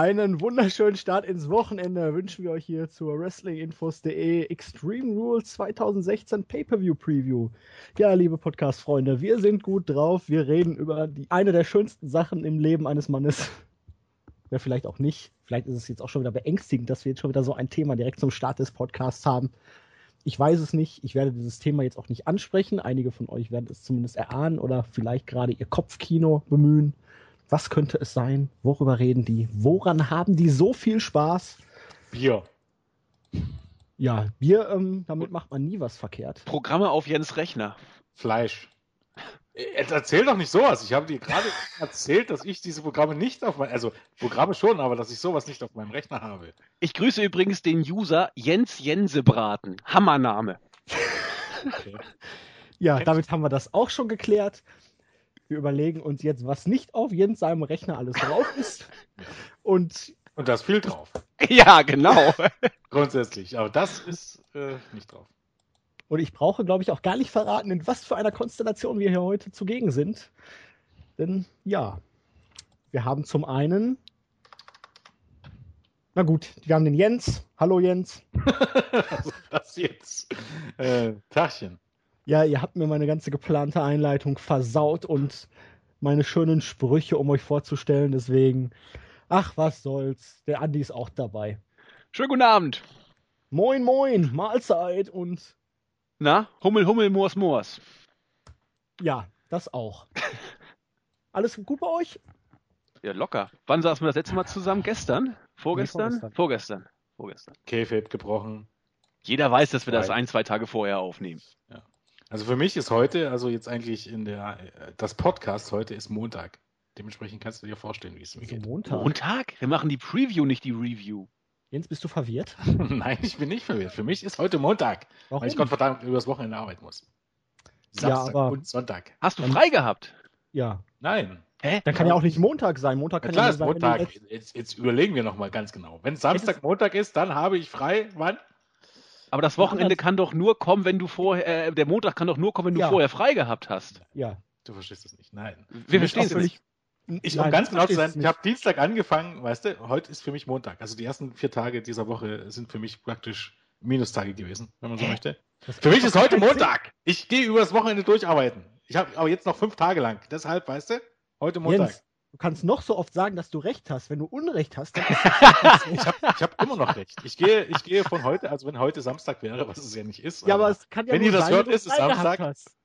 Einen wunderschönen Start ins Wochenende wünschen wir euch hier zur WrestlingInfos.de Extreme Rules 2016 Pay-Per-View Preview. Ja, liebe Podcast-Freunde, wir sind gut drauf. Wir reden über die, eine der schönsten Sachen im Leben eines Mannes. Ja, vielleicht auch nicht. Vielleicht ist es jetzt auch schon wieder beängstigend, dass wir jetzt schon wieder so ein Thema direkt zum Start des Podcasts haben. Ich weiß es nicht. Ich werde dieses Thema jetzt auch nicht ansprechen. Einige von euch werden es zumindest erahnen oder vielleicht gerade ihr Kopfkino bemühen. Was könnte es sein? Worüber reden die? Woran haben die so viel Spaß? Bier. Ja, Bier, ähm, damit macht man nie was verkehrt. Programme auf Jens Rechner. Fleisch. Jetzt erzähl doch nicht sowas. Ich habe dir gerade erzählt, dass ich diese Programme nicht auf meinem, also Programme schon, aber dass ich sowas nicht auf meinem Rechner habe. Ich grüße übrigens den User Jens Jensebraten. Hammername. Okay. Ja, damit haben wir das auch schon geklärt. Wir überlegen uns jetzt, was nicht auf Jens seinem Rechner alles drauf ist. Und, Und da ist viel drauf. Ja, genau. Grundsätzlich. Aber das ist äh, nicht drauf. und ich brauche, glaube ich, auch gar nicht verraten, in was für einer Konstellation wir hier heute zugegen sind. Denn ja, wir haben zum einen. Na gut, wir haben den Jens. Hallo Jens. also das jetzt. Äh, Tachchen. Ja, ihr habt mir meine ganze geplante Einleitung versaut und meine schönen Sprüche, um euch vorzustellen. Deswegen, ach, was soll's. Der Andi ist auch dabei. Schönen guten Abend. Moin, moin, Mahlzeit und Na, Hummel, Hummel, Moors, Moors. ja, das auch. Alles gut bei euch? Ja, locker. Wann saßen wir das letzte Mal zusammen? Gestern? Vorgestern? vorgestern. Vorgestern. Vorgestern. Käfig gebrochen. Jeder weiß, dass wir das ein, zwei Tage vorher aufnehmen. Also für mich ist heute, also jetzt eigentlich in der, äh, das Podcast heute ist Montag. Dementsprechend kannst du dir vorstellen, wie es mir So geht. Montag. Montag? Wir machen die Preview, nicht die Review. Jens, bist du verwirrt? Nein, ich bin nicht verwirrt. Für mich ist heute Montag, Warum? weil ich Gottverdammt übers Wochenende arbeiten muss. Ja, Samstag aber- und Sonntag. Hast du frei gehabt? Ja. Nein. Hä? Dann kann ja auch nicht Montag sein. Montag kann klar ja ist sein, Montag. jetzt- Jetzt, jetzt überlegen wir nochmal ganz genau. Wenn Samstag Montag ist, dann habe ich frei. Wann? Aber das Wochenende kann doch nur kommen, wenn du vorher, äh, der Montag kann doch nur kommen, wenn du Ja. vorher frei gehabt hast. Ja. Du verstehst es nicht. Nein. Wir verstehen es nicht. Ich, Nein, um ganz du genau zu sein, ich habe Dienstag angefangen, weißt du, heute ist für mich Montag. Also die ersten vier Tage dieser Woche sind für mich praktisch Minustage gewesen, wenn man so möchte. Das Für mich ist heute Montag. Ich gehe übers Wochenende durcharbeiten. Ich habe aber jetzt noch fünf Tage lang. Deshalb, weißt du, heute Sinn. Montag. Jens, du kannst noch so oft sagen, dass du recht hast. Wenn du Unrecht hast, dann ist Ich habe ich hab immer noch recht. Ich gehe, ich gehe von heute, also wenn heute Samstag wäre, was es ja nicht ist. Ja, aber es kann ja Wenn nur ihr das sein, hört, ist es Samstag. hast.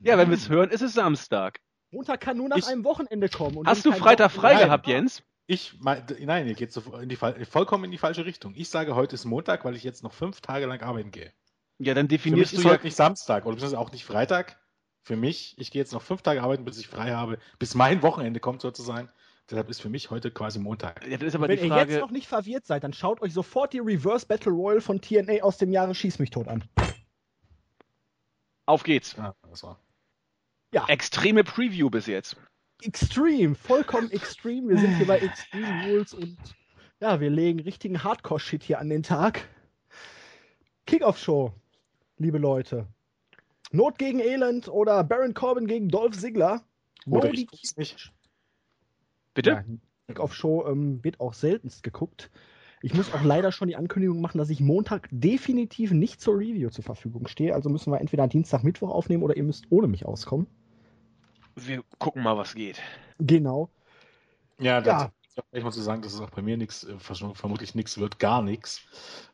Ja, wenn wir es hören, ist es Samstag. Montag kann nur nach Ich- einem Wochenende kommen. und Hast du Freitag frei Wochenende- gehabt, Jens? Ich mein, nein, ihr geht so in die, vollkommen in die falsche Richtung. Ich sage, heute ist Montag, weil ich jetzt noch fünf Tage lang arbeiten gehe. Ja, dann Für mich definierst ist du ja. heute nicht Samstag oder auch nicht Freitag. Für mich, ich gehe jetzt noch fünf Tage arbeiten, bis ich frei habe, bis mein Wochenende kommt sozusagen. Deshalb ist für mich heute quasi Montag. Ja, das ist aber Wenn die ihr Frage. jetzt noch nicht verwirrt seid, dann schaut euch sofort die Reverse Battle Royale von TNA aus dem Jahre Schieß mich tot an. Auf geht's. Ja, das war. Extreme Preview bis jetzt. Extreme, vollkommen extrem. Wir sind hier bei Extreme Rules und ja, wir legen richtigen Hardcore-Shit hier an den Tag. Kickoff-Show, liebe Leute. Not gegen Elend oder Baron Corbin gegen Dolph Ziggler. Oder No ich DQ. guck's nicht. Bitte? Ja, Kickoff-Show ähm, wird auch seltenst geguckt. Ich muss auch leider schon die Ankündigung machen, dass ich Montag definitiv nicht zur Review zur Verfügung stehe. Also müssen wir entweder Dienstag, Mittwoch aufnehmen oder ihr müsst ohne mich auskommen. Wir gucken mal, was geht. Genau. Ja, Ja. das ich muss sagen, dass es auch bei mir nichts, äh, vermutlich nichts wird, gar nichts,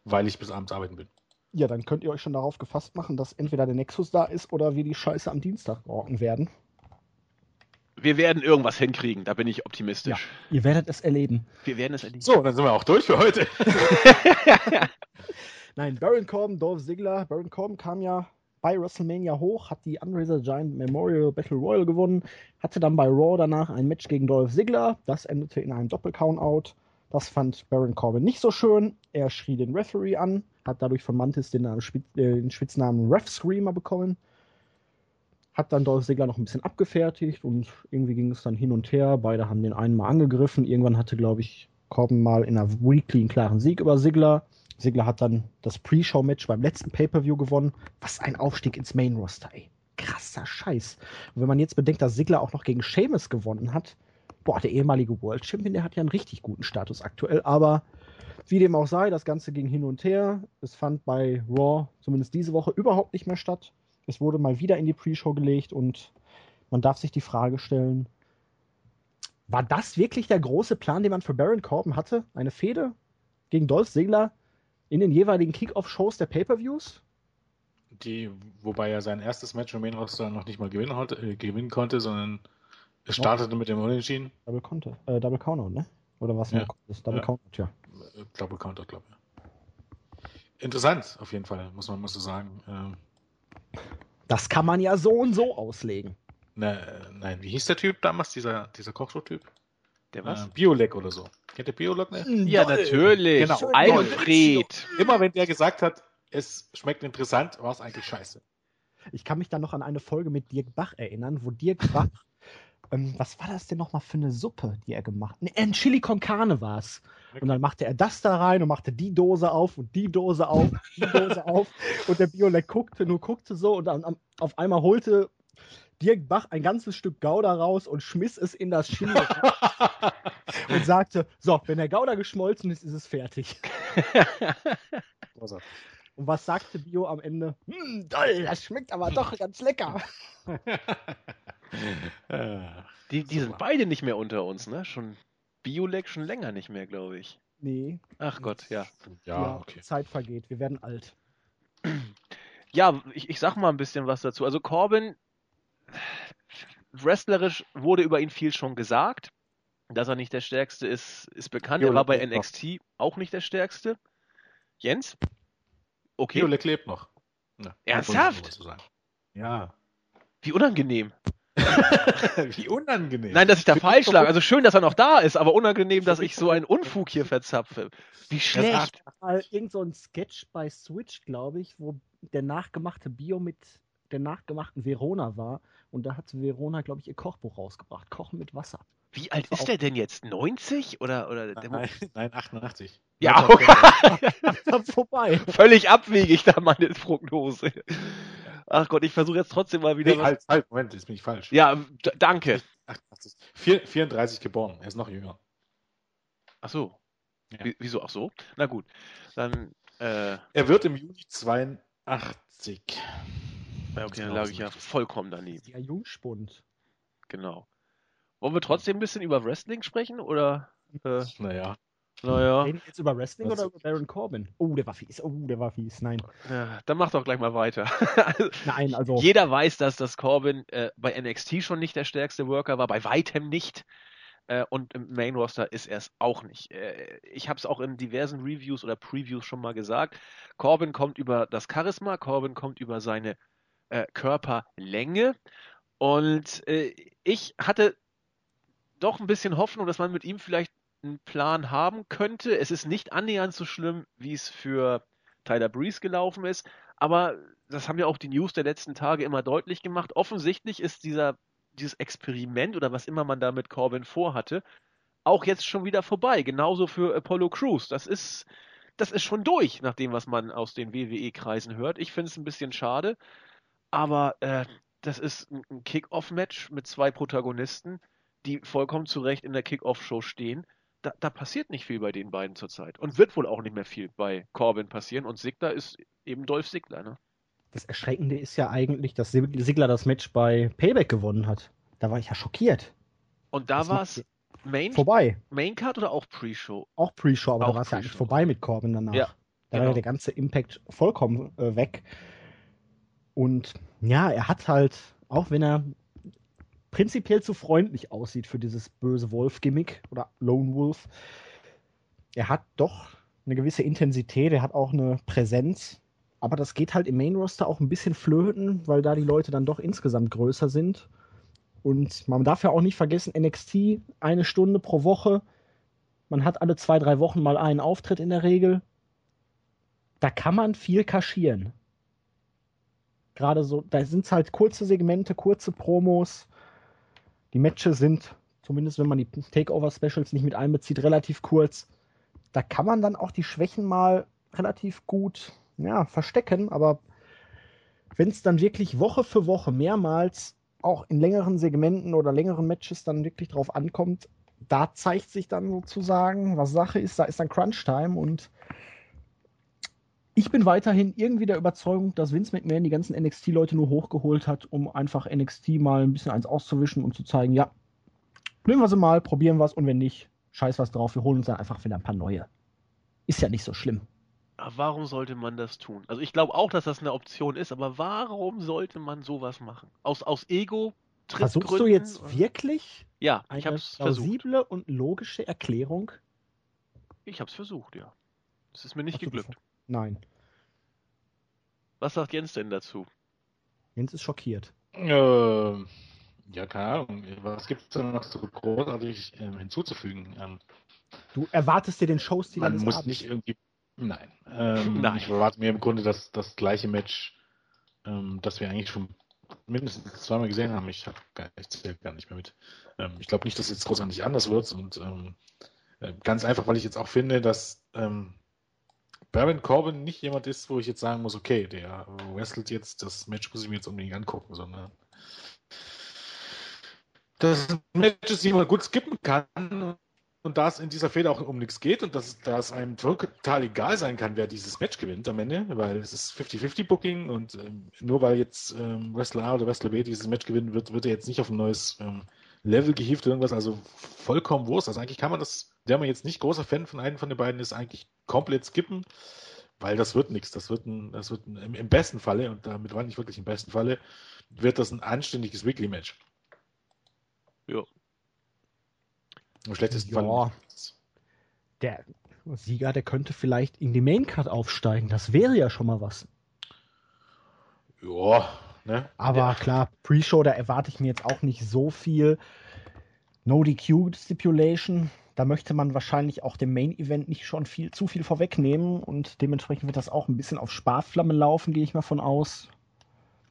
weil ich bis abends arbeiten bin. Ja, dann könnt ihr euch schon darauf gefasst machen, dass entweder der Nexus da ist oder wir die Scheiße am Dienstag rocken werden. Wir werden irgendwas hinkriegen, da bin ich optimistisch. Ihr werdet es erleben. Wir werden es erleben. So, dann sind wir auch durch für heute. Nein, Baron Corbin, Dolph Ziggler. Baron Corbin kam ja bei WrestleMania hoch, hat die Unrazer Giant Memorial Battle Royal gewonnen, hatte dann bei Raw danach ein Match gegen Dolph Ziggler. Das endete in einem Doppel-Countout. Das fand Baron Corbin nicht so schön. Er schrie den Referee an, hat dadurch von Mantis den, Namen, Spitz- äh, den Spitznamen Ref Screamer bekommen. Hat dann Dolph Ziggler noch ein bisschen abgefertigt und irgendwie ging es dann hin und her. Beide haben den einen mal angegriffen. Irgendwann hatte, glaube ich, Corbin mal in einer Weekly einen klaren Sieg über Ziggler. Ziggler hat dann das Pre-Show-Match beim letzten Pay-Per-View gewonnen. Was ein Aufstieg ins Main-Roster, ey. Krasser Scheiß. Und wenn man jetzt bedenkt, dass Ziggler auch noch gegen Sheamus gewonnen hat, boah, der ehemalige World Champion, der hat ja einen richtig guten Status aktuell, aber wie dem auch sei, das Ganze ging hin und her. Es fand bei Raw zumindest diese Woche überhaupt nicht mehr statt. Es wurde mal wieder in die Pre-Show gelegt und man darf sich die Frage stellen, war das wirklich der große Plan, den man für Baron Corbin hatte? Eine Fehde gegen Dolph Ziggler in den jeweiligen Kick-Off-Shows der Pay-Per-Views? Die, wobei er sein erstes Match im Main Roster noch nicht mal gewinnen, hatte, äh, gewinnen konnte, sondern es startete ja. mit dem Unentschieden. Double Counter, äh, Double Counter, ne? Oder was? Ja. Double ja. Counter, ja. Äh, Double Counter, glaube ich. Interessant, auf jeden Fall, muss man mal so sagen. Ähm, das kann man ja so und so auslegen. Ne, nein, wie hieß der Typ damals, dieser, dieser Kochshow-Typ? Der was? Äh, Biolek oder so. Kennt der Biolek nicht? Ja, natürlich. Genau. Alfred. Immer wenn der gesagt hat, es schmeckt interessant, war es eigentlich scheiße. Ich kann mich dann noch an eine Folge mit Dirk Bach erinnern, wo Dirk Bach, ähm, was war das denn nochmal für eine Suppe, die er gemacht hat? Nee, ein Chili con Carne war es. Und dann machte er das da rein und machte die Dose auf und die Dose auf und die Dose auf. Und der Biolek guckte, nur guckte so und dann auf einmal holte Dirk Bach ein ganzes Stück Gouda raus und schmiss es in das Chili und sagte: So, wenn der Gouda geschmolzen ist, ist es fertig. und was sagte Bio am Ende? Hm, toll, das schmeckt aber doch ganz lecker. die, die sind beide nicht mehr unter uns, ne? Schon Biolek schon länger nicht mehr, glaube ich. Nee. Ach Gott, ja. Ja, ja okay. Zeit vergeht, wir werden alt. Ja, ich, ich sag mal ein bisschen was dazu. Also Corbin wrestlerisch wurde über ihn viel schon gesagt. Dass er nicht der Stärkste ist, ist bekannt. Jo, er war bei NXT auch nicht der Stärkste. Jens? Okay. Biolek lebt noch. Ja, Ernsthaft? Ja. Wie unangenehm. Wie unangenehm. Nein, dass ich da falsch lag. Also schön, dass er noch da ist, aber unangenehm, dass ich so einen Unfug hier verzapfe. Wie schlecht. War irgend so ein Sketch bei Switch, glaube ich, wo der nachgemachte Bio mit der nachgemachten Verona war. Und da hat Verona, glaube ich, ihr Kochbuch rausgebracht. Kochen mit Wasser. Wie alt ist der denn jetzt? 90? Oder, oder nein, nein, 88. Ja, okay. vorbei. Völlig abwegig da meine Prognose. Ach Gott, ich versuche jetzt trotzdem mal wieder. Nee, halt, halt, Moment, jetzt bin ich falsch. Ja, danke. 88. 34 geboren, er ist noch jünger. Ach so. Ja. Wieso? Ach so? Na gut. Dann. Äh... Er wird im Juni 82. Ja, okay, dann lag ich ja vollkommen daneben. Ja, Jungspund. Genau. Wollen wir trotzdem ein bisschen über Wrestling sprechen oder? Äh, naja. Naja. Reden wir jetzt über Wrestling Was? oder über Baron Corbin? Oh, der war fies. Oh, der war fies. Nein. Ja, dann mach doch gleich mal weiter. Nein, also. Jeder weiß, dass das Corbin äh, bei NXT schon nicht der stärkste Worker war, bei weitem nicht. Äh, und im Main Roster ist er es auch nicht. Äh, ich habe es auch in diversen Reviews oder Previews schon mal gesagt. Corbin kommt über das Charisma, Corbin kommt über seine äh, Körperlänge. Und äh, ich hatte doch ein bisschen Hoffnung, dass man mit ihm vielleicht einen Plan haben könnte. Es ist nicht annähernd so schlimm, wie es für Tyler Breeze gelaufen ist. Aber das haben ja auch die News der letzten Tage immer deutlich gemacht. Offensichtlich ist dieser, dieses Experiment oder was immer man da mit Corbin vorhatte, auch jetzt schon wieder vorbei. Genauso für Apollo Crews. Das ist, das ist schon durch, nach dem, was man aus den WWE-Kreisen hört. Ich finde es ein bisschen schade. Aber äh, das ist ein Kick-Off-Match mit zwei Protagonisten, die vollkommen zu Recht in der Kick-Off-Show stehen. Da, da, passiert nicht viel bei den beiden zurzeit. Und wird wohl auch nicht mehr viel bei Corbin passieren. Und Sigler ist eben Dolph Sigler, ne? Das Erschreckende ist ja eigentlich, dass Sigler das Match bei Payback gewonnen hat. Da war ich ja schockiert. Und da war es Main, vorbei. Maincard oder auch Pre-Show? Auch Pre-Show, aber auch da war es ja eigentlich vorbei mit Corbin danach. Ja, da genau. war ja der ganze Impact vollkommen äh, weg. Und ja, er hat halt, auch wenn er prinzipiell zu freundlich aussieht für dieses böse Wolf-Gimmick oder Lone Wolf, er hat doch eine gewisse Intensität, er hat auch eine Präsenz. Aber das geht halt im Main Roster auch ein bisschen flöten, weil da die Leute dann doch insgesamt größer sind. Und man darf ja auch nicht vergessen, NXT eine Stunde pro Woche. Man hat alle zwei, drei Wochen mal einen Auftritt in der Regel. Da kann man viel kaschieren. Gerade so, da sind es halt kurze Segmente, kurze Promos. Die Matches sind, zumindest wenn man die Takeover-Specials nicht mit einbezieht, relativ kurz. Da kann man dann auch die Schwächen mal relativ gut ja, verstecken, aber wenn es dann wirklich Woche für Woche mehrmals auch in längeren Segmenten oder längeren Matches dann wirklich drauf ankommt, da zeigt sich dann sozusagen, was Sache ist, da ist dann Crunch-Time und ich bin weiterhin irgendwie der Überzeugung, dass Vince McMahon die ganzen NXT-Leute nur hochgeholt hat, um einfach NXT mal ein bisschen eins auszuwischen und zu zeigen, ja, nehmen wir sie mal, probieren wir es und wenn nicht, scheiß was drauf, wir holen uns dann einfach wieder ein paar neue. Ist ja nicht so schlimm. Aber warum sollte man das tun? Also ich glaube auch, dass das eine Option ist, aber warum sollte man sowas machen? Aus, aus Ego? Versuchst du jetzt wirklich ja, ich eine hab's plausible versucht. und logische Erklärung? Ich habe es versucht, ja. Es ist mir nicht Hast geglückt. Nein. Was sagt Jens denn dazu? Jens ist schockiert. Ähm, ja, keine Ahnung. Was gibt es da noch so großartig ähm, hinzuzufügen? Ähm, Du erwartest dir den Showstil man muss Abends. nicht irgendwie. Nein. Ähm, Nein. Ich erwarte mir im Grunde das, das gleiche Match, ähm, das wir eigentlich schon mindestens zweimal gesehen haben. Ich habe gar, ich gar nicht mehr mit. Ähm, ich glaube nicht, dass es jetzt großartig anders wird. Und ähm, äh, ganz einfach, weil ich jetzt auch finde, dass ähm, Baron Corbin nicht jemand ist, wo ich jetzt sagen muss, okay, der wrestelt jetzt, das Match muss ich mir jetzt unbedingt angucken, sondern das Match ist, die man gut skippen kann und da es in dieser Fehde auch um nichts geht und dass, dass einem total egal sein kann, wer dieses Match gewinnt am Ende, weil es ist 50-50 Booking und ähm, nur weil jetzt ähm, Wrestler A oder Wrestler B dieses Match gewinnen wird, wird er jetzt nicht auf ein neues ähm, Level gehievt oder irgendwas, also vollkommen Wurst. Also eigentlich kann man das, der man jetzt nicht großer Fan von einem von den beiden ist, eigentlich komplett skippen, weil das wird nichts. Das wird ein, das wird ein, im, im besten Falle, und damit war nicht wirklich im besten Falle, wird das ein anständiges Weekly-Match. Ja. Im schlechtesten Ja. Fall. Der Sieger, der könnte vielleicht in die Maincard aufsteigen. Das wäre ja schon mal was. Ja, ne? Aber Ja. klar, Pre-Show, da erwarte ich mir jetzt auch nicht so viel. No DQ Stipulation, da möchte man wahrscheinlich auch dem Main Event nicht schon viel zu viel vorwegnehmen und dementsprechend wird das auch ein bisschen auf Sparflamme laufen, gehe ich mal von aus.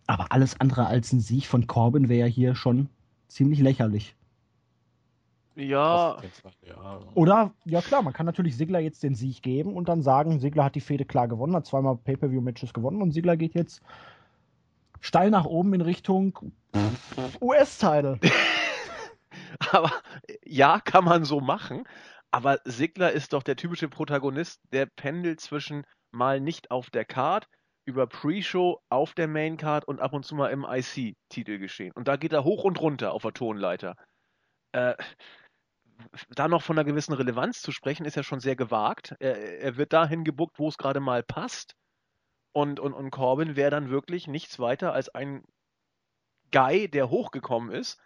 Aber alles andere als ein Sieg von Corbin wäre hier schon ziemlich lächerlich. Ja, ja. Oder, ja klar, man kann natürlich Sigler jetzt den Sieg geben und dann sagen, Sigler hat die Fehde klar gewonnen, hat zweimal Pay-Per-View-Matches gewonnen und Sigler geht jetzt steil nach oben in Richtung US-Title. aber ja, kann man so machen. Aber Sigler ist doch der typische Protagonist, der pendelt zwischen mal nicht auf der Card, über Pre-Show auf der Main-Card und ab und zu mal im IC-Titel geschehen. Und da geht er hoch und runter auf der Tonleiter. Äh, da noch von einer gewissen Relevanz zu sprechen, ist ja schon sehr gewagt. Er, er wird dahin gebuckt, wo es gerade mal passt. Und, und, und Corbin wäre dann wirklich nichts weiter als ein Guy, der hochgekommen ist,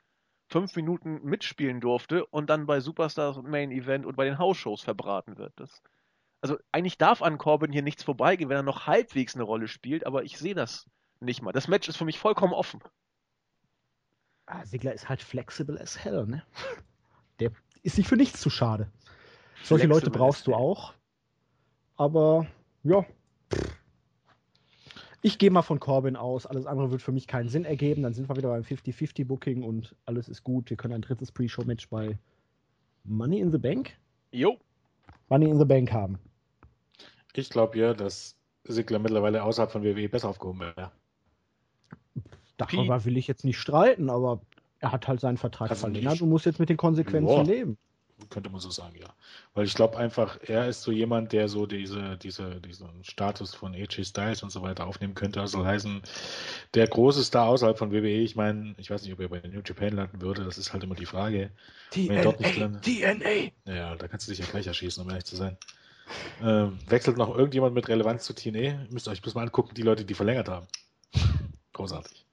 fünf Minuten mitspielen durfte und dann bei Superstars und Main Event und bei den House-Shows verbraten wird. Das, also eigentlich darf an Corbin hier nichts vorbeigehen, wenn er noch halbwegs eine Rolle spielt, aber ich sehe das nicht mal. Das Match ist für mich vollkommen offen. Ah, Sigler ist halt flexible as hell, ne? Der ist sich für nichts zu schade. Solche Leute Flexible brauchst as du auch. Aber, ja. Ich gehe mal von Corbin aus. Alles andere wird für mich keinen Sinn ergeben. Dann sind wir wieder beim 50-50-Booking und alles ist gut. Wir können ein drittes Pre-Show-Match bei Money in the Bank? Jo, Money in the Bank haben. Ich glaube ja, dass Sigler mittlerweile außerhalb von WWE besser aufgehoben wäre. Darüber will ich jetzt nicht streiten, aber er hat halt seinen Vertrag verlängert und muss jetzt mit den Konsequenzen Ja. leben. Könnte man so sagen, ja. Weil ich glaube einfach, er ist so jemand, der so diese, diese, diesen Status von AJ Styles und so weiter aufnehmen könnte. Also heißen, der große Star außerhalb von WWE, ich meine, ich weiß nicht, ob er bei New Japan landen würde, das ist halt immer die Frage. Drin- DNA. Ja, da kannst du dich ja gleich erschießen, um ehrlich zu sein. Ähm, wechselt noch irgendjemand mit Relevanz zu TNA? Müsst ihr euch bloß mal angucken, die Leute, die verlängert haben. Großartig.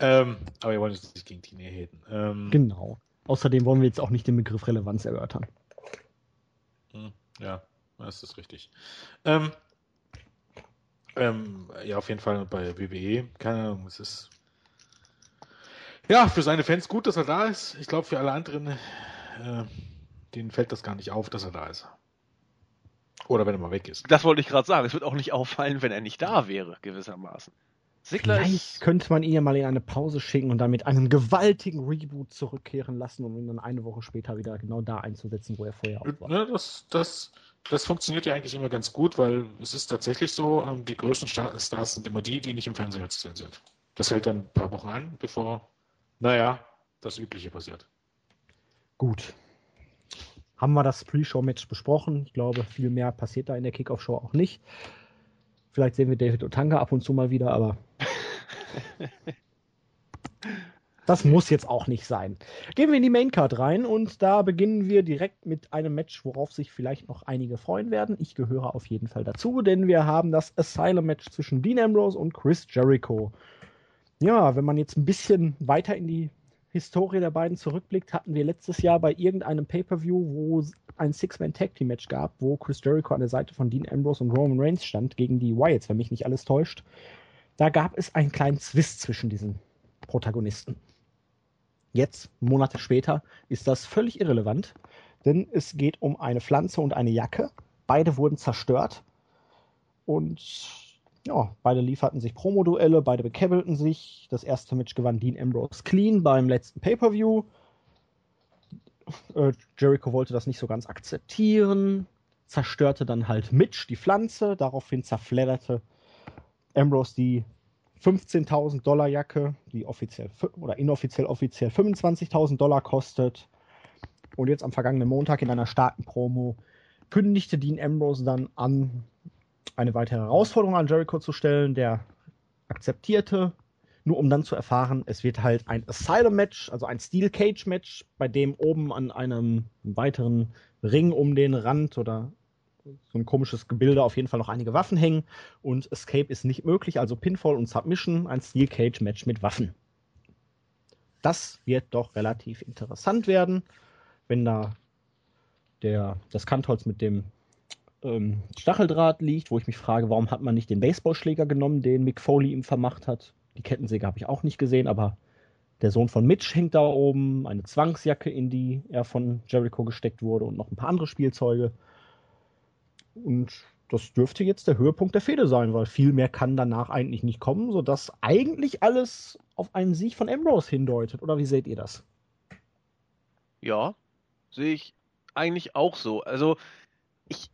Ähm, aber wir wollen jetzt nicht gegen TNA haten. Ähm, Genau. Außerdem wollen wir jetzt auch nicht den Begriff Relevanz erörtern. Hm, Ja, das ist richtig. Ähm, ähm, ja, auf jeden Fall bei WWE. Keine Ahnung, es ist. Ja, für seine Fans gut, dass er da ist. Ich glaube, für alle anderen, äh, denen fällt das gar nicht auf, dass er da ist. Oder wenn er mal weg ist. das wollte ich gerade sagen. Es wird auch nicht auffallen, wenn er nicht da wäre, gewissermaßen. Sigler Vielleicht ist, könnte man ihn ja mal in eine Pause schicken und damit einen gewaltigen Reboot zurückkehren lassen, um ihn dann eine Woche später wieder genau da einzusetzen, wo er vorher auch war. Ne, das, das, das funktioniert ja eigentlich immer ganz gut, weil es ist tatsächlich so, ähm, die größten Sta- Stars sind immer die, die nicht im Fernsehen zu sehen sind. Das hält dann ein paar Wochen an, bevor Naja, das Übliche passiert. Gut. Haben wir das Pre-Show-Match besprochen? Ich glaube, viel mehr passiert da in der Kickoff-Show auch nicht. Vielleicht sehen wir David Otanga ab und zu mal wieder, aber das muss jetzt auch nicht sein. Gehen wir in die Maincard rein und da beginnen wir direkt mit einem Match, worauf sich vielleicht noch einige freuen werden. Ich gehöre auf jeden Fall dazu, denn wir haben das Asylum-Match zwischen Dean Ambrose und Chris Jericho. Ja, wenn man jetzt ein bisschen weiter in die Historie der beiden zurückblickt, hatten wir letztes Jahr bei irgendeinem Pay-Per-View, wo ein Six-Man-Tag-Team-Match gab, wo Chris Jericho an der Seite von Dean Ambrose und Roman Reigns stand, gegen die Wyatts, wenn mich nicht alles täuscht. Da gab es einen kleinen Zwist zwischen diesen Protagonisten. Jetzt, Monate später, ist das völlig irrelevant, denn es geht um eine Pflanze und eine Jacke. Beide wurden zerstört und ja, beide lieferten sich Promo-Duelle, beide bekäbbelten sich. Das erste Match gewann Dean Ambrose clean beim letzten Pay-Per-View. Äh, Jericho wollte das nicht so ganz akzeptieren, zerstörte dann halt Mitch die Pflanze. Daraufhin zerfledderte Ambrose die 15.000 Dollar Jacke, die offiziell oder inoffiziell offiziell 25.000 Dollar kostet. Und jetzt am vergangenen Montag in einer starken Promo kündigte Dean Ambrose dann an, eine weitere Herausforderung an Jericho zu stellen, der akzeptierte, nur um dann zu erfahren, es wird halt ein Asylum-Match, also ein Steel Cage-Match, bei dem oben an einem weiteren Ring um den Rand oder so ein komisches Gebilde auf jeden Fall noch einige Waffen hängen und Escape ist nicht möglich, also Pinfall und Submission, ein Steel Cage Match mit Waffen. Das wird doch relativ interessant werden, wenn da der, das Kantholz mit dem ähm, Stacheldraht liegt, wo ich mich frage, warum hat man nicht den Baseballschläger genommen, den Mick Foley ihm vermacht hat. Die Kettensäge habe ich auch nicht gesehen, aber der Sohn von Mitch hängt da oben, eine Zwangsjacke, in die er von Jericho gesteckt wurde und noch ein paar andere Spielzeuge. Und das dürfte jetzt der Höhepunkt der Fehde sein, weil viel mehr kann danach eigentlich nicht kommen, sodass eigentlich alles auf einen Sieg von Ambrose hindeutet. Oder wie seht ihr das? Ja, sehe ich eigentlich auch so. Also ich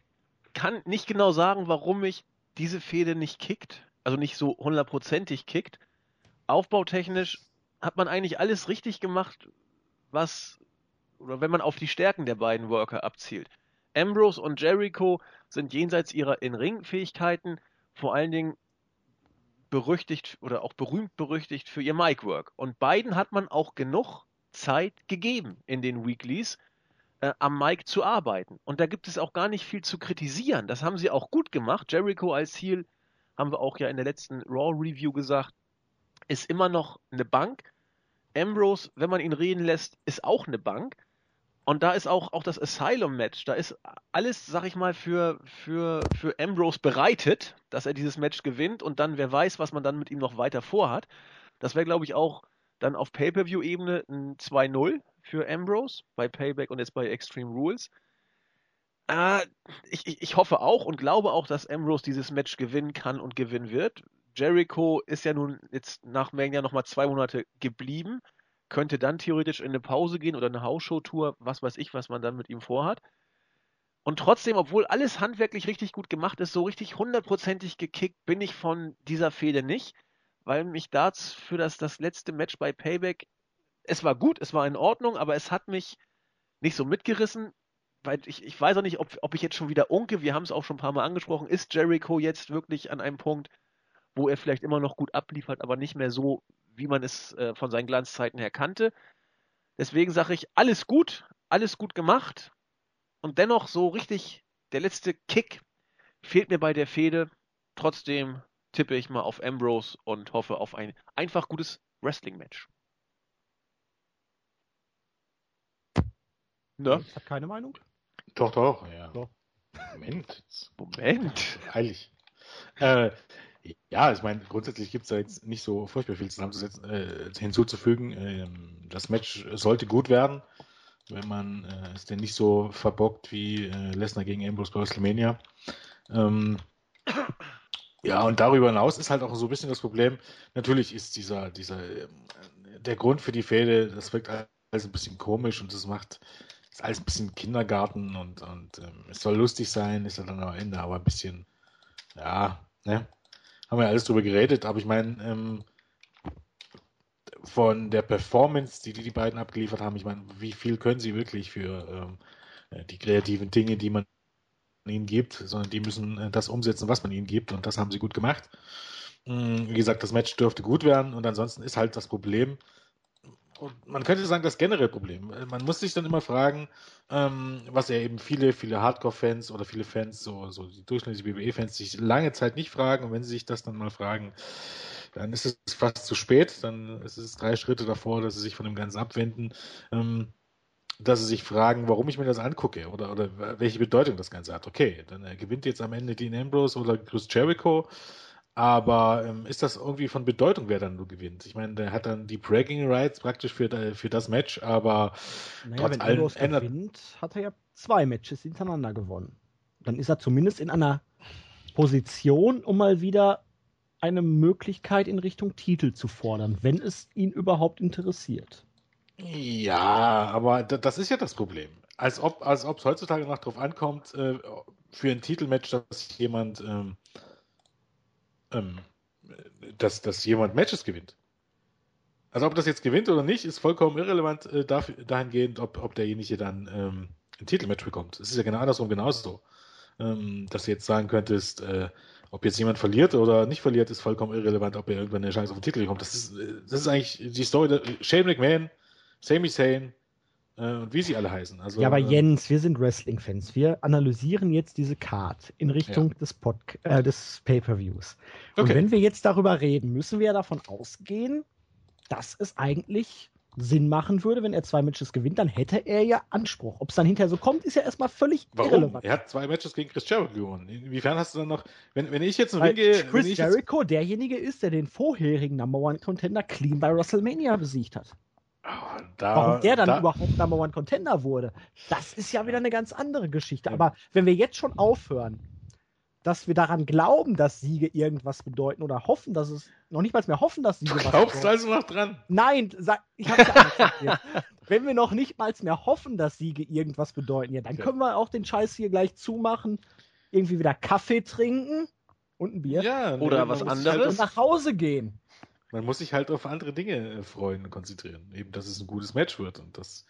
kann nicht genau sagen, warum mich diese Fehde nicht kickt, also nicht so hundertprozentig kickt. Aufbautechnisch hat man eigentlich alles richtig gemacht, was, oder wenn man auf die Stärken der beiden Worker abzielt. Ambrose und Jericho sind jenseits ihrer In-Ring-Fähigkeiten vor allen Dingen berüchtigt oder auch berühmt berüchtigt für ihr Mic-Work. Und beiden hat man auch genug Zeit gegeben in den Weeklies, äh, am Mike zu arbeiten. Und da gibt es auch gar nicht viel zu kritisieren. Das haben sie auch gut gemacht. Jericho als Heel, haben wir auch ja in der letzten Raw Review gesagt, ist immer noch eine Bank. Ambrose, wenn man ihn reden lässt, ist auch eine Bank. Und da ist auch, auch das Asylum-Match, da ist alles, sag ich mal, für, für, für Ambrose bereitet, dass er dieses Match gewinnt und dann, wer weiß, was man dann mit ihm noch weiter vorhat. Das wäre, glaube ich, auch dann auf Pay-Per-View-Ebene ein 2-0 für Ambrose bei Payback und jetzt bei Extreme Rules. Äh, ich, ich, hoffe auch und glaube auch, dass Ambrose dieses Match gewinnen kann und gewinnen wird. Jericho ist ja nun jetzt nach Mania nochmal zwei Monate geblieben, könnte dann theoretisch in eine Pause gehen oder eine Hausshow-Tour, was weiß ich, was man dann mit ihm vorhat. Und trotzdem, obwohl alles handwerklich richtig gut gemacht ist, so richtig hundertprozentig gekickt bin ich von dieser Fehde nicht, weil mich das für das, das letzte Match bei Payback es war gut, es war in Ordnung, aber es hat mich nicht so mitgerissen, weil ich, ich weiß auch nicht, ob, ob ich jetzt schon wieder unke, wir haben es auch schon ein paar Mal angesprochen, ist Jericho jetzt wirklich an einem Punkt, wo er vielleicht immer noch gut abliefert, aber nicht mehr so, wie man es äh, von seinen Glanzzeiten her kannte. Deswegen sage ich, alles gut, alles gut gemacht und dennoch so richtig der letzte Kick fehlt mir bei der Fehde. Trotzdem tippe ich mal auf Ambrose und hoffe auf ein einfach gutes Wrestling-Match. Ne? Hat keine Meinung? Doch, doch, ja. Doch. Moment. Moment. Heilig. Äh, ja, ich meine, grundsätzlich gibt es da jetzt nicht so furchtbar viel äh, hinzuzufügen. Ähm, das Match sollte gut werden, wenn man äh, es denn nicht so verbockt wie äh, Lesnar gegen Ambrose bei WrestleMania. Ähm, ja, und darüber hinaus ist halt auch so ein bisschen das Problem. Natürlich ist dieser, dieser, äh, der Grund für die Fehde, das wirkt alles ein bisschen komisch und das macht ist alles ein bisschen Kindergarten und, und ähm, es soll lustig sein, ist dann am Ende aber ein bisschen, ja, ne? Haben wir alles drüber geredet, aber ich meine, ähm, von der Performance, die die beiden abgeliefert haben, ich meine, wie viel können sie wirklich für ähm, äh, die kreativen Dinge, die man ihnen gibt, sondern die müssen äh, das umsetzen, was man ihnen gibt und das haben sie gut gemacht. Mm, wie gesagt, das Match dürfte gut werden und ansonsten ist halt das Problem, und man könnte sagen, das generelle Problem. Äh, man muss sich dann immer fragen, ähm, was ja eben viele, viele Hardcore-Fans oder viele Fans, so, so die durchschnittlichen WWE-Fans, sich lange Zeit nicht fragen. Und wenn sie sich das dann mal fragen, dann ist es fast zu spät. Dann ist es drei Schritte davor, dass sie sich von dem Ganzen abwenden. Ähm, dass sie sich fragen, warum ich mir das angucke oder, oder welche Bedeutung das Ganze hat. Okay, dann äh, gewinnt jetzt am Ende Dean Ambrose oder Chris Jericho. Aber ähm, ist das irgendwie von Bedeutung, wer dann nur gewinnt? Ich meine, der hat dann die Bragging Rights praktisch für, äh, für das Match, aber naja, trotz wenn allem Ambrose ändert... gewinnt, hat er ja zwei Matches hintereinander gewonnen. Dann ist er zumindest in einer Position, um mal wieder eine Möglichkeit in Richtung Titel zu fordern, wenn es ihn überhaupt interessiert. Ja, aber das ist ja das Problem. Als ob als es heutzutage noch darauf ankommt, äh, für ein Titelmatch, dass jemand ähm, ähm, dass, dass jemand Matches gewinnt. Also ob das jetzt gewinnt oder nicht, ist vollkommen irrelevant äh, dahingehend, ob, ob derjenige dann ähm, ein Titelmatch bekommt. Es ist ja genau andersrum genauso. Ähm, dass du jetzt sagen könntest, äh, ob jetzt jemand verliert oder nicht verliert, ist vollkommen irrelevant, ob er irgendwann eine Chance auf den Titel bekommt. Das ist, äh, das ist eigentlich die Story. Shane McMahon, Sami Zayn, äh, und wie sie alle heißen. Also, ja, aber ähm, Jens, wir sind Wrestling-Fans. Wir analysieren jetzt diese Card in Richtung ja. des, äh, des Pay-Per-Views. Und wenn wir jetzt darüber reden, müssen wir ja davon ausgehen, dass es eigentlich Sinn machen würde, wenn er zwei Matches gewinnt, dann hätte er ja Anspruch. Ob es dann hinterher so kommt, ist ja erstmal völlig Warum? irrelevant. Er hat zwei Matches gegen Chris Jericho gewonnen. Inwiefern hast du dann noch, wenn, wenn ich jetzt ein Ring gehe. Chris Jericho derjenige ist, der den vorherigen Number One Contender clean bei WrestleMania besiegt hat. Da, Warum der dann da, überhaupt Number One Contender wurde, das ist ja wieder eine ganz andere Geschichte. Ja. Aber wenn wir jetzt schon aufhören, dass wir daran glauben, dass Siege irgendwas bedeuten oder hoffen, dass es noch nicht mal mehr hoffen, dass Siege du was glaubst bedeuten. also noch dran? Nein, sag, ich habe ja Wenn wir noch nicht mal mehr hoffen, dass Siege irgendwas bedeuten, ja, dann okay. können wir auch den Scheiß hier gleich zumachen, irgendwie wieder Kaffee trinken und ein Bier ja, oder was anderes und nach Hause gehen. Man muss sich halt auf andere Dinge äh, freuen und konzentrieren. Eben, dass es ein gutes Match wird und dass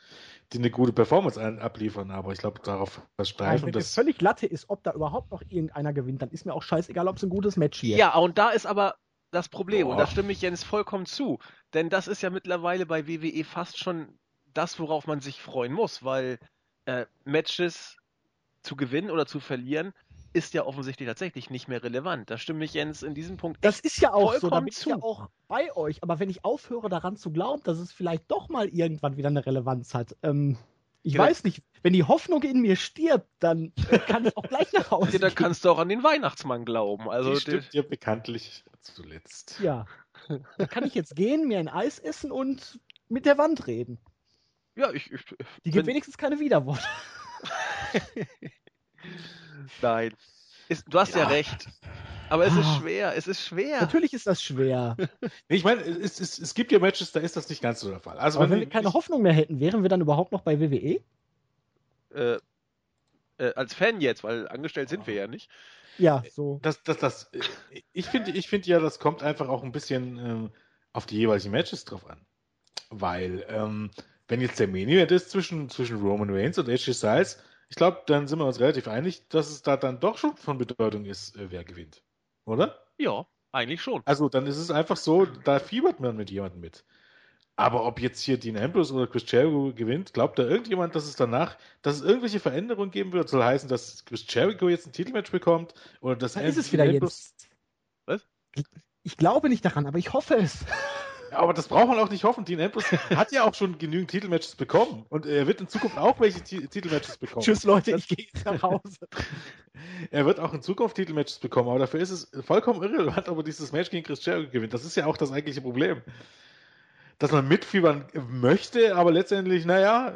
die eine gute Performance abliefern. Aber ich glaube, darauf verstreichen. Wenn das völlig Latte ist, ob da überhaupt noch irgendeiner gewinnt, dann ist mir auch scheißegal, ob es ein gutes Match hier Ja, und da ist aber das Problem. Boah. Und da stimme ich Jens vollkommen zu. Denn das ist ja mittlerweile bei WWE fast schon das, worauf man sich freuen muss, weil äh, Matches zu gewinnen oder zu verlieren ist ja offensichtlich tatsächlich nicht mehr relevant. Da stimme ich Jens in diesem Punkt Das ist ja auch so, da bin ich ja auch bei euch. Aber wenn ich aufhöre daran zu glauben, dass es vielleicht doch mal irgendwann wieder eine Relevanz hat, ähm, ich genau. weiß nicht, wenn die Hoffnung in mir stirbt, dann kann ich auch gleich nach Hause. Ja, dann kannst du auch an den Weihnachtsmann glauben. Also die stimmt dir bekanntlich zuletzt. Ja. Da kann ich jetzt gehen, mir ein Eis essen und mit der Wand reden. Ja, ich. ich die gibt wenigstens keine Widerworte. Nein. Ist, du hast ja. ja. recht. Aber es ist ah. schwer, es ist schwer. Natürlich ist das schwer. ich meine, es, es, es, gibt ja Matches, da ist das nicht ganz so der Fall. Also, Aber wenn, wir keine ich, Hoffnung mehr hätten, wären wir dann überhaupt noch bei WWE? Äh, äh, als Fan jetzt, weil angestellt sind wir ja nicht. Ja, so. Das, das, das, ich finde ich find ja, das kommt einfach auch ein bisschen ähm, auf die jeweiligen Matches drauf an. Weil, ähm, wenn jetzt der Main Event ist zwischen, zwischen Roman Reigns und AJ Styles, ich glaube, dann sind wir uns relativ einig, dass es da dann doch schon von Bedeutung ist, äh, wer gewinnt. Oder? Ja, eigentlich schon. Also dann ist es einfach so, da fiebert man mit jemandem mit. Aber ob jetzt hier Dean Ambrose oder Chris Jericho gewinnt, glaubt da irgendjemand, dass es danach, dass es irgendwelche Veränderungen geben wird? Soll heißen, dass Chris Jericho jetzt ein Titelmatch bekommt? Oder dass da ist es wieder Ambrose... jetzt. Was? Ich glaube nicht daran, aber ich hoffe es. aber das braucht man auch nicht hoffen. Dean Ambrose hat ja auch schon genügend Titelmatches bekommen. Und er wird in Zukunft auch welche T Titelmatches bekommen. Tschüss, Leute, ich gehe jetzt nach Hause. er wird auch in Zukunft Titelmatches bekommen, aber dafür ist es vollkommen irrelevant, ob er dieses Match gegen Chris Jericho gewinnt. Das ist ja auch das eigentliche Problem. Dass man mitfiebern möchte, aber letztendlich, naja,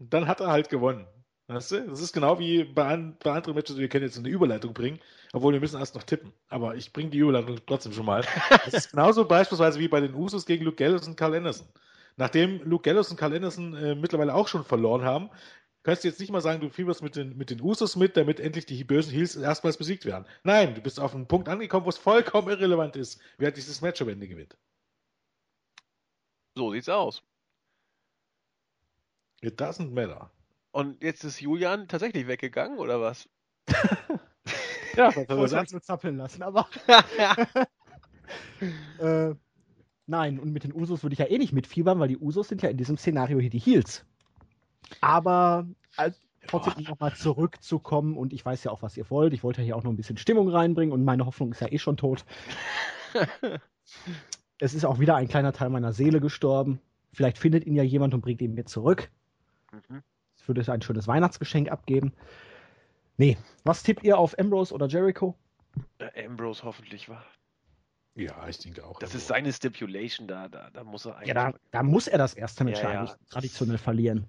dann hat er halt gewonnen. Weißt du? Das ist genau wie bei, an, bei anderen Matches, wir können jetzt eine Überleitung bringen, obwohl wir müssen erst noch tippen. Aber ich bringe die Überleitung trotzdem schon mal. Das ist genauso beispielsweise wie bei den Usos gegen Luke Gallows und Carl Anderson. Nachdem Luke Gallows und Carl Anderson äh, mittlerweile auch schon verloren haben, kannst du jetzt nicht mal sagen, du fieberst mit den, mit den Usos mit, damit endlich die bösen Heels erstmals besiegt werden. Nein, du bist auf einen Punkt angekommen, wo es vollkommen irrelevant ist, wer dieses Match am Ende gewinnt. So sieht's aus. It doesn't matter. Und jetzt ist Julian tatsächlich weggegangen, oder was? Ja, ich wollte uns nur zappeln lassen, aber. äh, nein, und mit den Usos würde ich ja eh nicht mitfiebern, weil die Usos sind ja in diesem Szenario hier die Heels. Aber als, trotzdem nochmal zurückzukommen und ich weiß ja auch, was ihr wollt. Ich wollte ja hier auch noch ein bisschen Stimmung reinbringen und meine Hoffnung ist ja eh schon tot. es ist auch wieder ein kleiner Teil meiner Seele gestorben. Vielleicht findet ihn ja jemand und bringt ihn mir zurück. Mhm. Ich würde ein schönes Weihnachtsgeschenk abgeben. Nee, was tippt ihr auf Ambrose oder Jericho? Äh, Ambrose hoffentlich war. Ja, ich denke auch. Das ist seine Stipulation da, da, da muss er eigentlich. Ja, da, da muss er das erste Match Ja, ja, ja. eigentlich traditionell verlieren.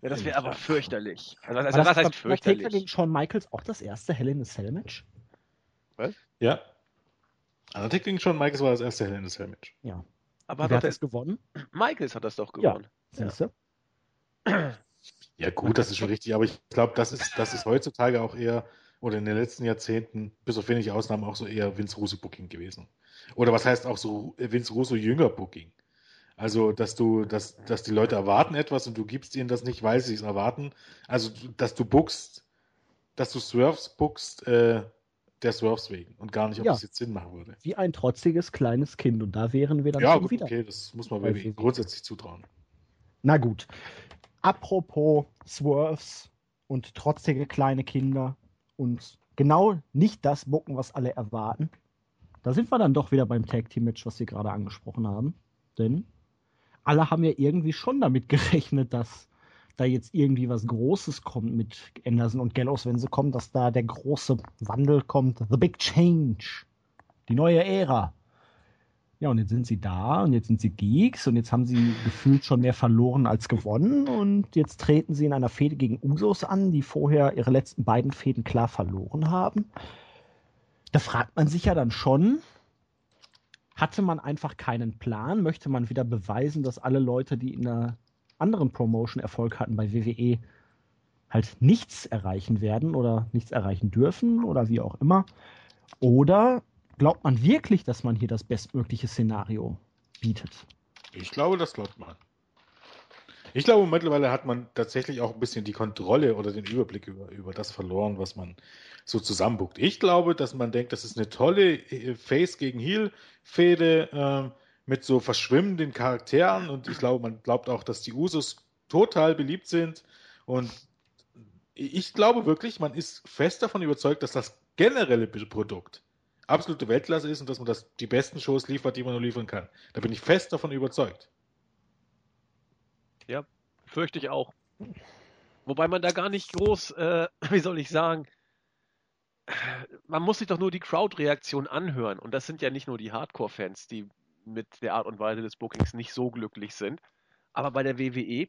Ja, das wäre aber fürchterlich. Also, also War was das heißt fürchterlich? gegen Shawn Michaels auch das erste Hell in a Cell Match? Ja. Undertaker gegen Shawn Michaels war das erste Hell in a Cell Match. Ja. Aber wer hat hat doch es gewonnen? Michaels hat das doch Ja. gewonnen. Siehst du? Ja, gut, das ist schon richtig, aber ich glaube, das ist, das ist heutzutage auch eher, oder in den letzten Jahrzehnten, bis auf wenige Ausnahmen, auch so eher Vince Russo Booking gewesen. Oder was heißt auch so Vince Russo Jünger Booking? Also, dass du, dass, dass die Leute erwarten etwas und du gibst ihnen das nicht, weil sie es erwarten. Also, dass du bookst, dass du Swerves bookst, äh, der Swerves wegen und gar nicht, ob Ja. das jetzt Sinn machen würde. Wie ein trotziges kleines Kind. Und da wären wir dann Ja, schon gut, wieder. okay, das muss man grundsätzlich zutrauen. Na gut. Apropos Swerves und trotzige kleine Kinder und genau nicht das Bucken, was alle erwarten. Da sind wir dann doch wieder beim Tag Team Match, was wir gerade angesprochen haben. Denn alle haben ja irgendwie schon damit gerechnet, dass da jetzt irgendwie was Großes kommt mit Anderson und Gallows, wenn sie kommen, dass da der große Wandel kommt. The Big Change. Die neue Ära. Ja, und jetzt sind sie da und jetzt sind sie Geeks und jetzt haben sie gefühlt schon mehr verloren als gewonnen und jetzt treten sie in einer Fehde gegen Usos an, die vorher ihre letzten beiden Fäden klar verloren haben. Da fragt man sich ja dann schon, hatte man einfach keinen Plan? Möchte man wieder beweisen, dass alle Leute, die in einer anderen Promotion Erfolg hatten bei WWE, halt nichts erreichen werden oder nichts erreichen dürfen oder wie auch immer? Oder glaubt man wirklich, dass man hier das bestmögliche Szenario bietet? Ich glaube, das glaubt man. Ich glaube, mittlerweile hat man tatsächlich auch ein bisschen die Kontrolle oder den Überblick über, über das verloren, was man so zusammenbuckt. Ich glaube, dass man denkt, das ist eine tolle äh, Face gegen Heel-Fehde ähm, mit so verschwimmenden Charakteren und ich glaube, man glaubt auch, dass die Usos total beliebt sind und ich glaube wirklich, man ist fest davon überzeugt, dass das generelle Produkt absolute Weltklasse ist und dass man das die besten Shows liefert, die man nur liefern kann. Da bin ich fest davon überzeugt. Fürchte ich auch. Wobei man da gar nicht groß, äh, wie soll ich sagen, man muss sich doch nur die Crowd-Reaktion anhören. Und das sind ja nicht nur die Hardcore-Fans, die mit der Art und Weise des Bookings nicht so glücklich sind. Aber bei der WWE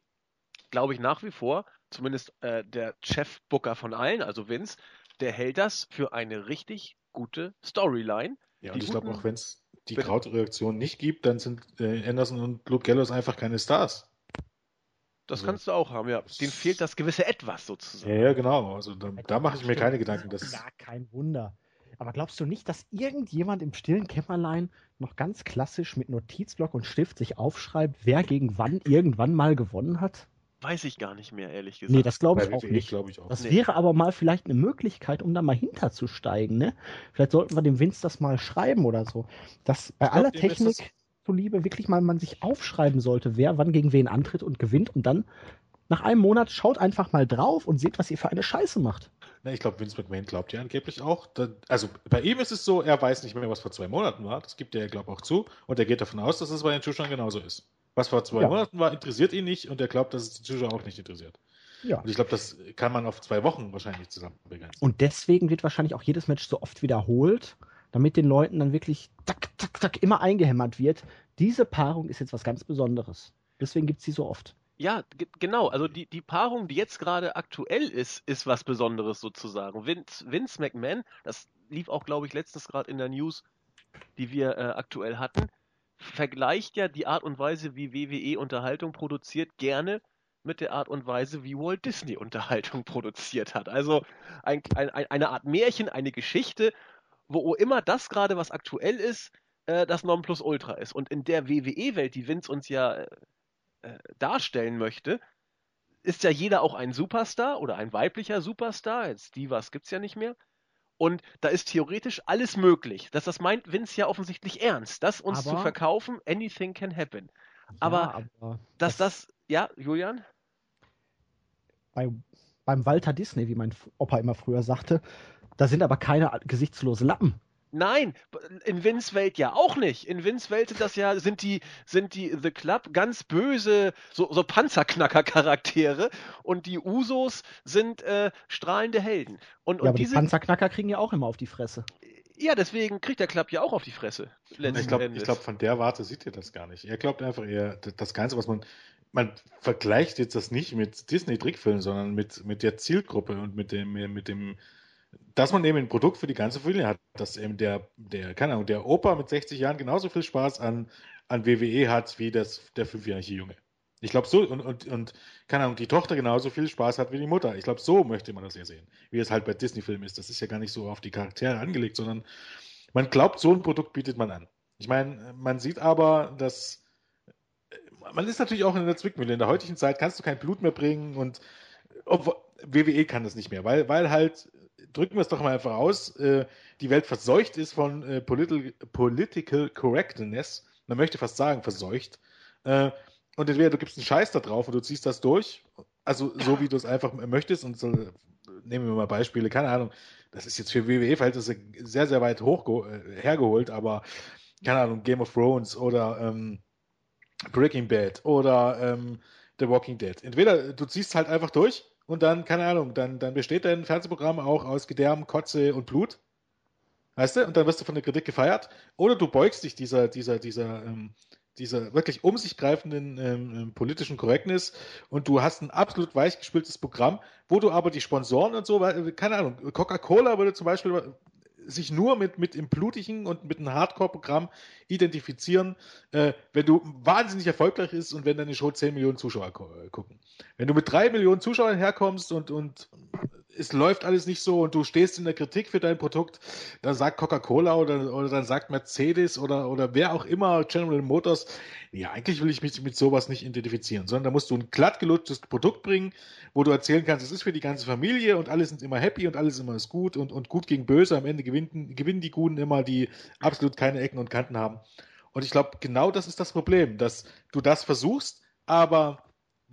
glaube ich nach wie vor, zumindest äh, der Chef-Booker von allen, also Vince, der hält das für eine richtig gute Storyline. Ja, Die und ich glaube auch, wenn es die. Krautreaktion nicht gibt, dann sind äh, Anderson und Luke Gallows einfach keine Stars. Das Also- kannst du auch haben, ja. Dem fehlt das gewisse Etwas sozusagen. Ja, ja, genau. Also da, da mache ich mir keine Gedanken. Das Das, ist gar kein Wunder. Aber glaubst du nicht, dass irgendjemand im stillen Kämmerlein noch ganz klassisch mit Notizblock und Stift sich aufschreibt, wer gegen wann irgendwann mal gewonnen hat? Weiß ich gar nicht mehr, ehrlich gesagt. Nee, das glaube ich auch WWE nicht. glaube ich auch. Das Nee. wäre aber mal vielleicht eine Möglichkeit, um da mal hinterzusteigen. Ne? Vielleicht sollten wir dem Vince das mal schreiben oder so. Dass bei glaub, aller Technik zuliebe wirklich mal man sich aufschreiben sollte, wer wann gegen wen antritt und gewinnt und dann nach einem Monat schaut einfach mal drauf und seht, was ihr für eine Scheiße macht. Na, ich glaube, Vince McMahon glaubt ja angeblich auch. Da, also bei ihm ist es so, er weiß nicht mehr, was vor zwei Monaten war. Das gibt er, glaube ich, auch zu. Und er geht davon aus, dass es bei den Zuschauern genauso ist. Was vor zwei Ja. Monaten war, interessiert ihn nicht und er glaubt, dass es die Zuschauer auch nicht interessiert. Ja. Und ich glaube, das kann man auf zwei Wochen wahrscheinlich zusammen begrenzen. Und deswegen wird wahrscheinlich auch jedes Match so oft wiederholt, damit den Leuten dann wirklich zack, zack, zack immer eingehämmert wird. Diese Paarung ist jetzt was ganz Besonderes. Deswegen gibt es sie so oft. Ja, ge- genau. Also die, die Paarung, die jetzt gerade aktuell ist, ist was Besonderes sozusagen. Vince, Vince McMahon, das lief auch, glaube ich, letztens gerade in der News, die wir äh, aktuell hatten, vergleicht ja die Art und Weise, wie WWE Unterhaltung produziert, gerne mit der Art und Weise, wie Walt Disney Unterhaltung produziert hat. Also ein, ein, ein, eine Art Märchen, eine Geschichte, wo immer das gerade, was aktuell ist, äh, das Nonplusultra ist. Und in der WWE-Welt, die Vince uns ja äh, darstellen möchte, ist ja jeder auch ein Superstar oder ein weiblicher Superstar. Jetzt Divas gibt es ja nicht mehr. Und da ist theoretisch alles möglich. Das, das meint Vince ja offensichtlich ernst, das uns Aber- zu verkaufen, anything can happen. Aber ja, aber Dass das, ja, Julian? bei, beim Walter Disney, wie mein Opa immer früher sagte, da sind aber keine gesichtslose Lappen. Nein, in Vince Welt ja auch nicht. In Vince Welt sind das ja, sind die, sind die The Club ganz böse, so, so Panzerknacker-Charaktere und die Usos sind äh, strahlende Helden. Und, Ja, und aber die diese, Panzerknacker kriegen ja auch immer auf die Fresse. ja, deswegen kriegt der Club ja auch auf die Fresse. Ich glaube, glaub, von der Warte sieht ihr das gar nicht. Er glaubt einfach eher, das Ganze, was man. Man vergleicht jetzt das nicht mit Disney-Trickfilmen, sondern mit, mit der Zielgruppe und mit dem, mit dem, dass man eben ein Produkt für die ganze Familie hat, dass eben der, der, keine Ahnung, der Opa mit 60 Jahren genauso viel Spaß an, an WWE hat wie das, der fünfjährige Junge. Ich glaube so, und, und, und, keine Ahnung, die Tochter genauso viel Spaß hat wie die Mutter. Ich glaube, so möchte man das ja sehen, wie es halt bei Disney-Filmen ist. Das ist ja gar nicht so auf die Charaktere angelegt, sondern man glaubt, so ein Produkt bietet man an. Ich meine, man sieht aber, dass man ist natürlich auch in der Zwickmühle. In der heutigen Zeit kannst du kein Blut mehr bringen und obwohl, WWE kann das nicht mehr, weil, weil halt, drücken wir es doch mal einfach aus, äh, die Welt verseucht ist von äh, political, political Correctness. Man möchte fast sagen, verseucht. Äh, und entweder du gibst einen Scheiß da drauf und du ziehst das durch, also so wie du es einfach möchtest und so, nehmen wir mal Beispiele, keine Ahnung, das ist jetzt für WWE-Verhältnisse sehr, sehr weit hoch hergeholt, aber keine Ahnung, Game of Thrones oder ähm, Breaking Bad oder ähm, The Walking Dead. Entweder du ziehst halt einfach durch und dann, keine Ahnung, dann, dann besteht dein Fernsehprogramm auch aus Gedärm, Kotze und Blut. Weißt du? Und dann wirst du von der Kritik gefeiert. Oder du beugst dich dieser, dieser, dieser, ähm, dieser wirklich um sich greifenden ähm, politischen Korrektness und du hast ein absolut weichgespültes Programm, wo du aber die Sponsoren und so, keine Ahnung, Coca-Cola würde zum Beispiel sich nur mit, mit dem blutigen und mit einem Hardcore-Programm identifizieren, äh, wenn du wahnsinnig erfolgreich bist und wenn deine Show 10 Millionen Zuschauer gucken. Wenn du mit 3 Millionen Zuschauern herkommst und, und es läuft alles nicht so und du stehst in der Kritik für dein Produkt, dann sagt Coca-Cola oder, oder dann sagt Mercedes oder, oder wer auch immer, General Motors, ja, eigentlich will ich mich mit sowas nicht identifizieren, sondern da musst du ein glatt gelutschtes Produkt bringen, wo du erzählen kannst, es ist für die ganze Familie und alle sind immer happy und alles immer ist gut und, und gut gegen böse. Am Ende gewinnen, gewinnen die Guten immer, die absolut keine Ecken und Kanten haben. Und ich glaube, genau das ist das Problem, dass du das versuchst, aber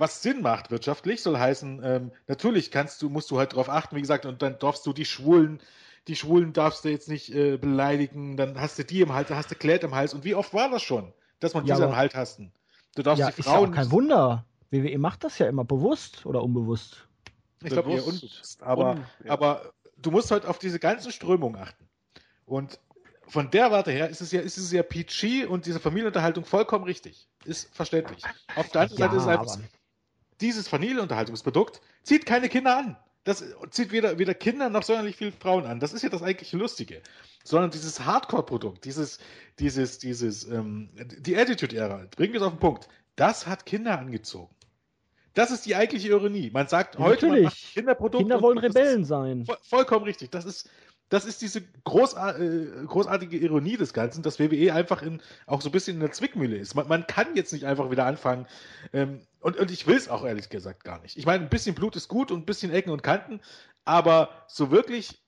was Sinn macht wirtschaftlich, soll heißen, ähm, natürlich kannst du, musst du halt darauf achten, wie gesagt, und dann darfst du die Schwulen, die Schwulen darfst du jetzt nicht äh, beleidigen, dann hast du die im Hals, dann hast du Klät im Hals. Und wie oft war das schon, dass man Ja, diese aber- im Hals hasten? Du darfst Ja, die ist ja Frauen auch kein Wunder. WWE macht das ja immer bewusst oder unbewusst. Ich glaube eher Bewusst. unbewusst. Aber, Un- ja. aber du musst halt auf diese ganzen Strömungen achten. Und von der Warte her ist es ja, ist es ja PG und diese Familienunterhaltung vollkommen richtig. Ist verständlich. Auf der anderen Seite ist es einfach, aber dieses Familienunterhaltungsprodukt zieht keine Kinder an. Das zieht weder, weder Kinder noch sonderlich viele Frauen an. Das ist ja das eigentlich Lustige. Sondern dieses Hardcore-Produkt, dieses, dieses, dieses, ähm, die Attitude-Ära, bringen wir es auf den Punkt. Das hat Kinder angezogen. Das ist die eigentliche Ironie. Man sagt Ja, heute, man natürlich. macht ein Kinderprodukt. Kinder wollen Rebellen sein. Voll, vollkommen richtig. Das ist, das ist diese äh, großartige Ironie des Ganzen, dass WWE einfach in, auch so ein bisschen in der Zwickmühle ist. Man, man kann jetzt nicht einfach wieder anfangen. Ähm, und, und ich will es auch ehrlich gesagt gar nicht. Ich meine, ein bisschen Blut ist gut und ein bisschen Ecken und Kanten, aber so wirklich,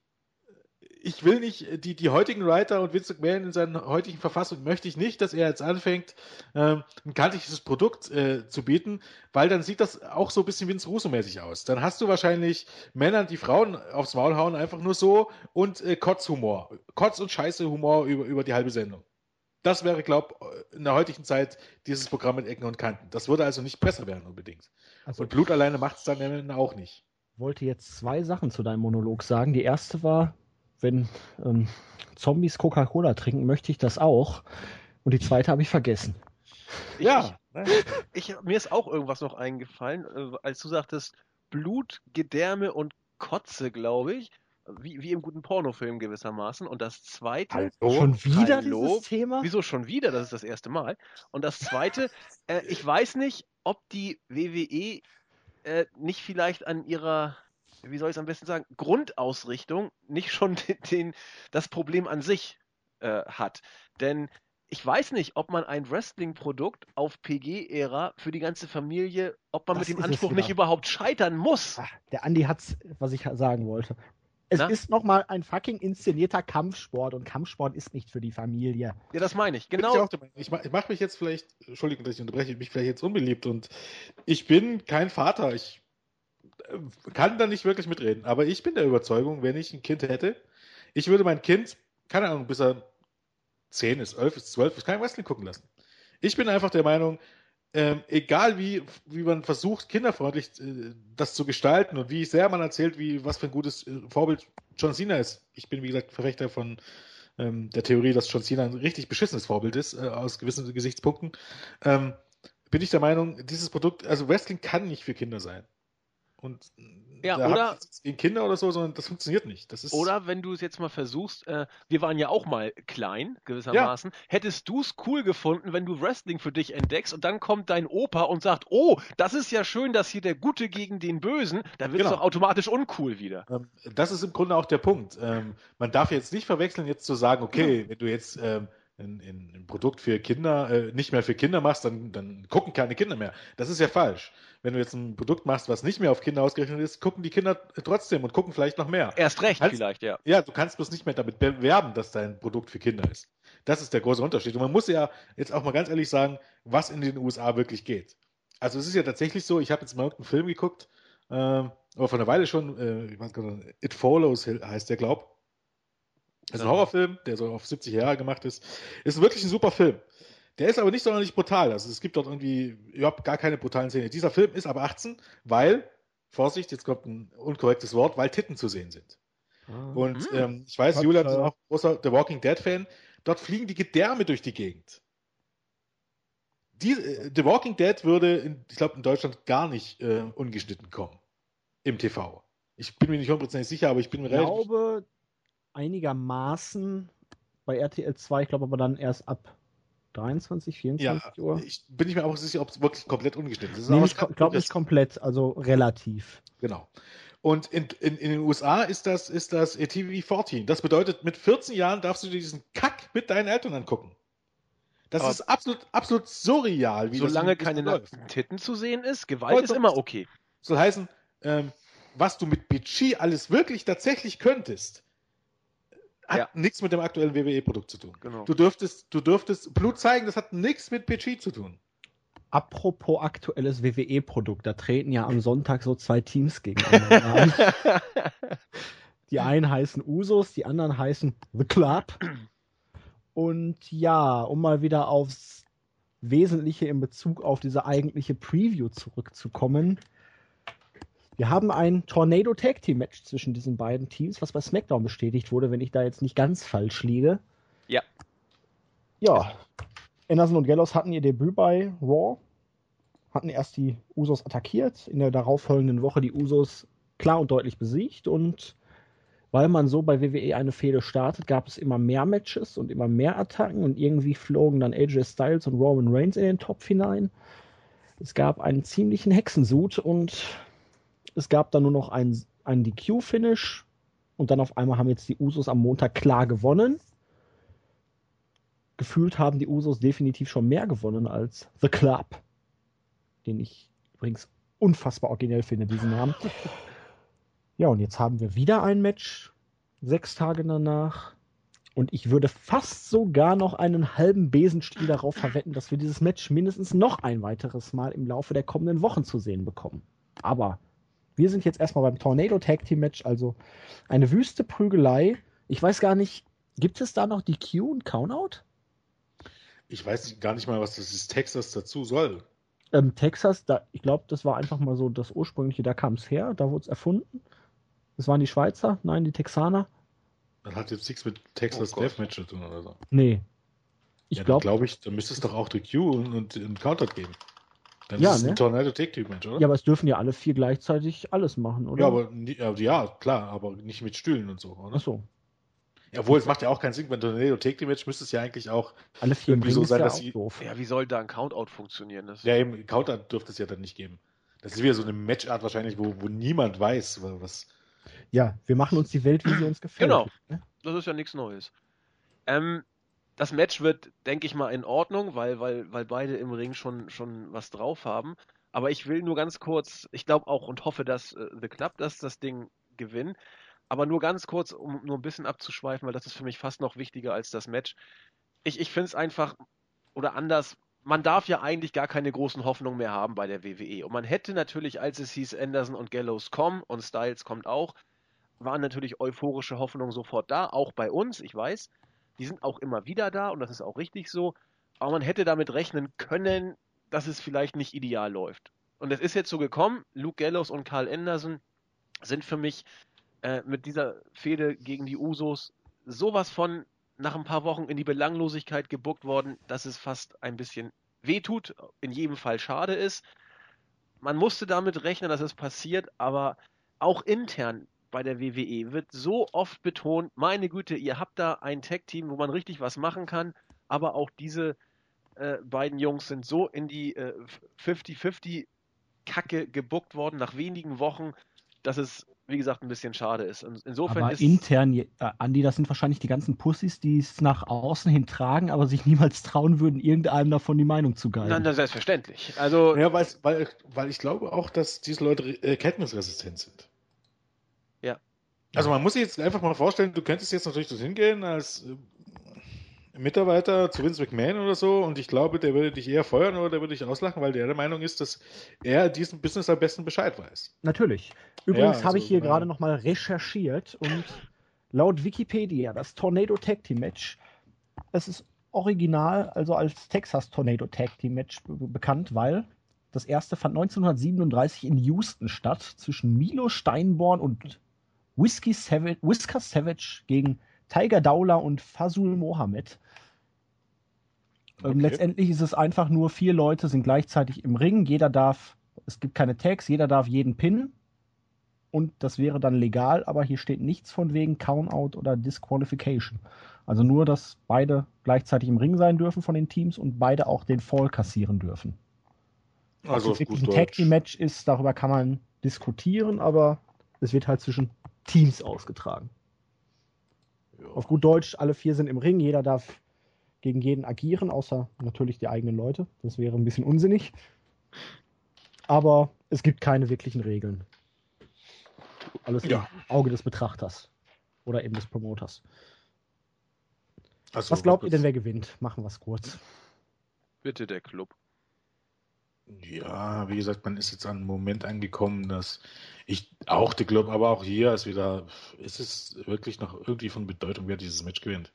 ich will nicht, die, die heutigen Writer und Vince McMahon in seiner heutigen Verfassung möchte ich nicht, dass er jetzt anfängt, ähm, ein kantiges Produkt äh, zu bieten, weil dann sieht das auch so ein bisschen Vince Russo-mäßig aus. Dann hast du wahrscheinlich Männer, die Frauen aufs Maul hauen, einfach nur so und äh, Kotzhumor. Kotz- und Scheiße-Humor über, über die halbe Sendung. Das wäre, glaube ich, in der heutigen Zeit dieses Programm mit Ecken und Kanten. Das würde also nicht besser werden unbedingt. Also Und Blut alleine macht es dann auch nicht. ich wollte jetzt zwei Sachen zu deinem Monolog sagen. Die erste war, wenn ähm, Zombies Coca-Cola trinken, möchte ich das auch. Und die zweite habe ich vergessen. Ich, ja, ich, ich, mir ist auch irgendwas noch eingefallen, äh, als du sagtest, Blut, Gedärme und Kotze, glaube ich. Wie, wie im guten Pornofilm gewissermaßen. Und das zweite. Schon wieder hallo? dieses Thema? Wieso schon wieder? Das ist das erste Mal. Und das zweite, äh, ich weiß nicht, ob die WWE äh, nicht vielleicht an ihrer, wie soll ich es am besten sagen, Grundausrichtung nicht schon den, den, das Problem an sich äh, hat. Denn ich weiß nicht, ob man ein Wrestling-Produkt auf PG-Ära für die ganze Familie, ob man Das mit dem Anspruch nicht überhaupt scheitern muss. Ah, der Andi hat's, was ich sagen wollte. Es Na? ist nochmal ein fucking inszenierter Kampfsport und Kampfsport ist nicht für die Familie. Ja, das meine ich. Bin Ich, Genau. ich, ma- ich mache mich jetzt vielleicht, Entschuldigung, dass ich unterbreche, mich vielleicht jetzt unbeliebt und ich bin kein Vater. Ich kann da nicht wirklich mitreden, aber ich bin der Überzeugung, wenn ich ein Kind hätte, ich würde mein Kind, keine Ahnung, bis er 10 ist, 11 ist, 12 ist, kein Wrestling gucken lassen. Ich bin einfach der Meinung, ähm, egal wie, wie man versucht, kinderfreundlich äh, das zu gestalten und wie sehr man erzählt, wie was für ein gutes äh, Vorbild John Cena ist. Ich bin, wie gesagt, Verfechter von ähm, der Theorie, dass John Cena ein richtig beschissenes Vorbild ist, äh, aus gewissen Gesichtspunkten. Ähm, bin ich der Meinung, dieses Produkt, also Wrestling kann nicht für Kinder sein. Und Ja, oder- gegen Kinder oder so, sondern das funktioniert nicht. Das ist, Oder wenn du es jetzt mal versuchst, äh, wir waren ja auch mal klein, gewissermaßen, hättest du es cool gefunden, wenn du Wrestling für dich entdeckst und dann kommt dein Opa und sagt, oh, das ist ja schön, dass hier der Gute gegen den Bösen, dann wird es Genau. doch automatisch uncool wieder. Ähm, das ist im Grunde auch der Punkt. Ähm, man darf jetzt nicht verwechseln, jetzt zu sagen, okay, wenn du jetzt ähm, ein, ein, ein Produkt für Kinder äh, nicht mehr für Kinder machst, dann, dann gucken keine Kinder mehr. Das ist ja falsch. Wenn du jetzt ein Produkt machst, was nicht mehr auf Kinder ausgerichtet ist, gucken die Kinder trotzdem und gucken vielleicht noch mehr. Erst recht Kannst- vielleicht, ja. Ja, du kannst bloß nicht mehr damit bewerben, dass dein Produkt für Kinder ist. Das ist der große Unterschied. Und man muss ja jetzt auch mal ganz ehrlich sagen, was in den USA wirklich geht. Also es ist ja tatsächlich so, ich habe jetzt mal irgendeinen Film geguckt, ähm, aber vor einer Weile schon, äh, ich weiß gar nicht, It Follows heißt der, glaub. Das ist ein Horrorfilm, der so auf 70 Jahre gemacht ist. Ist wirklich ein super Film. Der ist aber nicht sonderlich brutal. Also es gibt dort irgendwie überhaupt gar keine brutalen Szenen. Dieser Film ist aber 18, weil, Vorsicht, jetzt kommt ein unkorrektes Wort, weil Titten zu sehen sind. Und Hm. ähm, ich weiß, Gott, Julia, du bist äh, auch großer The Walking Dead-Fan. Dort fliegen die Gedärme durch die Gegend. Die, äh, The Walking Dead würde, in, ich glaube, in Deutschland gar nicht äh, ungeschnitten kommen. Im TV. Ich bin mir nicht hundertprozentig sicher, aber ich bin mir Ich relativ. glaube, einigermaßen bei RTL 2, ich glaube aber dann erst ab 23, 24 Ja, Uhr. ich bin nicht mehr auch sicher, ob es wirklich komplett ungeschnitten ist. Nee, Aber ich glaube nicht komplett, also relativ. Genau. Und in, in, in den USA ist das, ist das TV 14. Das bedeutet, mit 14 Jahren darfst du dir diesen Kack mit deinen Eltern angucken. Das Aber- ist absolut, absolut surreal, wie Solange das in keine nackten Titten zu sehen ist, Gewalt Vollkommen. ist immer okay. Soll heißen, ähm, was du mit Budget alles wirklich tatsächlich könntest, hat Ja. nichts mit dem aktuellen WWE-Produkt zu tun. Genau. Du dürftest, du dürftest Blut zeigen, das hat nichts mit Budget zu tun. Apropos aktuelles WWE-Produkt, da treten ja am Sonntag so zwei Teams gegeneinander an. Die einen heißen Usos, die anderen heißen The Club. Und ja, um mal wieder aufs Wesentliche in Bezug auf diese eigentliche Preview zurückzukommen. Wir haben ein Tornado Tag Team Match zwischen diesen beiden Teams, was bei SmackDown bestätigt wurde, wenn ich da jetzt nicht ganz falsch liege. Ja. Ja. Anderson und Gallows hatten ihr Debüt bei Raw, hatten erst die Usos attackiert, in der darauffolgenden Woche die Usos klar und deutlich besiegt und weil man so bei WWE eine Fehde startet, gab es immer mehr Matches und immer mehr Attacken und irgendwie flogen dann AJ Styles und Roman Reigns in den Topf hinein. Es gab einen ziemlichen Hexensud und es gab dann nur noch einen, einen DQ-Finish und dann auf einmal haben jetzt die Usos am Montag klar gewonnen. Gefühlt haben die Usos definitiv schon mehr gewonnen als The Club, den ich übrigens unfassbar originell finde, diesen Namen. Ja, und jetzt haben wir wieder ein Match, sechs Tage danach. Und ich würde fast sogar noch einen halben Besenstiel darauf verwetten, dass wir dieses Match mindestens noch ein weiteres Mal im Laufe der kommenden Wochen zu sehen bekommen. Aber wir sind jetzt erstmal beim Tornado Tag Team Match, also eine wüste Prügelei. Ich weiß gar nicht, gibt es da noch die Q und Countout? Ich weiß gar nicht mal, was das ist, Texas dazu soll. Ähm, Texas, da, ich glaube, das war einfach mal so das ursprüngliche, da kam es her, da wurde es erfunden. Das waren die Schweizer, nein, die Texaner. Das hat jetzt nichts mit Texas Oh. Deathmatch zu tun oder so. Nee. Ich ja, glaube, glaube ich, dann müsste es doch auch die Q und, und einen Counter geben. Dann Ja, ist es ne? ein Tornado Take Team Match, oder? ja, aber es dürfen ja alle vier gleichzeitig alles machen, oder? Ja, aber ja, klar, aber nicht mit Stühlen und so, oder? Ach so. Ja, Obwohl, es macht ja auch keinen Sinn, beim Tornado Take Team Match müsste es ja eigentlich auch, Alle vier im Irgendwie so ist sein, ja dass sie- doof. Ja, wie soll da ein Countout funktionieren? Das ja, eben Counter dürfte es ja dann nicht geben. Das ist wieder so eine Matchart wahrscheinlich, wo, wo niemand weiß, wa- was. Ja, wir machen uns die Welt, wie sie uns gefällt. Genau. Ne? Das ist ja nichts Neues. Ähm, das Match wird, denke ich mal, in Ordnung, weil, weil, weil beide im Ring schon, schon was drauf haben. Aber ich will nur ganz kurz, ich glaube auch und hoffe, dass äh, The Club das, das Ding gewinnt. Aber nur ganz kurz, um nur ein bisschen abzuschweifen, weil das ist für mich fast noch wichtiger als das Match. Ich, ich finde es einfach, oder anders, man darf ja eigentlich gar keine großen Hoffnungen mehr haben bei der WWE. Und man hätte natürlich, als es hieß, Anderson und Gallows kommen und Styles kommt auch, waren natürlich euphorische Hoffnungen sofort da, auch bei uns, ich weiß. Die sind auch immer wieder da und das ist auch richtig so. Aber man hätte damit rechnen können, dass es vielleicht nicht ideal läuft. Und es ist jetzt so gekommen, Luke Gallows und Carl Anderson sind für mich äh, mit dieser Fehde gegen die Usos sowas von nach ein paar Wochen in die Belanglosigkeit gebuckt worden, dass es fast ein bisschen wehtut, in jedem Fall schade ist. Man musste damit rechnen, dass es passiert, aber auch intern bei der WWE wird so oft betont, meine Güte, ihr habt da ein Tag-Team, wo man richtig was machen kann, aber auch diese äh, beiden Jungs sind so in die 50-50 äh, Kacke gebuckt worden nach wenigen Wochen, dass es, wie gesagt, ein bisschen schade ist. Und insofern aber ist intern, äh, Andi, das sind wahrscheinlich die ganzen Pussys, die es nach außen hin tragen, aber sich niemals trauen würden, irgendeinem davon die Meinung zu geilen. Nein, das ist selbstverständlich. Also, ja, weil, weil, weil ich glaube auch, dass diese Leute erkenntnisresistent sind. Also man muss sich jetzt einfach mal vorstellen, du könntest jetzt natürlich dorthin gehen als Mitarbeiter zu Vince McMahon oder so und ich glaube, der würde dich eher feuern oder der würde dich auslachen, weil der der Meinung ist, dass er diesem Business am besten Bescheid weiß. Natürlich. Übrigens Ja, habe ich also, hier ja. gerade nochmal recherchiert und laut Wikipedia das Tornado Tag Team Match, es ist original, also als Texas Tornado Tag Team Match be bekannt, weil das erste fand 1937 in Houston statt zwischen Milo Steinborn und Whiskey Savage, Whisker Savage gegen Tiger Dowler und Fazul Mohammed. Ähm, Okay. Letztendlich ist es einfach nur vier Leute sind gleichzeitig im Ring. Jeder darf, es gibt keine Tags, jeder darf jeden pinnen. Und das wäre dann legal, aber hier steht nichts von wegen Countout oder Disqualification. Also nur, dass beide gleichzeitig im Ring sein dürfen von den Teams und beide auch den Fall kassieren dürfen. Also es wirklich ein Tag. Team Match ist, darüber kann man diskutieren, aber es wird halt zwischen Teams ausgetragen. Ja. Auf gut Deutsch, alle vier sind im Ring, jeder darf gegen jeden agieren, außer natürlich die eigenen Leute. Das wäre ein bisschen unsinnig. Aber es gibt keine wirklichen Regeln. Alles Ja. im Auge des Betrachters. Oder eben des Promoters. Also, Was glaubt ihr denn, wer gewinnt? Machen wir es kurz. bitte der Club. Ja, wie gesagt, man ist jetzt an einem Moment angekommen, dass ich auch die glaube, aber auch hier ist wieder, ist es wirklich noch irgendwie von Bedeutung, wer dieses Match gewinnt.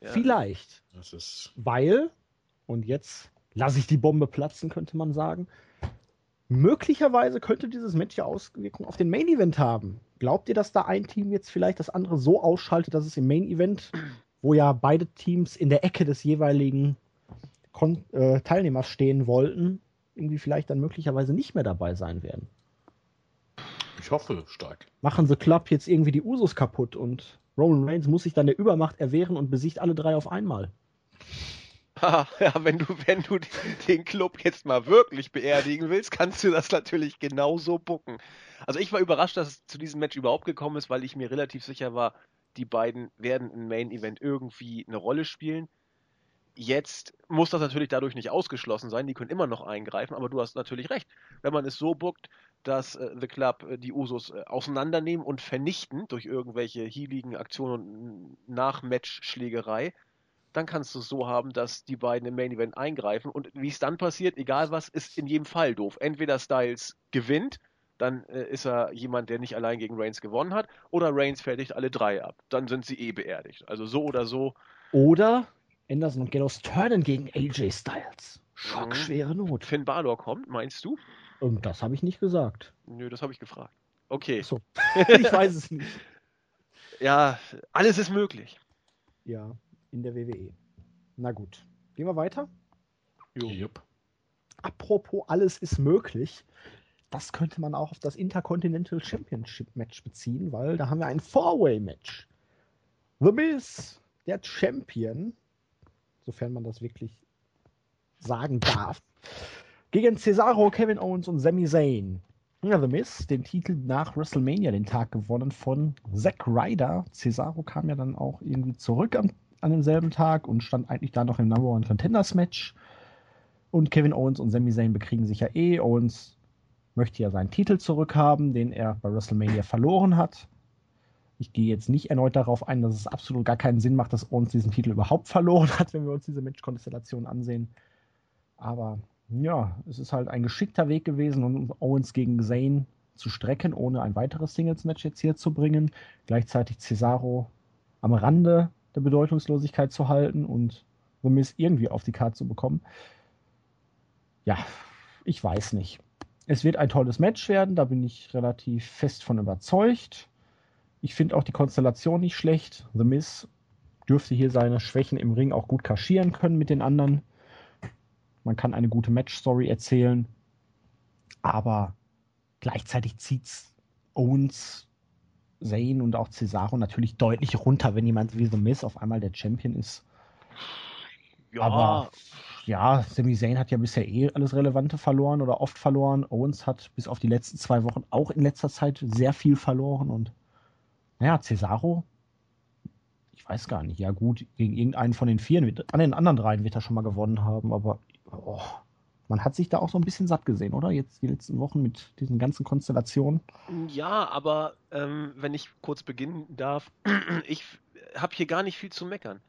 Ja. Vielleicht, Das ist, weil, und jetzt lasse ich die Bombe platzen, könnte man sagen, möglicherweise könnte dieses Match ja Auswirkungen auf den Main Event haben. Glaubt ihr, dass da ein Team jetzt vielleicht das andere so ausschaltet, dass es im Main Event, wo ja beide Teams in der Ecke des jeweiligen Kon äh, Teilnehmers stehen wollten, irgendwie vielleicht dann möglicherweise nicht mehr dabei sein werden? Ich hoffe stark. Machen The Club jetzt irgendwie die Usos kaputt und Roman Reigns muss sich dann der Übermacht erwehren und besiegt alle drei auf einmal. Haha, ja, wenn du, wenn du den Club jetzt mal wirklich beerdigen willst, kannst du das natürlich genauso bucken. Also ich war überrascht, dass es zu diesem Match überhaupt gekommen ist, weil ich mir relativ sicher war, die beiden werden im Main Event irgendwie eine Rolle spielen. Jetzt muss das natürlich dadurch nicht ausgeschlossen sein, die können immer noch eingreifen, aber du hast natürlich recht. Wenn man es so buckt, dass äh, The Club äh, die Usos äh, auseinandernehmen und vernichten durch irgendwelche healigen Aktionen und Nach-Match-Schlägerei, dann kannst du es so haben, dass die beiden im Main Event eingreifen und wie es dann passiert, egal was, ist in jedem Fall doof. Entweder Styles gewinnt, dann äh, ist er jemand, der nicht allein gegen Reigns gewonnen hat, oder Reigns fertigt alle drei ab. Dann sind sie eh beerdigt. Also so oder so. Oder Anderson und Gallows turnen gegen AJ Styles. Schockschwere Not. Finn Balor kommt, meinst du? Und das habe ich nicht gesagt. Nö, das habe ich gefragt. Okay. So. ich weiß es nicht. Ja, alles ist möglich. Ja, in der WWE. Na gut. Gehen wir weiter. Jupp. Apropos, alles ist möglich. Das könnte man auch auf das Intercontinental Championship Match beziehen, weil da haben wir ein Four-Way-Match. The Miz, der Champion, sofern man das wirklich sagen darf, gegen Cesaro, Kevin Owens und Sami Zayn. Ja, The Miz, den Titel nach WrestleMania den Tag gewonnen von Zack Ryder. Cesaro kam ja dann auch irgendwie zurück am an demselben Tag und stand eigentlich da noch im Number One Contenders Match. Und Kevin Owens und Sami Zayn bekriegen sich ja eh. Owens möchte ja seinen Titel zurückhaben, den er bei WrestleMania verloren hat. Ich gehe jetzt nicht erneut darauf ein, dass es absolut gar keinen Sinn macht, dass Owens diesen Titel überhaupt verloren hat, wenn wir uns diese Matchkonstellation ansehen. Aber ja, es ist halt ein geschickter Weg gewesen, um Owens gegen Zayn zu strecken, ohne ein weiteres Singles-Match jetzt hier zu bringen. Gleichzeitig Cesaro am Rande der Bedeutungslosigkeit zu halten und The Miz irgendwie auf die Karte zu bekommen. Ja, ich weiß nicht. Es wird ein tolles Match werden, da bin ich relativ fest von überzeugt. Ich finde auch die Konstellation nicht schlecht. The Miz dürfte hier seine Schwächen im Ring auch gut kaschieren können mit den anderen. Man kann eine gute Match-Story erzählen. Aber gleichzeitig zieht's Owens, Zane und auch Cesaro natürlich deutlich runter, wenn jemand wie The Miz auf einmal der Champion ist. Ja. Aber ja, Sami Zayn hat ja bisher eh alles Relevante verloren oder oft verloren. Owens hat bis auf die letzten zwei Wochen auch in letzter Zeit sehr viel verloren und naja, Cesaro, ich weiß gar nicht. Ja, gut, gegen irgendeinen von den vier, an den anderen dreien wird er schon mal gewonnen haben, aber oh, man hat sich da auch so ein bisschen satt gesehen, oder? Jetzt die letzten Wochen mit diesen ganzen Konstellationen. Ja, aber ähm, wenn ich kurz beginnen darf, ich habe hier gar nicht viel zu meckern.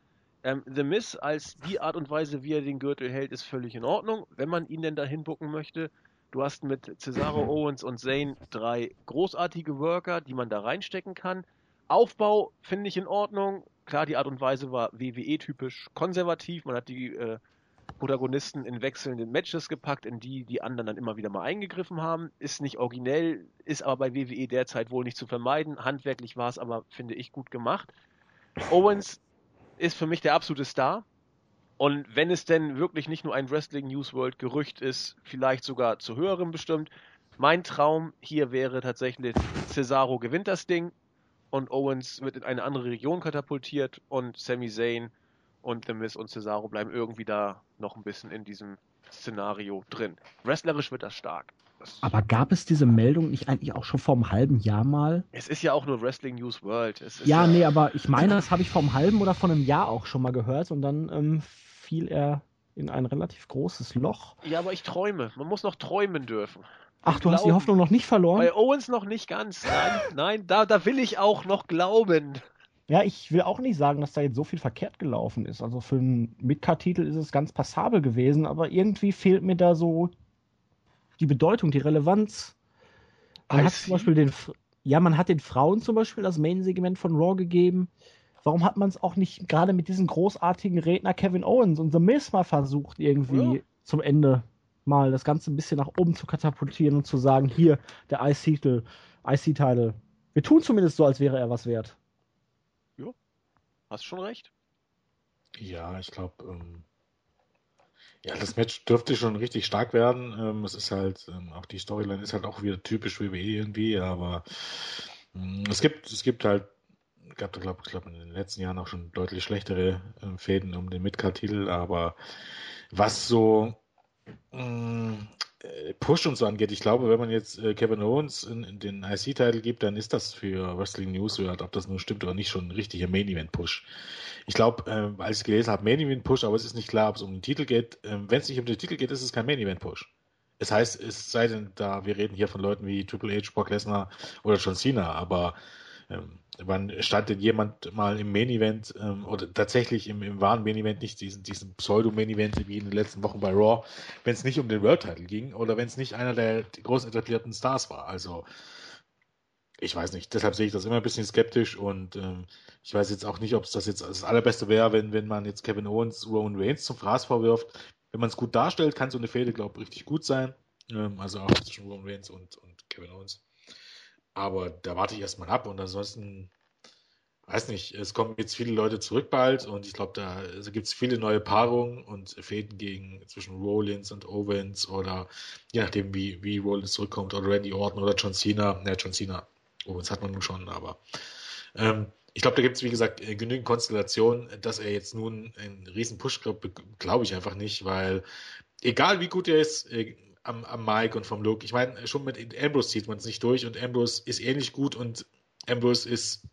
Ähm, The Miss als die Art und Weise, wie er den Gürtel hält, ist völlig in Ordnung, wenn man ihn denn dahin bucken möchte. Du hast mit Cesaro Owens und Zane drei großartige Worker, die man da reinstecken kann. Aufbau finde ich in Ordnung. Klar, die Art und Weise war WWE-typisch konservativ. Man hat die äh, Protagonisten in wechselnden Matches gepackt, in die die anderen dann immer wieder mal eingegriffen haben. Ist nicht originell, ist aber bei WWE derzeit wohl nicht zu vermeiden. Handwerklich war es aber, finde ich, gut gemacht. Owens ist für mich der absolute Star. Und wenn es denn wirklich nicht nur ein Wrestling News World Gerücht ist, vielleicht sogar zu höherem bestimmt, mein Traum hier wäre tatsächlich, Cesaro gewinnt das Ding und Owens wird in eine andere Region katapultiert und Sami Zayn und The Miz und Cesaro bleiben irgendwie da noch ein bisschen in diesem Szenario drin. Wrestlerisch wird das stark. Das Aber gab es diese Meldung nicht eigentlich auch schon vor einem halben Jahr mal? Es ist ja auch nur Wrestling News World. ja, ja, nee, aber ich meine, das habe ich vor einem halben oder vor einem Jahr auch schon mal gehört und dann ähm, fiel er in ein relativ großes Loch. Ja, aber ich träume. Man muss noch träumen dürfen. Ach, du glauben. hast die Hoffnung noch nicht verloren? Bei Owens noch nicht ganz. Nein, nein, da, da will ich auch noch glauben. Ja, ich will auch nicht sagen, dass da jetzt so viel verkehrt gelaufen ist. Also für einen Midcard-Titel ist es ganz passabel gewesen, aber irgendwie fehlt mir da so die Bedeutung, die Relevanz. Man I hat see. zum Beispiel den, ja, man hat den Frauen zum Beispiel das Main-Segment von Raw gegeben. Warum hat man es auch nicht gerade mit diesem großartigen Redner Kevin Owens und The Miz mal versucht, irgendwie ja. zum Ende mal das Ganze ein bisschen nach oben zu katapultieren und zu sagen, hier, der IC-Titel, IC-Title. Wir tun zumindest so, als wäre er was wert. Hast schon recht. Ja, ich glaube, ähm, ja, das Match dürfte schon richtig stark werden. Ähm, es ist halt, ähm, auch die Storyline ist halt auch wieder typisch WWE irgendwie, aber ähm, es gibt, es gibt halt, gab da glaube ich glaub in den letzten Jahren auch schon deutlich schlechtere ähm, Fäden um den Midcard-Titel, aber was so äh, Push und so angeht, ich glaube, wenn man jetzt äh, Kevin Owens in, in den IC-Titel gibt, dann ist das für Wrestling News, ob das nun stimmt oder nicht, schon ein richtiger Main-Event-Push. Ich glaube, äh, als ich gelesen habe, Main-Event-Push, aber es ist nicht klar, ob es um den Titel geht. Ähm, wenn es nicht um den Titel geht, ist es kein Main-Event-Push. Es heißt, es sei denn, da wir reden hier von Leuten wie Triple H, Brock Lesnar oder John Cena, aber ähm, wann stand denn jemand mal im Main Event ähm, oder tatsächlich im, im wahren Main Event, nicht diesen, diesen Pseudo-Main Event wie in den letzten Wochen bei Raw, wenn es nicht um den World Title ging oder wenn es nicht einer der großen etablierten Stars war. Also ich weiß nicht, deshalb sehe ich das immer ein bisschen skeptisch und ähm, ich weiß jetzt auch nicht, ob es das jetzt das Allerbeste wäre, wenn, wenn man jetzt Kevin Owens, Rowan Reigns zum Fraß vorwirft. Wenn man es gut darstellt, kann so eine Fehde, glaube ich, richtig gut sein. Ähm, also auch zwischen Rowan Reigns und, und Kevin Owens. Aber da warte ich erstmal ab und ansonsten, weiß nicht, es kommen jetzt viele Leute zurück bald und ich glaube, da also gibt es viele neue Paarungen und Fäden gegen zwischen Rollins und Owens oder je nachdem, wie, wie Rollins zurückkommt oder Randy Orton oder John Cena. Ne, John Cena, Owens hat man nun schon, aber ähm, ich glaube, da gibt es, wie gesagt, äh, genügend Konstellationen, dass er jetzt nun einen riesen Push glaube glaub ich einfach nicht, weil egal wie gut er ist, äh, am, am Mike und vom Look. Ich meine, schon mit Ambrose zieht man es nicht durch und Ambrose ist ähnlich gut und Ambrose ist,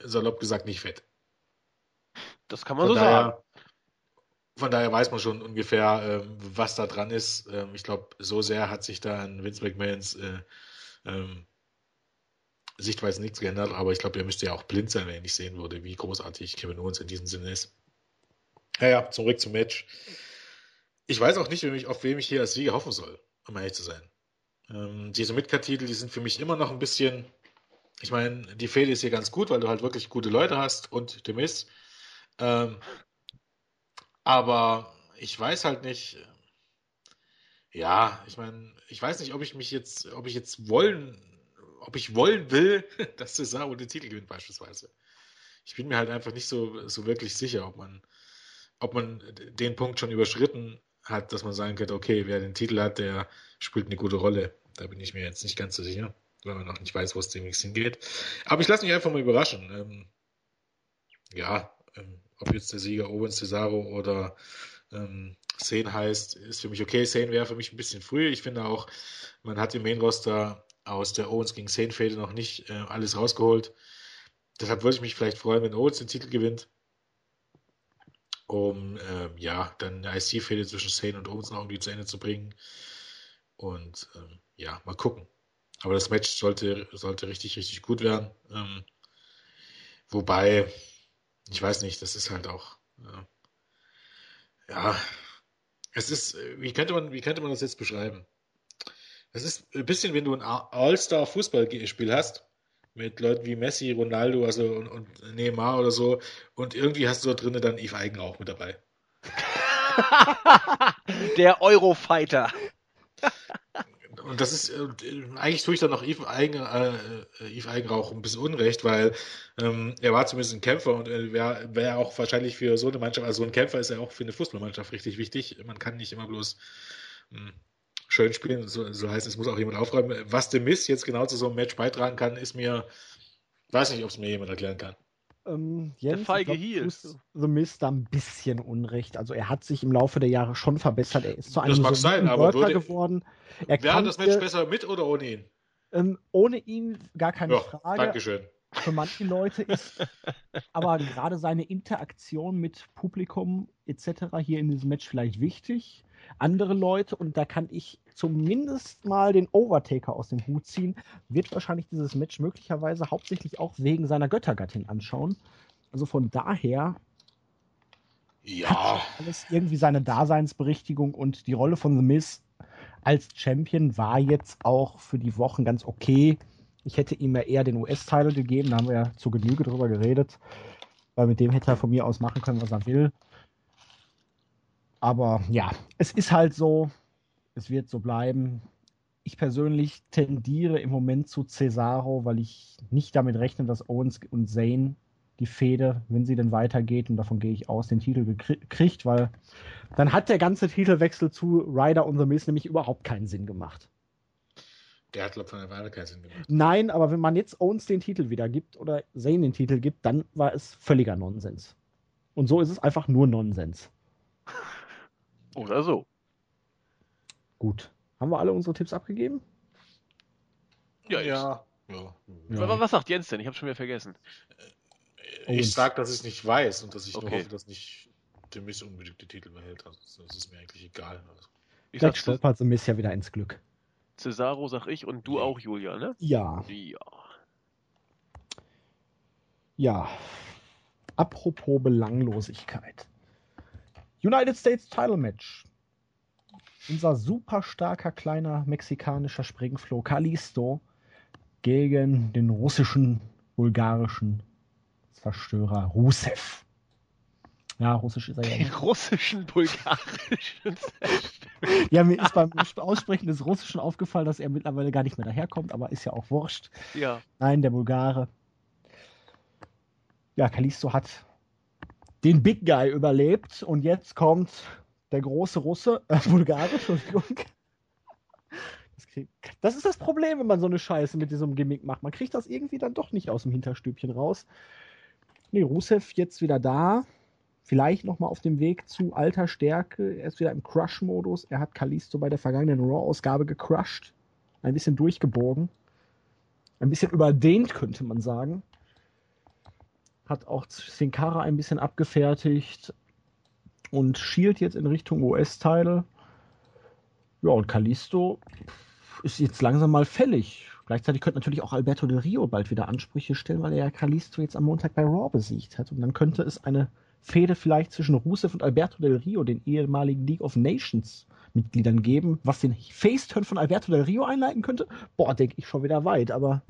salopp gesagt, nicht fett. Das kann man Von so daher, sagen. von daher weiß man schon ungefähr, ähm, was da dran ist. Ähm, ich glaube, so sehr hat sich da an Vince McMahons äh, ähm, Sichtweise nichts geändert, aber ich glaube, er müsste ja auch blind sein, wenn er nicht sehen würde, wie großartig Kevin Owens in diesem Sinne ist. Ja, ja, zurück zum Match. Ich weiß auch nicht, auf wem ich hier als Sieger hoffen soll, um ehrlich zu sein. Ähm, diese Midcard-Titel, die sind für mich immer noch ein bisschen. Ich meine, die Fehde ist hier ganz gut, weil du halt wirklich gute Leute hast und The Miz. Ähm, aber ich weiß halt nicht. Ja, ich meine, ich weiß nicht, ob ich mich jetzt, ob ich jetzt wollen, ob ich wollen will, dass Cesaro den Titel gewinnt, beispielsweise. Ich bin mir halt einfach nicht so, so wirklich sicher, ob man, ob man den Punkt schon überschritten hat, dass man sagen könnte, okay, wer den Titel hat, der spielt eine gute Rolle. Da bin ich mir jetzt nicht ganz so sicher, weil man noch nicht weiß, wo es demnächst hingeht. Aber ich lasse mich einfach mal überraschen. Ähm, ja, ähm, ob jetzt der Sieger Owens, Cesaro oder ähm, Sane heißt, ist für mich okay. Sane wäre für mich ein bisschen früh. Ich finde auch, man hat im Main Roster aus der Owens gegen Sane Fehde noch nicht äh, alles rausgeholt. Deshalb würde ich mich vielleicht freuen, wenn Owens den Titel gewinnt, um ähm, ja dann eine IC-Fehde zwischen Sane und Owens noch irgendwie zu Ende zu bringen. Und ähm, ja, mal gucken. Aber das Match sollte, sollte richtig, richtig gut werden. Ähm, wobei, ich weiß nicht, das ist halt auch, äh, ja, es ist, wie könnte man, wie könnte man das jetzt beschreiben? Es ist ein bisschen, wenn du ein All-Star-Fußballspiel hast, mit Leuten wie Messi, Ronaldo, also und, und Neymar oder so, und irgendwie hast du da drinnen dann Yves Eigen auch mit dabei. Der Eurofighter. Und das ist, äh, eigentlich tue ich dann noch Yves Eigen, äh, Yves Eigen auch ein bisschen Unrecht, weil ähm, er war zumindest ein Kämpfer und er wäre wär auch wahrscheinlich für so eine Mannschaft, also so ein Kämpfer ist ja auch für eine Fußballmannschaft richtig wichtig. Man kann nicht immer bloß mh, schön spielen, so, so heißt es muss auch jemand aufräumen. Was The Miss jetzt genau zu so einem Match beitragen kann, ist mir, weiß nicht, ob es mir jemand erklären kann. Ähm, Jens, Der feige Heel. The Mist da ein bisschen Unrecht. Also er hat sich im Laufe der Jahre schon verbessert. Er ist zu Das einem mag soliden sein, aber würde- geworden. Er Wäre das Match besser mit oder ohne ihn? ähm, ohne ihn gar keine Ja, Frage. Dankeschön. Für manche Leute ist aber gerade seine Interaktion mit Publikum etc. hier in diesem Match vielleicht wichtig. Andere Leute, und da kann ich zumindest mal den Overtaker aus dem Hut ziehen, wird wahrscheinlich dieses Match möglicherweise hauptsächlich auch wegen seiner Göttergattin anschauen. Also von daher Ja, alles irgendwie seine Daseinsberechtigung und die Rolle von The Miz als Champion war jetzt auch für die Wochen ganz okay. Ich hätte ihm ja eher den US-Title gegeben, da haben wir ja zu Genüge drüber geredet, weil mit dem hätte er von mir aus machen können, was er will. Aber ja, es ist halt so, es wird so bleiben. Ich persönlich tendiere im Moment zu Cesaro, weil ich nicht damit rechne, dass Owens und Zayn die Fehde, wenn sie denn weitergeht, und davon gehe ich aus, den Titel gekriegt, weil dann hat der ganze Titelwechsel zu Ryder und The Miz nämlich überhaupt keinen Sinn gemacht. der hat, glaube ich, von der Weile keinen Sinn gemacht. Nein, aber wenn man jetzt Owens den Titel wieder gibt oder Zayn den Titel gibt, dann war es völliger Nonsens. Und so ist es einfach nur Nonsens. Oder so. Gut. Haben wir alle unsere Tipps abgegeben? Ja, ja. ja. Ja. Was, sagt Jens denn? Ich habe schon wieder vergessen. Ich Owens. sag, dass ich es nicht weiß und dass ich nur Okay. hoffe, dass nicht der Miss unbedingt den Titel behält. Also, das ist mir eigentlich egal. Also, Ich sag Vielleicht stolpert The Miz ja wieder ins Glück. Cesaro, sag ich, und du auch, Julia, ne? Ja. Ja. Ja. Apropos Belanglosigkeit. United States Title Match. Unser super starker kleiner mexikanischer Springfloh Kalisto gegen den russischen, bulgarischen Zerstörer Rusev. Ja, russisch ist er ja Den russischen, bulgarischen Ja, mir ist beim Aussprechen des Russischen aufgefallen, dass er mittlerweile gar nicht mehr daherkommt, aber ist ja auch wurscht. Ja. Nein, der Bulgare. Ja, Kalisto hat den Big Guy überlebt und jetzt kommt der große Russe, äh, Bulgare, Entschuldigung. Das, krieg- das ist das Problem, wenn man so eine Scheiße mit diesem Gimmick macht. Man kriegt das irgendwie dann doch nicht aus dem Hinterstübchen raus. Nee, Rusev jetzt wieder da. Vielleicht nochmal auf dem Weg zu alter Stärke. Er ist wieder im Crush-Modus. Er hat Kalisto bei der vergangenen Raw-Ausgabe gecrushed. Ein bisschen durchgebogen. Ein bisschen überdehnt, könnte man sagen. hat auch Sin Cara ein bisschen abgefertigt und schielt jetzt in Richtung US-Teile. Ja, und Kalisto ist jetzt langsam mal fällig. Gleichzeitig könnte natürlich auch Alberto Del Rio bald wieder Ansprüche stellen, weil er ja Kalisto jetzt am Montag bei Raw besiegt hat. Und dann könnte es eine Fehde vielleicht zwischen Rusev und Alberto Del Rio, den ehemaligen League of Nations Mitgliedern geben, was den Face-Turn von Alberto Del Rio einleiten könnte. Boah, denke ich schon wieder weit, aber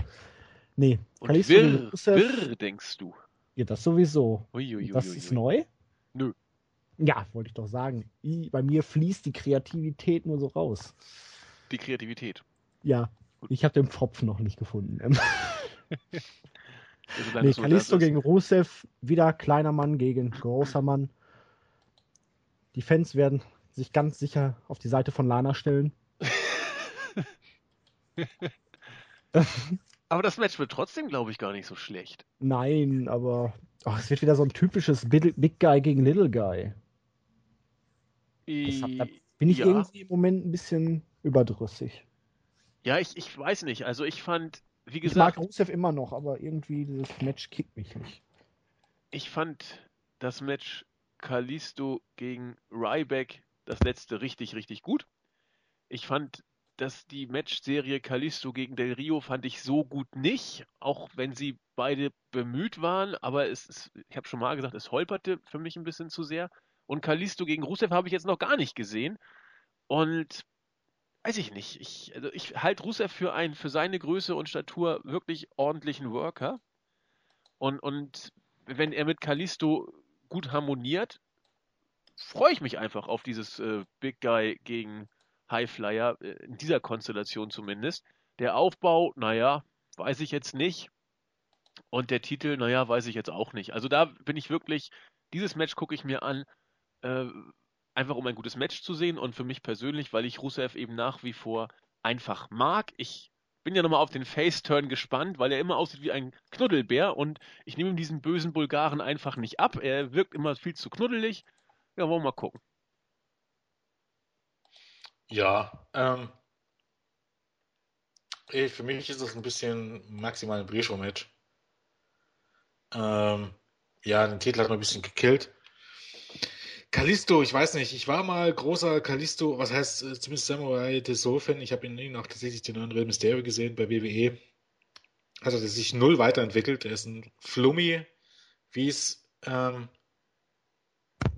nee. Und Kalisto wirr, wirr, denkst du? Ja, das sowieso. Ui, das ist neu? Nö. Ja, wollte ich doch sagen. bei mir fließt die Kreativität nur so raus. Die Kreativität. Ja, ich habe den Pfropf noch nicht gefunden. also nee, Kalisto gegen Rusev, wieder kleiner Mann gegen großer Mann. Die Fans werden sich ganz sicher auf die Seite von Lana stellen. aber das Match wird trotzdem, glaube ich, gar nicht so schlecht. Nein, aber oh, es wird wieder so ein typisches Big Guy gegen Little Guy. Da bin ich ja. irgendwie im Moment ein bisschen überdrüssig. Ja, ich, ich weiß nicht. Also ich fand, wie gesagt. Ich mag Rusev immer noch, aber irgendwie dieses Match kickt mich nicht. Ich fand das Match Kalisto gegen Ryback, das letzte, richtig, richtig gut. Ich fand, dass die Matchserie Kalisto gegen Del Rio fand ich so gut nicht, auch wenn sie beide bemüht waren, aber es ist, ich habe schon mal gesagt, es holperte für mich ein bisschen zu sehr. Und Kalisto gegen Rusev habe ich jetzt noch gar nicht gesehen. Und weiß ich nicht. Ich, also ich halte Rusev für einen, für seine Größe und Statur wirklich ordentlichen Worker. Und, und wenn er mit Kalisto gut harmoniert, freue ich mich einfach auf dieses äh, Big Guy gegen Highflyer, äh, in dieser Konstellation zumindest. Der Aufbau, naja, weiß ich jetzt nicht. Und der Titel, naja, weiß ich jetzt auch nicht. Also da bin ich wirklich, dieses Match gucke ich mir an, äh, einfach um ein gutes Match zu sehen und für mich persönlich, weil ich Rusev eben nach wie vor einfach mag. Ich bin ja nochmal auf den Face-Turn gespannt, weil er immer aussieht wie ein Knuddelbär und ich nehme ihm diesen bösen Bulgaren einfach nicht ab. Er wirkt immer viel zu knuddelig. Ja, wollen wir mal gucken. Ja, ähm, für mich ist das ein bisschen maximal ein Brischow-Match. Ähm, ja, den Titel hat man ein bisschen gekillt. Kalisto, ich weiß nicht, ich war mal großer Kalisto, was heißt äh, zumindest Samurai des Soul-Fan. Ich habe ihn auch tatsächlich den neuen Real Mysterio gesehen bei WWE. Hat er sich null weiterentwickelt. Er ist ein Flummi, wie es ähm,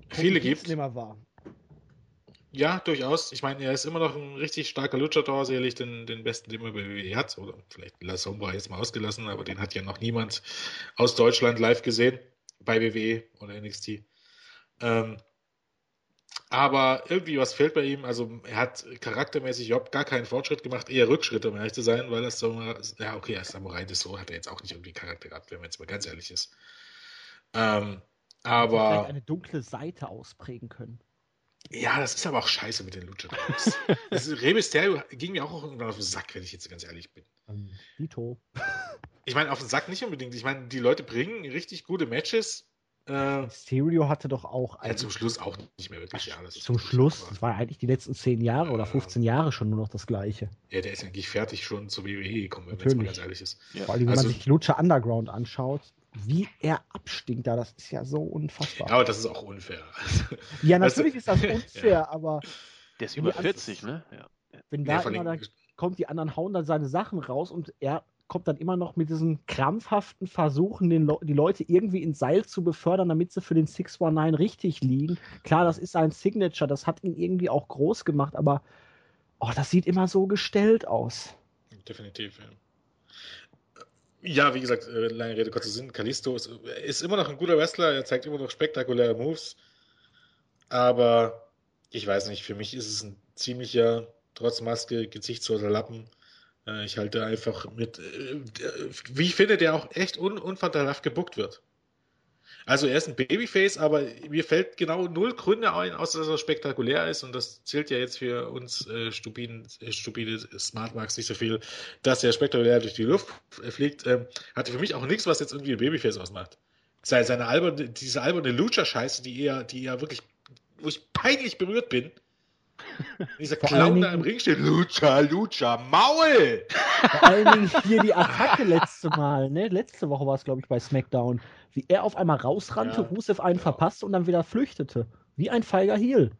viele gibt. Immer war. Ja, durchaus. Ich meine, er ist immer noch ein richtig starker Luchador, sicherlich den, den besten, den man bei WWE hat. Oder vielleicht La Sombra jetzt mal ausgelassen, aber den hat ja noch niemand aus Deutschland live gesehen bei WWE oder NXT. Ähm, aber irgendwie was fehlt bei ihm. Also er hat charaktermäßig überhaupt gar keinen Fortschritt gemacht, eher Rückschritte, um ehrlich zu sein, weil das so, ja okay, als Samurai des so hat er jetzt auch nicht irgendwie Charakter gehabt, wenn man jetzt mal ganz ehrlich ist. Ähm, aber vielleicht eine dunkle Seite ausprägen können. Ja, das ist aber auch scheiße mit den Luchadors. Rey Mysterio ging mir auch irgendwann auf den Sack, wenn ich jetzt ganz ehrlich bin. Um, Dito. ich meine, auf den Sack nicht unbedingt. Ich meine, die Leute bringen richtig gute Matches, äh, Stereo hatte doch auch. Ja, zum Schluss auch nicht mehr wirklich. Ja, zum Schluss, das war eigentlich die letzten 10 Jahre äh, oder 15 Jahre schon nur noch das Gleiche. Ja, der ist eigentlich fertig schon zur WWE gekommen, wenn man mal ganz ehrlich ist. Ja. Vor allem, wenn also, man sich Lucha Underground anschaut, wie er abstinkt da, das ist ja so unfassbar. Ja, aber das ist auch unfair. ja, natürlich ist das unfair, ja. aber. Der ist über 40, ne? Ja. Wenn da immer da kommt, die anderen hauen dann seine Sachen raus und er kommt dann immer noch mit diesen krampfhaften Versuchen, Le die Leute irgendwie ins Seil zu befördern, damit sie für den 619 richtig liegen. Klar, das ist sein Signature, das hat ihn irgendwie auch groß gemacht, aber oh, das sieht immer so gestellt aus. Definitiv, ja. Ja, wie gesagt, äh, lange Rede, kurzer Sinn. Kalisto ist, ist immer noch ein guter Wrestler, er zeigt immer noch spektakuläre Moves. Aber ich weiß nicht, für mich ist es ein ziemlicher, trotz Maske, gesichtsloser Lappen. Äh, ich halte einfach mit, äh, wie ich finde, der auch echt un unvorteilhaft gebuckt wird. Also er ist ein Babyface, aber mir fällt genau null Gründe ein, außer dass er spektakulär ist und das zählt ja jetzt für uns äh, stupiden, äh, stupide Smartmarks nicht so viel, dass er spektakulär durch die Luft fliegt. Ähm, hatte für mich auch nichts, was jetzt irgendwie ein Babyface ausmacht. Seine, alberne, diese alberne Lucha-Scheiße, die eher, die eher wirklich, wo ich peinlich berührt bin, Dieser Clown da im Ring steht, Lucha, Lucha, Maul! Vor allen Dingen hier die Attacke letzte Mal, ne? Letzte Woche war es, glaube ich, bei SmackDown. Wie er auf einmal rausrannte, Ja, Rusev einen genau. verpasst und dann wieder flüchtete. Wie ein feiger Heel.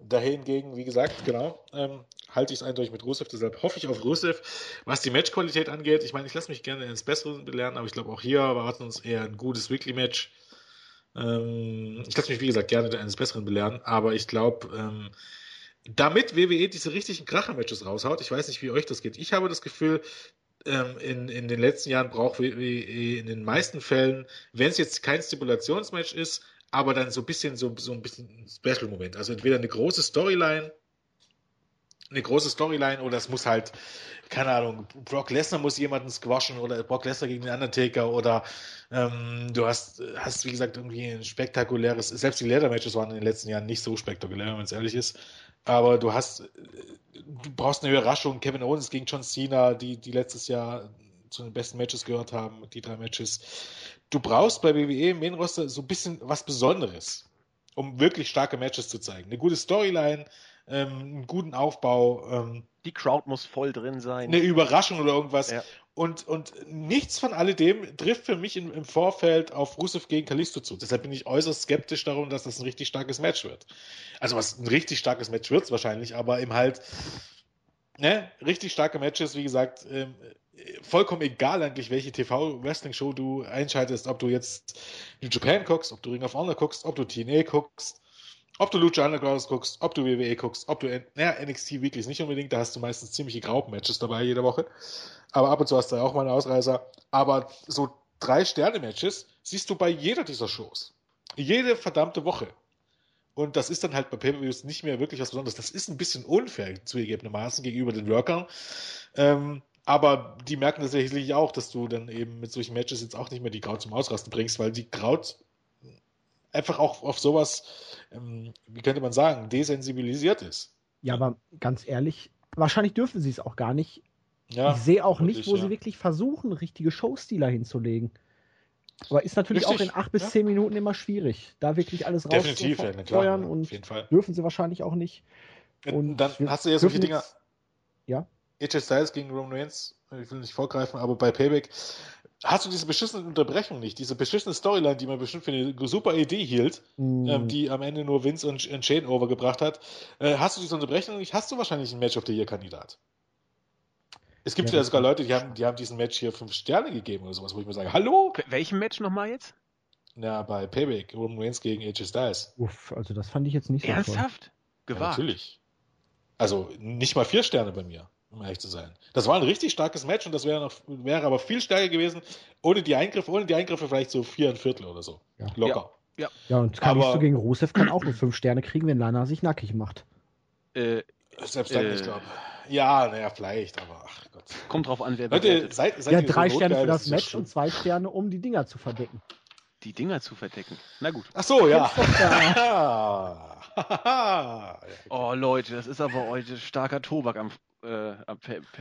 Dahingegen, wie gesagt, genau, ähm, halte ich es eindeutig mit Rusev, deshalb hoffe ich auf Rusev. Was die Matchqualität angeht, ich meine, ich lasse mich gerne ins Besseren belehren, aber ich glaube auch hier erwarten uns eher ein gutes Weekly-Match. Ähm, ich lasse mich, wie gesagt, gerne eines Besseren belehren, aber ich glaube, ähm, damit WWE diese richtigen Kracher-Matches raushaut, ich weiß nicht, wie euch das geht. Ich habe das Gefühl, ähm, in, in den letzten Jahren braucht WWE in den meisten Fällen, wenn es jetzt kein Stipulationsmatch ist, aber dann so ein bisschen so, so ein bisschen Special-Moment. Also entweder eine große Storyline, eine große Storyline oder es muss halt, keine Ahnung, Brock Lesnar muss jemanden squashen oder Brock Lesnar gegen den Undertaker oder ähm, du hast, hast, wie gesagt, irgendwie ein spektakuläres, selbst die Leather-Matches waren in den letzten Jahren nicht so spektakulär, wenn man es ehrlich ist. Aber du hast, du brauchst eine Überraschung. Kevin Owens gegen John Cena, die, die letztes Jahr zu den besten Matches gehört haben, die drei Matches. Du brauchst bei WWE im Main Roster so ein bisschen was Besonderes, um wirklich starke Matches zu zeigen. Eine gute Storyline, ähm, einen guten Aufbau, ähm, Die Crowd muss voll drin sein. eine Überraschung oder irgendwas. Ja. Und, und nichts von alledem trifft für mich im, im Vorfeld auf Rusev gegen Kalisto zu. Deshalb bin ich äußerst skeptisch darum, dass das ein richtig starkes Match wird. Also was ein richtig starkes Match wird es wahrscheinlich, aber eben halt ne, richtig starke Matches, wie gesagt, ähm, vollkommen egal eigentlich, welche TV-Wrestling-Show du einschaltest, ob du jetzt New Japan guckst, ob du Ring of Honor guckst, ob du TNA guckst, ob du Lucha Underground guckst, ob du WWE guckst, ob du naja, NXT Weeklies nicht unbedingt, da hast du meistens ziemliche Graupen-Matches dabei jede Woche. Aber ab und zu hast du ja auch mal einen Ausreißer. Aber so drei Sterne-Matches siehst du bei jeder dieser Shows. Jede verdammte Woche. Und das ist dann halt bei Pay-Per-Views nicht mehr wirklich was Besonderes. Das ist ein bisschen unfair zugegebenermaßen gegenüber den Workern. Ähm, aber die merken das sicherlich auch, dass du dann eben mit solchen Matches jetzt auch nicht mehr die Kraut zum Ausrasten bringst, weil die Kraut einfach auch auf sowas, ähm, wie könnte man sagen, desensibilisiert ist. Ja, aber ganz ehrlich, wahrscheinlich dürfen sie es auch gar nicht. Ja, ich sehe auch nicht, wo ja. sie wirklich versuchen, richtige Showstealer hinzulegen. Aber ist natürlich Richtig, auch in acht bis ja. zehn Minuten immer schwierig, da wirklich alles ja, und auf jeden Fall. dürfen sie wahrscheinlich auch nicht. Und Und dann hast du ja solche Dinger. Ja. AJ Styles gegen Roman Reigns, ich will nicht vorgreifen, aber bei Payback hast du diese beschissene Unterbrechung nicht, diese beschissene Storyline, die man bestimmt für eine super Idee hielt, Mm, ähm, die am Ende nur Vince und, und Shane overgebracht hat. Äh, hast du diese Unterbrechung nicht, hast du wahrscheinlich einen Match of the Year Kandidat. Es gibt Ja, ja, sogar. Leute, die haben, die haben diesem Match hier fünf Sterne gegeben oder sowas, wo ich mir sage, hallo? Wel- Welchem Match nochmal jetzt? Na, bei Payback, Roman Reigns gegen AJ Styles. uff, also das fand ich jetzt nicht so. Ernsthaft? Ja, Gewagt. natürlich. Also nicht mal vier Sterne bei mir, um ehrlich zu sein. Das war ein richtig starkes Match und das wäre noch, wäre aber viel stärker gewesen, ohne die Eingriffe, ohne die Eingriffe vielleicht so vier ein Viertel oder so. Ja. Locker. Ja, und Kalisto Aber- gegen Rusev kann auch nur fünf Sterne kriegen, wenn Lana sich nackig macht. Äh, Selbst dann, Äh. ich glaube. Ja, naja, vielleicht, aber ach Gott. kommt drauf an, wer Leute, seid, seid Ja, ihr so drei Sterne für das ja Match und zwei Sterne, um die Dinger zu verdecken. Die Dinger zu verdecken. Na gut. Ach so, ja. Ja. Oh Leute, das ist aber heute starker Tobak am, äh,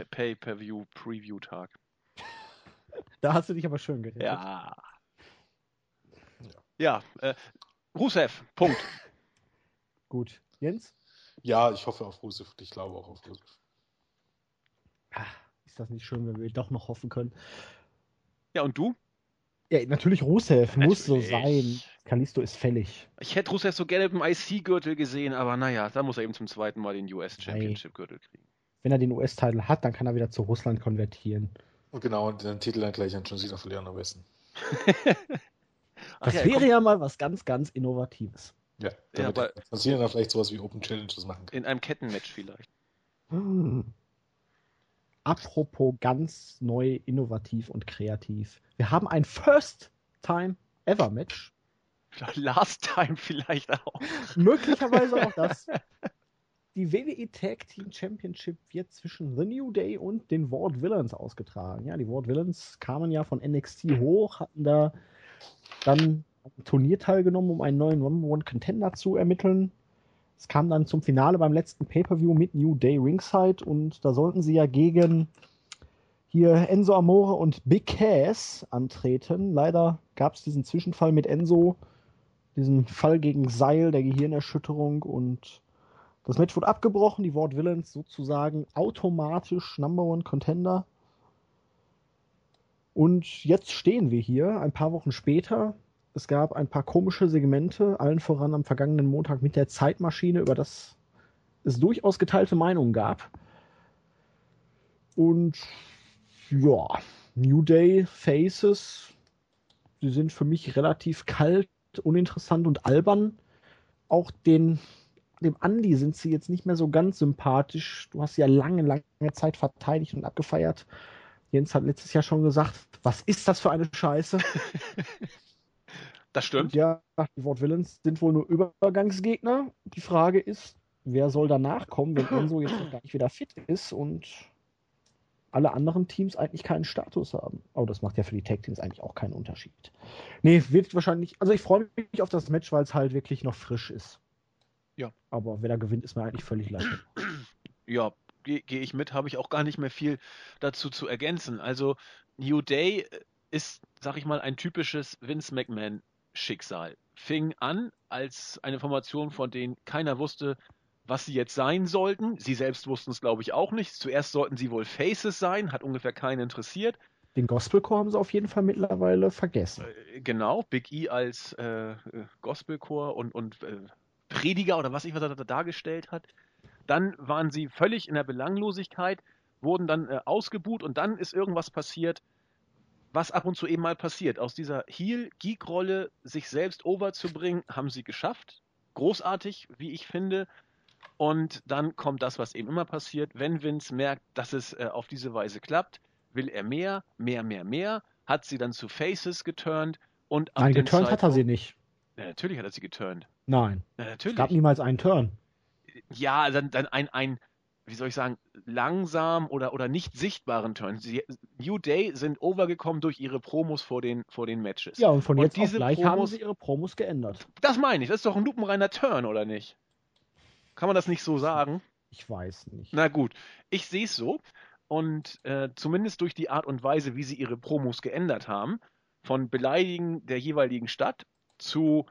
Pay-Per-View-Preview-Tag. Da hast du dich aber schön gerettet. Ja. Ja, äh, Rusev, Punkt. Gut. Jens? ja, ich hoffe auf Rusev. Ich glaube auch auf Rusev. Ah, Ist das nicht schön, wenn wir doch noch hoffen können? Ja, und du? Ja, natürlich Rusev, muss so sein. Kalisto ist fällig. Ich hätte Rusev so gerne mit dem IC-Gürtel gesehen, aber naja, da muss er eben zum zweiten Mal den US Championship-Gürtel kriegen. Wenn er den US-Titel hat, dann kann er wieder zu Russland konvertieren. Und genau, und den Titel dann gleich an John Cena verlieren am besten. Das ja, wäre ja mal was ganz, ganz Innovatives. Ja, Ja, damit aber- John Cena dann vielleicht sowas wie Open Challenges machen kann. in einem Kettenmatch vielleicht. Hm. Apropos ganz neu, innovativ und kreativ. Wir haben ein First-Time-Ever-Match. Last Time vielleicht auch. Möglicherweise auch das. Die WWE Tag Team Championship wird zwischen The New Day und den Ward Villains ausgetragen. Ja, die Ward Villains kamen ja von NXT hoch, hatten da dann am Turnier teilgenommen, um einen neuen Number One Contender zu ermitteln. Es kam dann zum Finale beim letzten Pay-Per-View mit New Day Ringside und da sollten sie ja gegen hier Enzo Amore und Big Cass antreten. Leider gab es diesen Zwischenfall mit Enzo, diesen Fall gegen Seil der Gehirnerschütterung und Das Match wurde abgebrochen, die Ward Villains sozusagen automatisch Number One Contender. Und jetzt stehen wir hier, ein paar Wochen später. Es gab ein paar komische Segmente, allen voran am vergangenen Montag mit der Zeitmaschine, über das es durchaus geteilte Meinungen gab. Und ja, New Day Faces, die sind für mich relativ kalt, uninteressant und albern. Auch den, dem Andy sind sie jetzt nicht mehr so ganz sympathisch. Du hast sie ja lange, lange Zeit verteidigt und abgefeiert. Jens hat letztes Jahr schon gesagt, was ist das für eine Scheiße? Das stimmt. Und ja, die Wort Villains sind wohl nur Übergangsgegner. Die Frage ist, wer soll danach kommen, wenn Enzo jetzt noch gar nicht wieder fit ist und alle anderen Teams eigentlich keinen Status haben. Aber das macht ja für die Tag Teams eigentlich auch keinen Unterschied. Nee, wird wahrscheinlich, also ich freue mich auf das Match, weil es halt wirklich noch frisch ist. Ja. Aber wer da gewinnt, ist mir eigentlich völlig leicht. Ja, gehe geh ich mit, habe ich auch gar nicht mehr viel dazu zu ergänzen. Also New Day ist, sag ich mal, ein typisches Vince McMahon Schicksal. Fing an als eine Formation, von denen keiner wusste, was sie jetzt sein sollten. Sie selbst wussten es, glaube ich, auch nicht. Zuerst sollten sie wohl Faces sein, hat ungefähr keinen interessiert. Den Gospelchor haben sie auf jeden Fall mittlerweile vergessen. Äh, genau, Big E als äh, Gospelchor und, und äh, Prediger oder was ich was er da dargestellt hat. Dann waren sie völlig in der Belanglosigkeit, wurden dann äh, ausgebuht und dann ist irgendwas passiert, was ab und zu eben mal passiert. Aus dieser Heel-Geek-Rolle sich selbst overzubringen, haben sie geschafft. Großartig, wie ich finde. Und dann kommt das, was eben immer passiert. Wenn Vince merkt, dass es äh, auf diese Weise klappt, will er mehr, mehr, mehr, mehr, hat sie dann zu Faces geturnt und Nein, geturnt hat er sie nicht. Ja, natürlich hat er sie geturnt. Nein. Ja, natürlich. Es gab niemals einen Turn. Ja, dann, dann ein, ein, wie soll ich sagen, langsam oder, oder nicht sichtbaren Turn. Sie, New Day sind overgekommen durch ihre Promos vor den, vor den Matches. Ja, und von Und jetzt auf gleich Promos- haben sie ihre Promos geändert. Das meine ich, das ist doch ein lupenreiner Turn, oder nicht? Kann man das nicht so sagen? Ich weiß nicht. Na gut, ich sehe es so. Und äh, zumindest durch die Art und Weise, wie sie ihre Promos geändert haben, von Beleidigen der jeweiligen Stadt zu,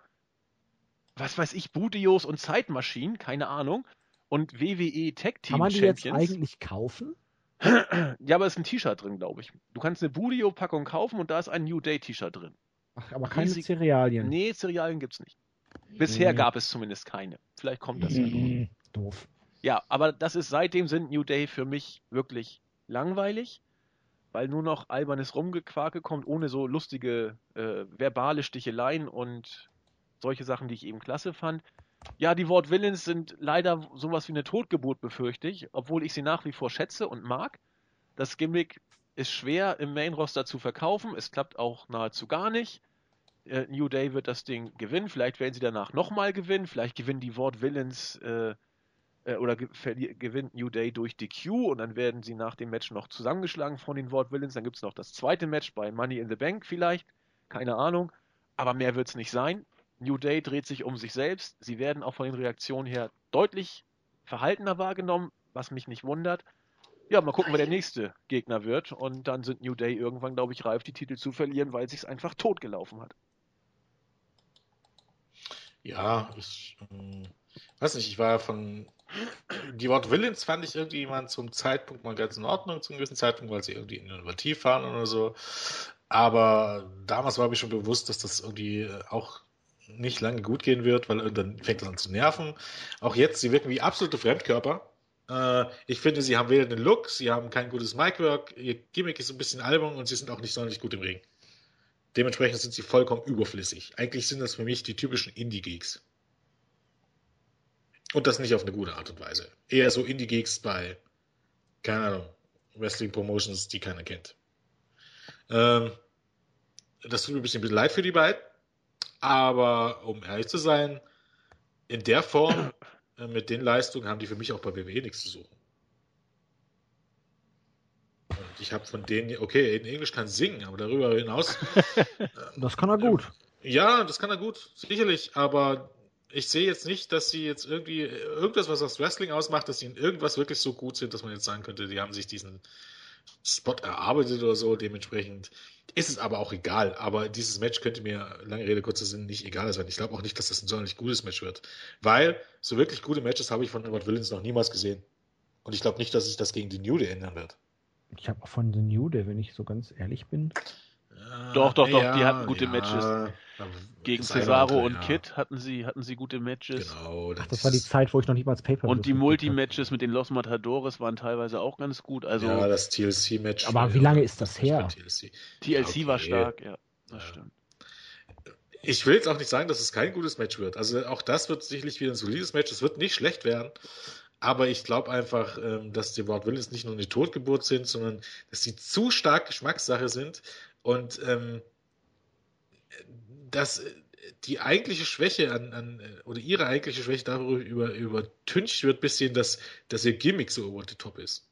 was weiß ich, Budios und Zeitmaschinen, keine Ahnung, und WWE Tag Team Kann man die jetzt Champions. eigentlich kaufen? Ja, aber es ist ein T-Shirt drin, glaube ich. Du kannst eine Budio-Packung kaufen und da ist ein New Day T-Shirt drin. Ach, aber keine Riesig- Cerealien. Nee, Cerealien gibt's nicht. Bisher Nee. gab es zumindest keine. Vielleicht kommt das ja noch. Mhm. Doof. Ja, aber das ist seitdem sind New Day für mich wirklich langweilig, weil nur noch albernes Rumgequake kommt, ohne so lustige äh, verbale Sticheleien und solche Sachen, die ich eben klasse fand. Ja, die Wort Villains sind leider sowas wie eine Totgeburt, befürchte ich, obwohl ich sie nach wie vor schätze und mag. Das Gimmick ist schwer im Main-Roster zu verkaufen, es klappt auch nahezu gar nicht. Äh, New Day wird das Ding gewinnen, vielleicht werden sie danach nochmal gewinnen, vielleicht gewinnen die Wort Villains äh, äh, oder ge gewinnt New Day durch DQ und dann werden sie nach dem Match noch zusammengeschlagen von den Wort Villains. Dann gibt es noch das zweite Match bei Money in the Bank vielleicht, keine Ahnung, aber mehr wird es nicht sein. New Day dreht sich um sich selbst. Sie werden auch von den Reaktionen her deutlich verhaltener wahrgenommen, was mich nicht wundert. Ja, mal gucken, wer der nächste Gegner wird. Und dann sind New Day irgendwann, glaube ich, reif, die Titel zu verlieren, weil es sich einfach totgelaufen hat. Ja, ich ähm, weiß nicht, ich war von die Wort Villains fand ich irgendwie mal zum Zeitpunkt mal ganz in Ordnung, zum gewissen Zeitpunkt, weil sie irgendwie innovativ waren oder so. Aber damals war mir schon bewusst, dass das irgendwie auch nicht lange gut gehen wird, weil irgendwann fängt es an zu nerven. Auch jetzt, sie wirken wie absolute Fremdkörper. Äh, ich finde, sie haben weder den Look, sie haben kein gutes Micwork, ihr Gimmick ist ein bisschen albern und sie sind auch nicht sonderlich gut im Ring. Dementsprechend sind sie vollkommen überflüssig. Eigentlich sind das für mich die typischen Indie-Geeks. Und das nicht auf eine gute Art und Weise. Eher so Indie-Geeks bei, keine Ahnung, Wrestling-Promotions, die keiner kennt. Ähm, das tut mir ein bisschen leid für die beiden. Aber um ehrlich zu sein, in der Form, äh, mit den Leistungen, haben die für mich auch bei WWE nichts zu suchen. Und ich habe von denen, okay, in Englisch kann singen, aber darüber hinaus Das kann er gut. ja, das kann er gut, sicherlich, aber ich sehe jetzt nicht, dass sie jetzt irgendwie irgendwas, was das Wrestling ausmacht, dass sie in irgendwas wirklich so gut sind, dass man jetzt sagen könnte, die haben sich diesen Spot erarbeitet oder so. Dementsprechend Ist es aber auch egal. Aber dieses Match könnte mir, lange Rede, kurzer Sinn, nicht egal sein. Ich glaube auch nicht, dass das ein sonderlich gutes Match wird. Weil so wirklich gute Matches habe ich von Edward Villains noch niemals gesehen. Und ich glaube nicht, dass sich das gegen die New Day ändern wird. Ich habe von The New Day, wenn ich so ganz ehrlich bin. Doch, doch, doch, die hatten gute Matches. Gegen Cesaro und ja. Kid hatten sie, hatten sie gute Matches. Genau. Das, Ach, das war die Zeit, wo ich noch nicht mal als Paper Und die Multi-Matches mit den Los Matadores waren teilweise auch ganz gut. Also, ja, das TLC-Match. Aber wie lange ist das her? TLC, TLC okay. war stark, ja. Das ja. stimmt. Ich will jetzt auch nicht sagen, dass es kein gutes Match wird. Also auch das wird sicherlich wieder ein solides Match. Es wird nicht schlecht werden. Aber ich glaube einfach, ähm, dass die Ward Willis nicht nur eine Totgeburt sind, sondern dass sie zu stark Geschmackssache sind und ähm, dass die eigentliche Schwäche an, an oder ihre eigentliche Schwäche darüber über, übertüncht wird, bisschen, dass, dass ihr Gimmick so over the top ist.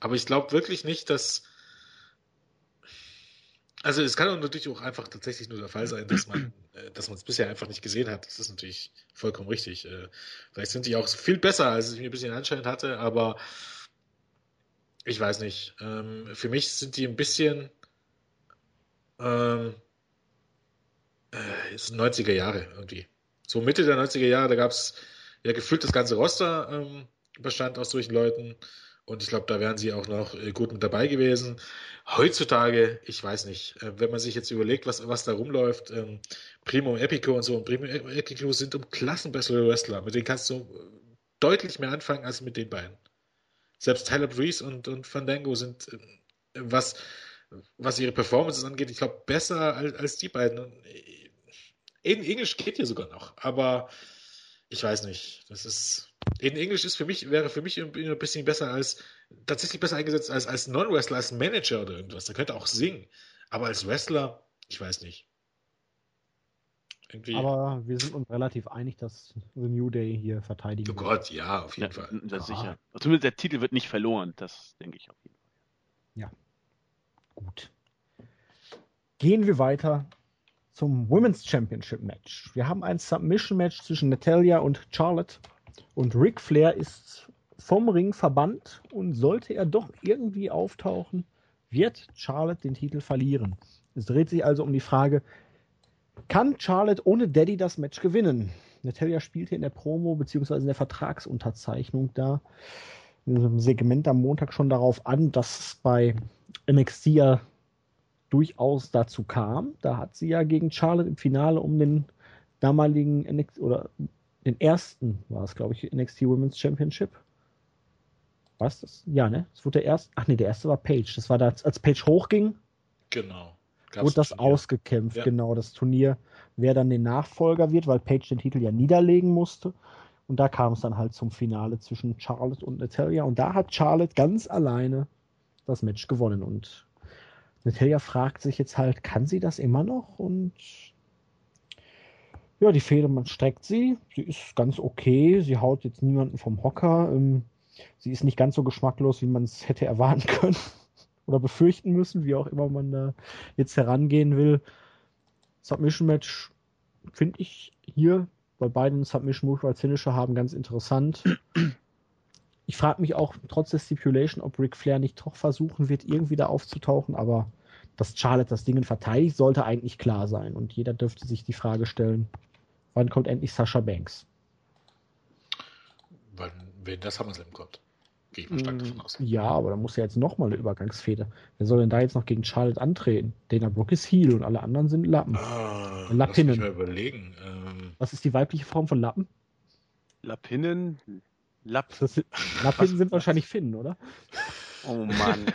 Aber ich glaube wirklich nicht, dass also es kann natürlich auch einfach tatsächlich nur der Fall sein, dass man äh, dass man es bisher einfach nicht gesehen hat. Das ist natürlich vollkommen richtig. Äh, vielleicht sind die auch viel besser, als ich mir ein bisschen anscheinend hatte, aber ich weiß nicht. Ähm, für mich sind die ein bisschen ähm, äh, ist 90er Jahre irgendwie. So Mitte der 90er Jahre, da gab es ja gefühlt das ganze Roster ähm, bestand aus solchen Leuten. Und ich glaube, da wären sie auch noch äh, gut mit dabei gewesen. Heutzutage, ich weiß nicht, äh, wenn man sich jetzt überlegt, was, was da rumläuft, ähm, Primo Epico und so, und Primo Epico sind um Klassen bessere Wrestler. Mit denen kannst du deutlich mehr anfangen als mit den beiden. Selbst Tyler Breeze und, und Fandango sind, äh, was, was ihre Performances angeht, ich glaube, besser als, als die beiden. In Englisch geht hier sogar noch, aber ich weiß nicht. Das ist. In Englisch ist für mich, wäre für mich ein bisschen besser als, tatsächlich besser eingesetzt als, als Non-Wrestler, als Manager oder irgendwas. Der könnte auch singen. Aber als Wrestler, ich weiß nicht. Irgendwie. Aber wir sind uns relativ einig, dass The New Day hier verteidigen Oh Gott, ja, auf jeden ja, Fall. Das sicher. Zumindest der Titel wird nicht verloren, das denke ich auf jeden Fall. Ja. Gut. Gehen wir weiter zum Women's Championship Match. Wir haben ein Submission Match zwischen Natalia und Charlotte und Ric Flair ist vom Ring verbannt und sollte er doch irgendwie auftauchen, wird Charlotte den Titel verlieren. Es dreht sich also um die Frage, kann Charlotte ohne Daddy das Match gewinnen? Natalia spielte in der Promo bzw. in der Vertragsunterzeichnung da in einem Segment am Montag schon darauf an, dass es bei NXT ja durchaus dazu kam. Da hat sie ja gegen Charlotte im Finale um den damaligen NXT oder den ersten war es, glaube ich, NXT Women's Championship. Was das? Ja, ne? Das wurde der erste. Ach nee, der erste war Page. Das war da, als Page hochging. Genau. wurde das Turnier. ausgekämpft, ja. genau, das Turnier, wer dann den Nachfolger wird, weil Page den Titel ja niederlegen musste. Und da kam es dann halt zum Finale zwischen Charlotte und Natalia. Und da hat Charlotte ganz alleine das Match gewonnen. Und Natalia fragt sich jetzt halt, kann sie das immer noch? Und ja, die Fehde, man streckt sie. Sie ist ganz okay. Sie haut jetzt niemanden vom Hocker. Ähm, sie ist nicht ganz so geschmacklos, wie man es hätte erwarten können oder befürchten müssen, wie auch immer man da jetzt herangehen will. Submission Match finde ich hier bei beiden Submission Move als Finisher haben ganz interessant. Ich frage mich auch trotz der Stipulation, ob Ric Flair nicht doch versuchen wird, irgendwie da aufzutauchen, aber dass Charlotte das Ding verteidigt, sollte eigentlich klar sein. Und jeder dürfte sich die Frage stellen, wann kommt endlich Sascha Banks? Wann, wenn das SummerSlam kommt. Gehe ich mal stark davon aus. Ja, aber da muss ja jetzt nochmal eine Übergangsfehde. Wer soll denn da jetzt noch gegen Charlotte antreten? Dana Brooke ist Heel und alle anderen sind Lappen. Ah, Lappinnen. Lass mich mal überlegen. Ähm, Was ist die weibliche Form von Lappen? Lappinnen? Lapp. Lappen sind wahrscheinlich Finnen, oder? Oh Mann.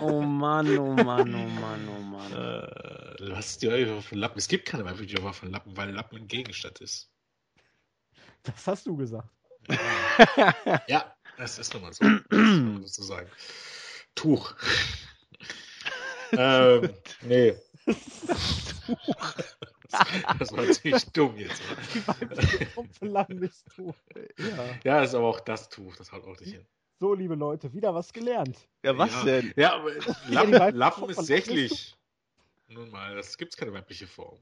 Oh Mann, oh Mann, oh Mann, oh Mann. Äh, was ist die Weibliche von Lappen? Es gibt keine weibliche Form von Lappen, weil Lappen ein Gegenstand ist. Das hast du gesagt. Ja, ja das ist nun mal so. sozusagen. Tuch. ähm, nee. Tuch. Das war ziemlich dumm jetzt. Tuch. Ja. ja, ist aber auch das Tuch, das haut auch nicht hin. So, liebe Leute, wieder was gelernt. Ja, was ja. denn? Ja, aber Lappen, Lappen ist sächlich. Nun mal, das gibt es keine weibliche Form.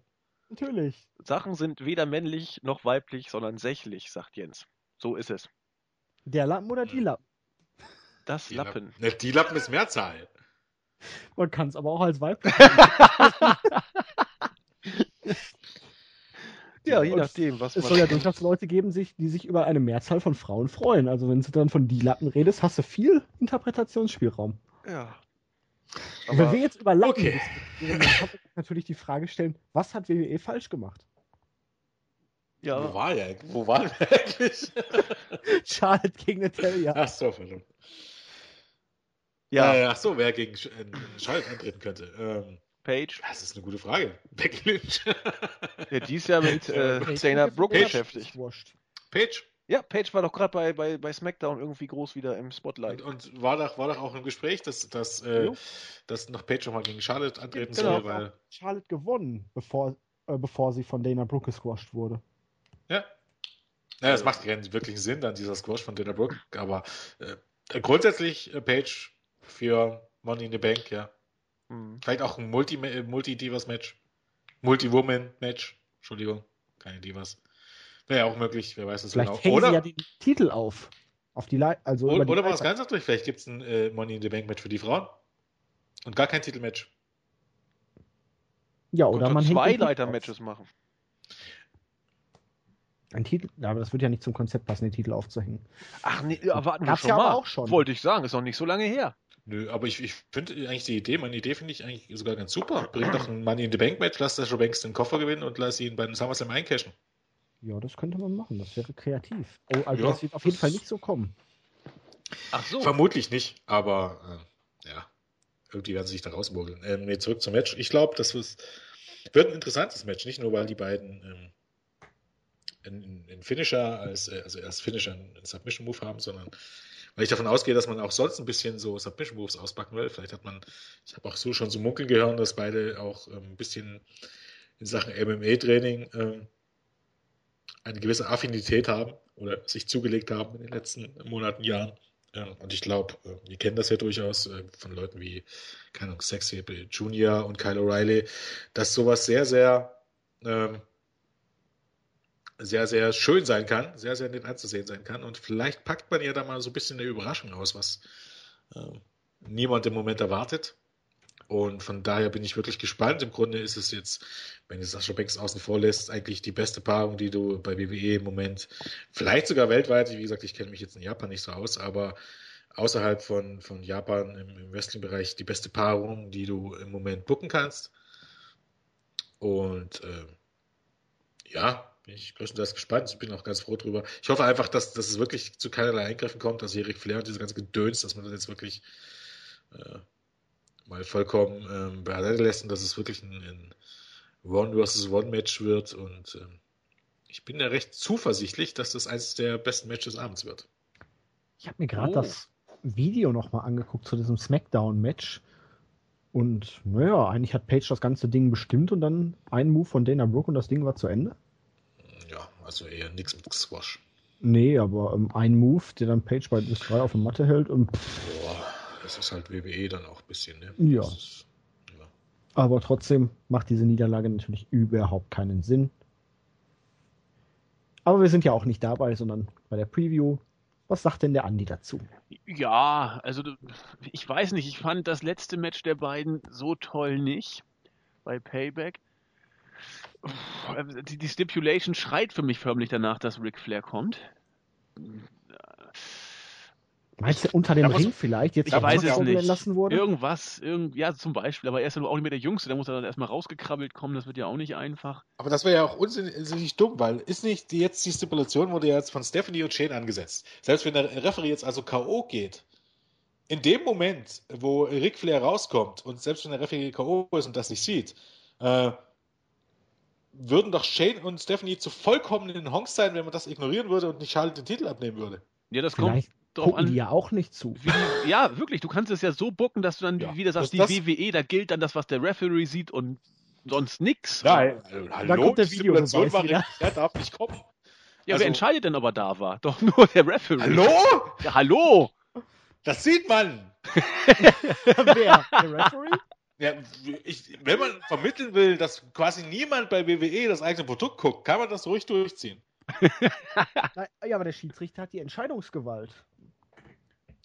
Natürlich. Sachen sind weder männlich noch weiblich, sondern sächlich, sagt Jens. So ist es. Der Lappen oder die Lappen? Das die Lappen. Lappen. Die Lappen ist Mehrzahl. Man kann es aber auch als Weib. Ja, je nachdem, was Es man. soll ja durchaus Leute geben, sich, die sich über eine Mehrzahl von Frauen freuen. Also wenn du dann von die Lappen redest, hast du viel Interpretationsspielraum. ja. Und wenn Aber wir jetzt über Lappen Okay. diskutieren, dann kann man natürlich die Frage stellen, was hat WWE falsch gemacht? Wo ja, war er? Wo war er eigentlich? Charlotte gegen Natalia. Ach so, verdammt. ja, Äh, ach so, wer gegen Sch äh, Charlotte antreten könnte. Ähm, Page. das ist eine gute Frage. Becky Lynch. Ja, die ist ja mit äh, Dana Page- Brooke Page. beschäftigt. Page. Ja, Page war doch gerade bei, bei, bei SmackDown irgendwie groß wieder im Und, Spotlight. und war, doch, war doch auch im Gespräch, dass, dass, äh, dass noch Page nochmal gegen Charlotte antreten Genau. soll, weil. Charlotte gewonnen, bevor, äh, bevor sie von Dana Brooke gesquashed wurde. Ja. Naja, das macht keinen wirklichen Sinn, dann dieser Squash von Dana Brooke, aber äh, grundsätzlich äh, Page für Money in the Bank, ja. Hm. Vielleicht auch ein Multi- äh, Multi-Divas-Match. Multi-Woman-Match. Entschuldigung, keine Divas. Wäre ja auch möglich, wer weiß das Vielleicht genau. hängen Oder, sie ja den Titel auf. Auf die also oder, oder war es Leiter. ganz natürlich, vielleicht gibt es ein äh, Money in the Bank-Match für die Frauen. Und gar kein Titelmatch. Ja, oder man hängt zwei Leiter-Matches machen. Ein Titel, aber das wird ja nicht zum Konzept passen, den Titel aufzuhängen. Ach nee, erwarten wir schon ja aber mal. auch schon. Wollte ich sagen, ist noch nicht so lange her. Nö, aber ich, ich finde eigentlich die Idee, meine Idee finde ich eigentlich sogar ganz super. Bring doch ein Money in the Bank-Match, lass Sasha Banks den Koffer gewinnen und lass ihn bei den SummerSlam eincashen. Ja, das könnte man machen. Das wäre kreativ. Oh, also Ja. das wird auf jeden Fall nicht so kommen. Ach so. Vermutlich nicht, aber äh, ja, irgendwie werden sie sich da rausmogeln. Ähm, nee, zurück zum Match. Ich glaube, das wird, wird ein interessantes Match, nicht nur weil die beiden ähm, einen, einen Finisher als, äh, also erst Finisher einen Submission Move haben, sondern weil ich davon ausgehe, dass man auch sonst ein bisschen so Submission Moves auspacken will. Vielleicht hat man, ich habe auch so schon so munkeln gehört, dass beide auch ähm, ein bisschen in Sachen MMA-Training ähm, eine gewisse Affinität haben oder sich zugelegt haben in den letzten Monaten, Jahren. Ja, und ich glaube, äh, wir kennen das ja durchaus äh, von Leuten wie, keine Ahnung, Sexy Junior und Kyle O'Reilly, dass sowas sehr, sehr, ähm, sehr, sehr schön sein kann, sehr, sehr nett anzusehen sein kann. Und vielleicht packt man ja da mal so ein bisschen eine Überraschung aus, was ähm, niemand im Moment erwartet. Und von daher bin ich wirklich gespannt. Im Grunde ist es jetzt, wenn du Sascha Banks außen vor lässt, eigentlich die beste Paarung, die du bei WWE im Moment, vielleicht sogar weltweit, wie gesagt, ich kenne mich jetzt in Japan nicht so aus, aber außerhalb von, von Japan im, im Wrestling-Bereich die beste Paarung, die du im Moment booken kannst. Und äh, ja, bin ich größtenteils gespannt. Ich bin auch ganz froh drüber. Ich hoffe einfach, dass, dass es wirklich zu keinerlei Eingriffen kommt, dass Erik Flair und diese ganze Gedöns, dass man das jetzt wirklich äh, mal vollkommen ähm, beiseite lässt und dass es wirklich ein, ein One versus One Match wird. Und ähm, ich bin da recht zuversichtlich, dass das eines der besten Matches des Abends wird. Ich habe mir gerade Oh. das Video nochmal angeguckt zu diesem Smackdown-Match. Und naja, eigentlich hat Page das ganze Ding bestimmt und dann ein Move von Dana Brooke und das Ding war zu Ende. Also eher nichts mit Squash. Nee, aber ähm, ein Move, der dann Page bei bis drei auf der Matte hält. Und, Boah, das ist halt WWE dann auch ein bisschen, ne? Ja. Ist, ja. aber trotzdem macht diese Niederlage natürlich überhaupt keinen Sinn. Aber wir sind ja auch nicht dabei, sondern bei der Preview. Was sagt denn der Andi dazu? Ja, also ich weiß nicht, ich fand das letzte Match der beiden so toll nicht bei Payback. Die, die Stipulation schreit für mich förmlich danach, dass Ric Flair kommt. Meinst du unter dem Ring vielleicht, jetzt ich weiß er es nicht. entlassen wurde? Irgendwas, irgend, ja, zum Beispiel, aber er ist ja auch nicht mehr der Jüngste, da muss er dann erstmal rausgekrabbelt kommen, das wird ja auch nicht einfach. Aber das wäre ja auch unsinnig dumm, weil ist nicht die, jetzt die Stipulation wurde ja jetzt von Stephanie und Shane angesetzt. Selbst wenn der Referee jetzt also K.O. geht, in dem Moment, wo Ric Flair rauskommt und selbst wenn der Referee K.O. ist und das nicht sieht, äh, würden doch Shane und Stephanie zu vollkommenen Honks sein, wenn man das ignorieren würde und nicht Charlotte den Titel abnehmen würde. Ja, das kommt Vielleicht drauf gucken die an. ja auch nicht zu. Wie ja, wirklich, du kannst es ja so bucken, dass du dann Ja, wieder sagst, das- die das- WWE, da gilt dann das, was der Referee sieht und sonst nix. Nein, Dann kommt der war. Ric Flair darf nicht kommen. Ja, Also- wer entscheidet denn, ob er da war? Doch nur der Referee. Hallo? Ja, hallo! Das sieht man! Wer? Der Referee? Ja, ich, wenn man vermitteln will, dass quasi niemand bei WWE das eigene Produkt guckt, kann man das ruhig durchziehen. Ja, aber der Schiedsrichter hat die Entscheidungsgewalt.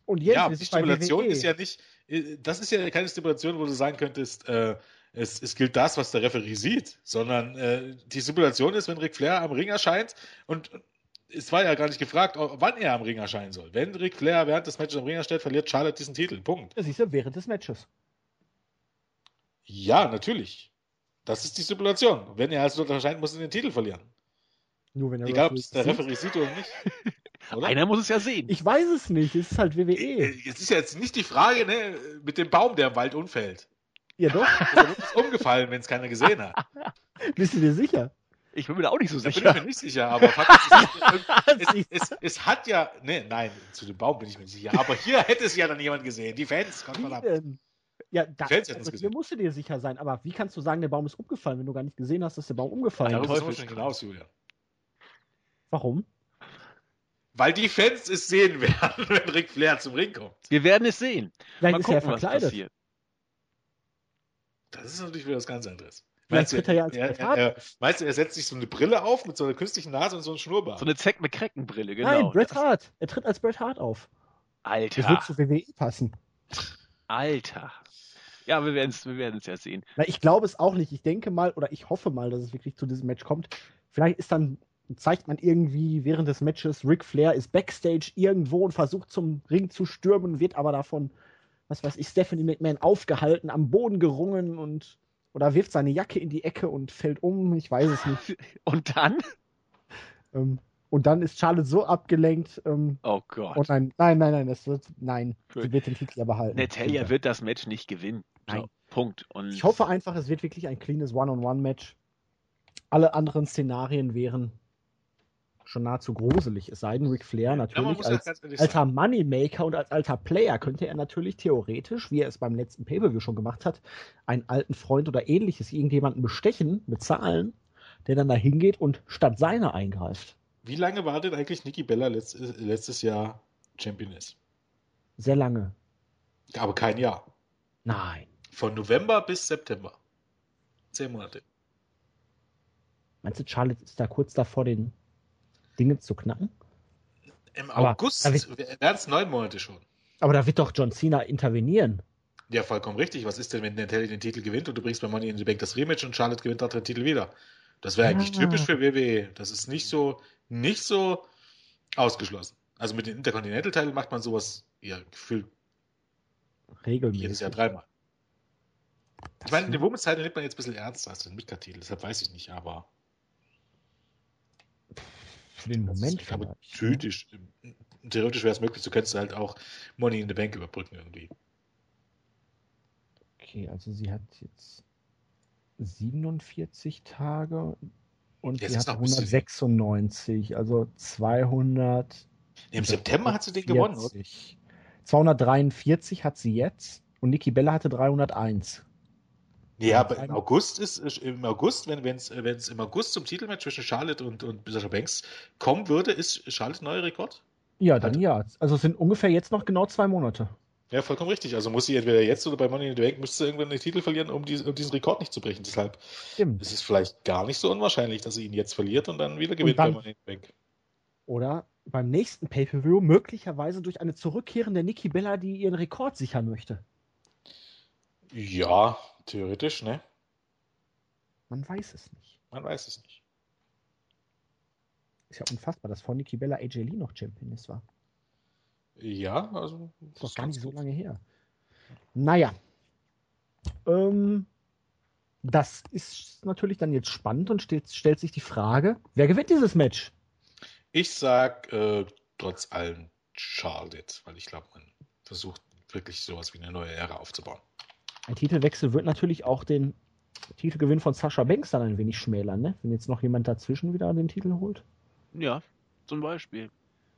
Und jetzt ja, wir die Stipulation WWE. ist ja nicht, äh, das ist ja keine Stipulation, wo du sagen könntest, äh, es, es gilt das, was der Referee sieht, sondern äh, die Stipulation ist, wenn Ric Flair am Ring erscheint und es war ja gar nicht gefragt, wann er am Ring erscheinen soll. Wenn Ric Flair während des Matches am Ring erstellt, verliert Charlotte diesen Titel. Punkt. Ja, siehst du, während des Matches. Ja, natürlich. Das ist die Stipulation. Wenn er also dort erscheint, muss er den Titel verlieren. Nur wenn er Egal, ob es der sieht. Referee sieht oder nicht. Oder? Einer muss es ja sehen. Ich weiß es nicht, es ist halt Äh, WWE. Jetzt ist ja jetzt nicht die Frage, ne, mit dem Baum, der im Wald umfällt. Ja doch, Der wird es umgefallen, wenn es keiner gesehen hat. bist du dir sicher? Ich bin mir da auch nicht so Da bin ich sicher. mir nicht sicher, aber Fakt ist, es, es, es, es hat ja, ne, nein, zu dem Baum bin ich mir nicht sicher, aber hier hätte es ja dann jemand gesehen, die Fans, Gott verdammt. Ja, da, also, hier musst du dir sicher sein, aber wie kannst du sagen, der Baum ist umgefallen, wenn du gar nicht gesehen hast, dass der Baum umgefallen Darauf ist? wir schon hinaus, Julia. Warum? Weil die Fans es sehen werden, wenn Ric Flair zum Ring kommt. Wir werden es sehen. Vielleicht Mal ist er ja gucken, was verkleidet. passiert. Das ist natürlich wieder was ganz anderes. Vielleicht tritt er ja als er, Bret er, Hart. er, meinst du, er setzt sich so eine Brille auf mit so einer künstlichen Nase und so einem Schnurrbart? So eine Zack McCracken-Brille, genau. Nein, Bret Das- Hart. Er tritt als Bret Hart auf. Das Alter, wird zu WWE passen. Alter. Ja, wir werden es wir werden's ja sehen. Na, ich glaube es auch nicht. Ich denke mal oder ich hoffe mal, dass es wirklich zu diesem Match kommt. Vielleicht ist dann, zeigt man irgendwie während des Matches, Ric Flair ist backstage irgendwo und versucht zum Ring zu stürmen, wird aber davon, was weiß ich, Stephanie McMahon aufgehalten, am Boden gerungen und oder wirft seine Jacke in die Ecke und fällt um. Ich weiß es nicht. Und dann? ähm, und dann ist Charlotte so abgelenkt. Ähm, Oh Gott. oh nein, nein, nein, nein, das wird, nein, sie wird den Titel ja behalten. Natalia wird das Match nicht gewinnen. So, Nein. Punkt. Und Ich hoffe einfach, es wird wirklich ein cleanes One-on-One-Match. Alle anderen Szenarien wären schon nahezu gruselig. Es sei denn, Ric Flair natürlich ja als alter. Moneymaker und als alter Player könnte er natürlich theoretisch, wie er es beim letzten Pay-Per-View schon gemacht hat, einen alten Freund oder ähnliches, irgendjemanden bestechen, bezahlen, der dann da hingeht und statt seiner eingreift. Wie lange war denn eigentlich Nikki Bella letzt, letztes Jahr Championess? Sehr lange. Aber kein Jahr. Nein. Von November bis September. Zehn Monate. Meinst du, Charlotte ist da kurz davor, den Dinge zu knacken? Im Aber August wären es neun Monate schon. Aber da wird doch John Cena intervenieren. Ja, vollkommen richtig. Was ist denn, wenn Natalia den Titel gewinnt und du bringst bei Money in the Bank das Rematch und Charlotte gewinnt dort den Titel wieder? Das wäre eigentlich Ah. typisch für WWE. Das ist nicht so, nicht so ausgeschlossen. Also mit den Intercontinental-Titeln macht man sowas ja gefühlt Regelmäßig. jedes Jahr dreimal. Ich meine, den Women's Title nimmt man jetzt ein bisschen ernster als den Midcard-Titel, deshalb weiß ich nicht, aber Für den Moment ist, aber vielleicht. theoretisch, theoretisch wäre es möglich, du könntest halt auch Money in the Bank überbrücken irgendwie. Okay, also sie hat jetzt 47 Tage und Jetzt sie hat noch ein bisschen- 196, also 200. Im September hat sie den gewonnen, oder? 40. 243 hat sie jetzt und Nikki Bella hatte 301. Ja, aber im August ist im August, wenn es wenn es im August zum Titelmatch zwischen Charlotte und und Sasha Banks kommen würde, ist Charlotte neuer Rekord? Ja, dann ja. Also es sind ungefähr jetzt noch genau zwei Monate. Ja, vollkommen richtig. Also muss sie entweder jetzt oder bei Money in the Bank müsste sie irgendwann den Titel verlieren, um, dies, um diesen Rekord nicht zu brechen. Deshalb Stimmt. ist es vielleicht gar nicht so unwahrscheinlich, dass sie ihn jetzt verliert und dann wieder gewinnt dann- bei Money in the Bank. Oder beim nächsten Pay-Per-View möglicherweise durch eine zurückkehrende Nikki Bella, die ihren Rekord sichern möchte. Ja, theoretisch, ne? Man weiß es nicht. Man weiß es nicht. Ist ja unfassbar, dass vor Nikki Bella AJ Lee noch Championess war. Ja, also Ist doch gar nicht so lange her. Naja. Ähm, das ist natürlich dann jetzt spannend und steht, stellt sich die Frage, wer gewinnt dieses Match? Ich sag äh, trotz allem Charlotte, weil ich glaube, man versucht wirklich sowas wie eine neue Ära aufzubauen. Ein Titelwechsel wird natürlich auch den Titelgewinn von Sascha Banks dann ein wenig schmälern, ne? wenn jetzt noch jemand dazwischen wieder den Titel holt. Ja, zum Beispiel.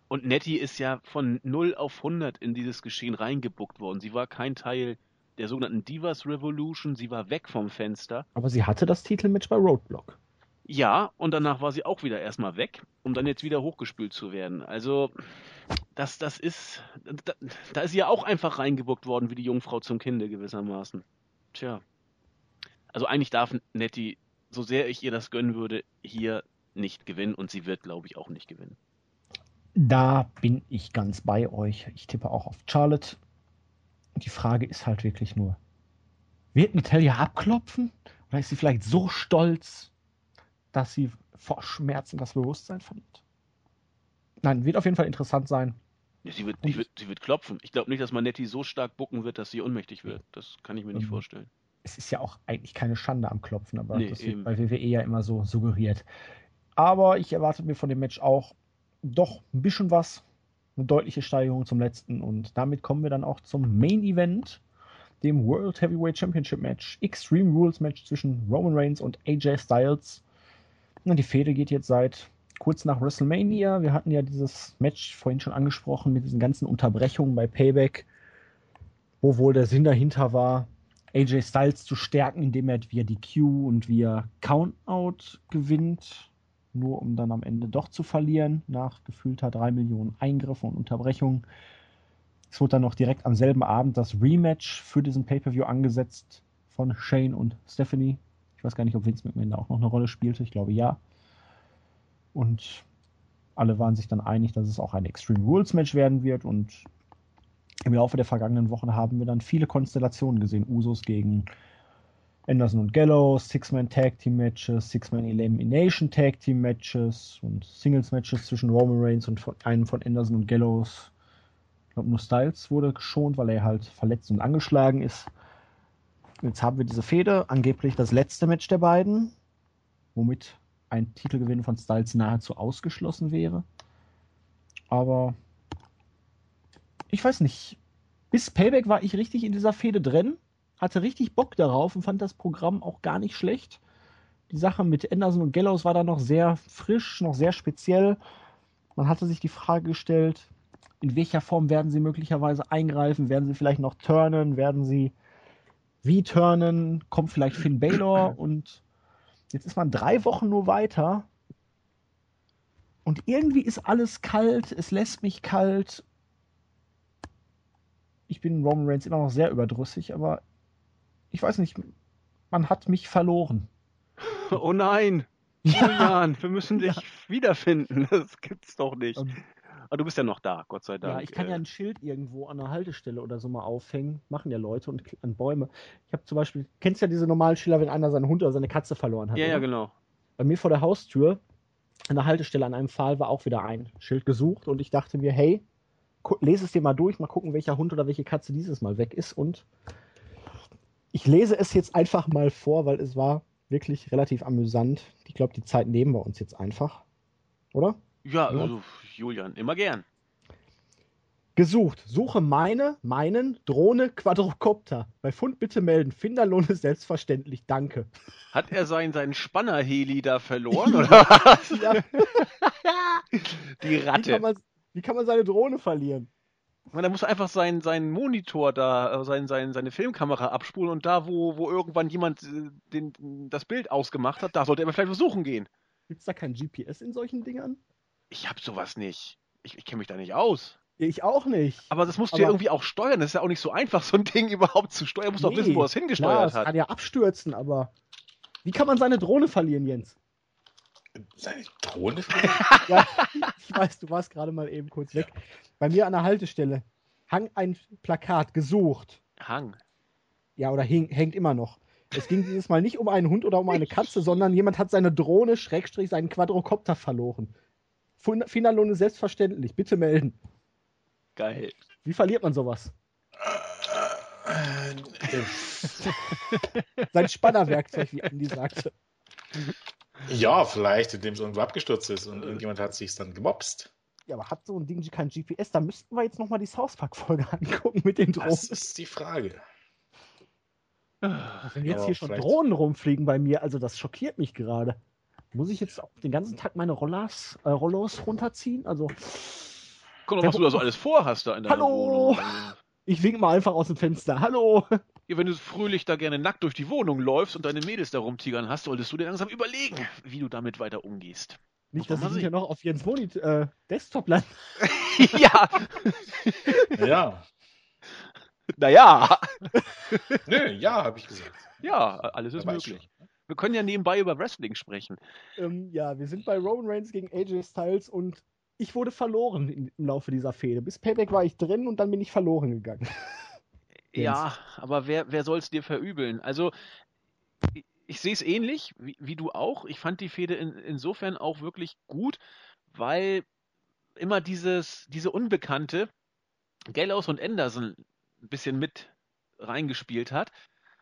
Und Nettie ist ja von 0 auf 100 in dieses Geschehen reingebuckt worden. Sie war kein Teil der sogenannten Divas Revolution. Sie war weg vom Fenster. Aber sie hatte das Titelmatch bei Roadblock. Ja, und danach war sie auch wieder erstmal weg, um dann jetzt wieder hochgespült zu werden. Also, das, das ist, da, da ist sie ja auch einfach reingebuckt worden wie die Jungfrau zum Kinde gewissermaßen. Tja. Also eigentlich darf Nettie, so sehr ich ihr das gönnen würde, hier nicht gewinnen und sie wird, glaube ich, auch nicht gewinnen. Da bin ich ganz bei euch. Ich tippe auch auf Charlotte. Die Frage ist halt wirklich nur, wird Natalia abklopfen? Oder ist sie vielleicht so stolz, dass sie vor Schmerzen das Bewusstsein verliert? Nein, wird auf jeden Fall interessant sein. Ja, sie, wird, sie, wird, sie wird klopfen. Ich glaube nicht, dass Manetti so stark bucken wird, dass sie ohnmächtig wird. Das kann ich mir nicht Mhm. vorstellen. Es ist ja auch eigentlich keine Schande am Klopfen, aber Nee, das eben. wird bei WWE ja immer so suggeriert. Aber ich erwarte mir von dem Match auch doch ein bisschen was. Eine deutliche Steigerung zum letzten. Und damit kommen wir dann auch zum Main Event, dem World Heavyweight Championship Match. Extreme Rules Match zwischen Roman Reigns und AJ Styles. Und die Fehde geht jetzt seit kurz nach WrestleMania. Wir hatten ja dieses Match vorhin schon angesprochen mit diesen ganzen Unterbrechungen bei Payback, wo wohl der Sinn dahinter war, AJ Styles zu stärken, indem er via DQ und via Countout gewinnt, nur um dann am Ende doch zu verlieren, nach gefühlter 3 Millionen Eingriffen und Unterbrechungen. Es wurde dann noch direkt am selben Abend das Rematch für diesen Pay-Per-View angesetzt von Shane und Stephanie. Ich weiß gar nicht, ob Vince McMahon da auch noch eine Rolle spielte. Ich glaube ja. Und alle waren sich dann einig, dass es auch ein Extreme Rules Match werden wird. Und im Laufe der vergangenen Wochen haben wir dann viele Konstellationen gesehen. Usos gegen Anderson und Gallows, Six-Man Tag Team Matches, Six-Man Elimination Tag Team Matches und Singles Matches zwischen Roman Reigns und von, einem von Anderson und Gallows. Ich glaube, nur Styles wurde geschont, weil er halt verletzt und angeschlagen ist. Jetzt haben wir diese Fehde, angeblich das letzte Match der beiden, womit ein Titelgewinn von Styles nahezu ausgeschlossen wäre. Aber ich weiß nicht. Bis Payback war ich richtig in dieser Fehde drin, hatte richtig Bock darauf und fand das Programm auch gar nicht schlecht. Die Sache mit Anderson und Gallows war da noch sehr frisch, noch sehr speziell. Man hatte sich die Frage gestellt, in welcher Form werden sie möglicherweise eingreifen? Werden sie vielleicht noch turnen? Werden sie wie turnen? Kommt vielleicht Finn Balor? Und jetzt ist man drei Wochen nur weiter. Und irgendwie ist alles kalt. Es lässt mich kalt. Ich bin Roman Reigns immer noch sehr überdrüssig, aber ich weiß nicht, man hat mich verloren. Oh nein! Julian, wir müssen dich wiederfinden. Das gibt's doch nicht. Ähm, Aber du bist ja noch da, Gott sei Dank. Ja, ich kann ja Äh, ein Schild irgendwo an einer Haltestelle oder so mal aufhängen. Machen ja Leute und an Bäume. Ich habe zum Beispiel, kennst ja diese normalen Schilder, wenn einer seinen Hund oder seine Katze verloren hat? ja, ja, oder? genau. Bei mir vor der Haustür an der Haltestelle an einem Pfahl war auch wieder ein Schild gesucht und ich dachte mir, hey, lese es dir mal durch, mal gucken, welcher Hund oder welche Katze dieses Mal weg ist und ich lese es jetzt einfach mal vor, weil es war wirklich relativ amüsant. Ich glaube, die Zeit nehmen wir uns jetzt einfach. Oder? Ja, Ja. also Julian, immer gern. Gesucht. Suche meine, meinen Drohne Quadrocopter. Bei Fund bitte melden. Finderlohn ist selbstverständlich. Danke. Hat er seinen, seinen Spanner-Heli da verloren, oder was? Die wie, kann Ratte. man, wie kann man seine Drohne verlieren? Man, da muss einfach seinen, seinen Monitor da, äh, sein, sein, seine Filmkamera abspulen und da, wo, wo irgendwann jemand äh, den, das Bild ausgemacht hat, da sollte er mal vielleicht versuchen gehen. Gibt es da kein GPS in solchen Dingern? Ich hab sowas nicht. Ich, ich kenne mich da nicht aus. Ich auch nicht. Aber das musst du ja Aber- irgendwie auch steuern. Das ist ja auch nicht so einfach, so ein Ding überhaupt zu steuern. Du musst doch Nee, wissen, wo er es Klar, hingesteuert es hat. kann ja abstürzen, aber wie kann man seine Drohne verlieren, Jens? Seine Drohne? Ja, ich weiß, du warst gerade mal eben kurz weg. Bei mir an der Haltestelle hang ein Plakat gesucht. Hang. Ja, oder hing, hängt immer noch. Es ging dieses Mal nicht um einen Hund oder um eine Katze, sondern jemand hat seine Drohne, Schrägstrich, seinen Quadrocopter verloren. Fin- Finderlohn ist selbstverständlich. Bitte melden. Geil. Wie verliert man sowas? Äh, Sein Spannerwerkzeug, wie Andi sagte. ja, vielleicht, indem es irgendwo abgestürzt ist und irgendjemand hat sich dann gemobst. Ja, aber hat so ein Ding kein GPS? Da müssten wir jetzt nochmal die South Park-Folge angucken mit den Drohnen. Das ist die Frage. Wenn jetzt aber hier schon vielleicht- Drohnen rumfliegen bei mir, also das schockiert mich gerade. Muss ich jetzt auch den ganzen Tag meine Rollers, äh, Rollos runterziehen? Also, Guck mal, Wer was du da so alles vorhast da in deiner Hallo! Wohnung. Ich wink mal einfach aus dem Fenster. Hallo! Ja, wenn du fröhlich da gerne nackt durch die Wohnung läufst und deine Mädels da rumtigern hast, solltest du dir langsam überlegen, wie du damit weiter umgehst. Nicht, Muss dass man ich mal hier noch auf Jens Monitor, äh, Desktop lande. ja, Ja. naja. Nö, ja, habe ich gesagt. Ja, alles ist weiß möglich. Wir können ja nebenbei über Wrestling sprechen. Ähm, ja, wir sind bei Roman Reigns gegen AJ Styles und ich wurde verloren im Laufe dieser Fehde. Bis Payback war ich drin und dann bin ich verloren gegangen. ja, aber wer, wer soll es dir verübeln? Also, ich, ich sehe es ähnlich wie, wie, du auch. Ich fand die Fehde in, insofern auch wirklich gut, weil immer dieses, diese Unbekannte, Gallows und Anderson ein bisschen mit reingespielt hat.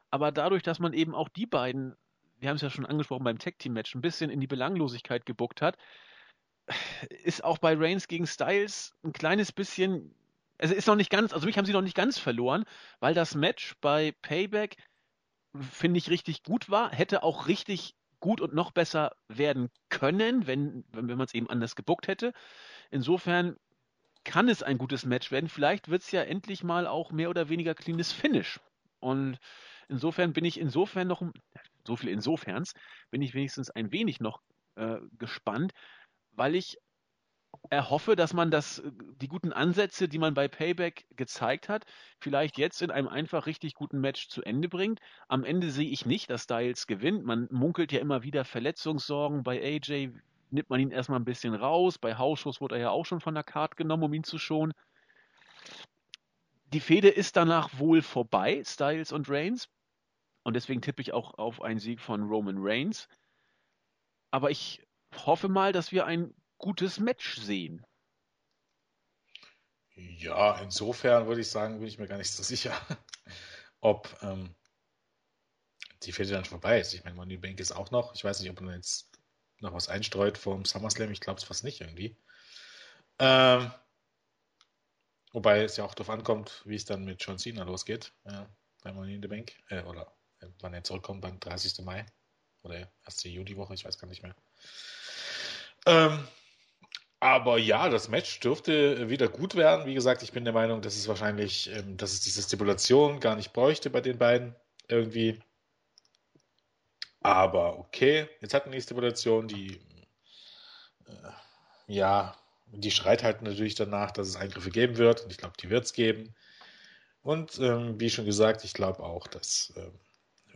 Aber dadurch, dass man eben auch die beiden, wir haben es ja schon angesprochen beim Tag-Team-Match, ein bisschen in die Belanglosigkeit gebuckt hat, ist auch bei Reigns gegen Styles ein kleines bisschen, also ist noch nicht ganz, also mich haben sie noch nicht ganz verloren, weil das Match bei Payback finde ich richtig gut war, hätte auch richtig gut und noch besser werden können, wenn, wenn man es eben anders gebuckt hätte. Insofern kann es ein gutes Match werden. Vielleicht wird es ja endlich mal auch mehr oder weniger cleanes Finish. Und insofern bin ich insofern noch, so viel insoferns, bin ich wenigstens ein wenig noch äh, gespannt, weil ich erhoffe, dass man das, die guten Ansätze, die man bei Payback gezeigt hat, vielleicht jetzt in einem einfach richtig guten Match zu Ende bringt. Am Ende sehe ich nicht, dass Styles gewinnt. Man munkelt ja immer wieder Verletzungssorgen bei AJ, nimmt man ihn erstmal ein bisschen raus. Bei Hausschuss wurde er ja auch schon von der Karte genommen, um ihn zu schonen. Die Fehde ist danach wohl vorbei, Styles und Reigns. Und deswegen tippe ich auch auf einen Sieg von Roman Reigns. Aber ich hoffe mal, dass wir ein gutes Match sehen. Ja, insofern würde ich sagen, bin ich mir gar nicht so sicher, ob ähm, die Fehde dann vorbei ist. Ich meine, Money Bank ist auch noch. Ich weiß nicht, ob man jetzt noch was einstreut vom SummerSlam. Ich glaube es fast nicht irgendwie. Ähm, wobei es ja auch darauf ankommt, wie es dann mit John Cena losgeht äh, bei Money in the Bank. Äh, oder wann er zurückkommt, beim 30. Mai. Oder 1. Juli-Woche, ich weiß gar nicht mehr. Ähm, aber ja, das Match dürfte wieder gut werden. Wie gesagt, ich bin der Meinung, dass es wahrscheinlich, ähm, dass es diese Stipulation gar nicht bräuchte bei den beiden irgendwie. Aber okay, jetzt hatten die Stipulation, die äh, ja, die schreit halt natürlich danach, dass es Eingriffe geben wird. Und ich glaube, die wird es geben. Und ähm, wie schon gesagt, ich glaube auch, dass ähm,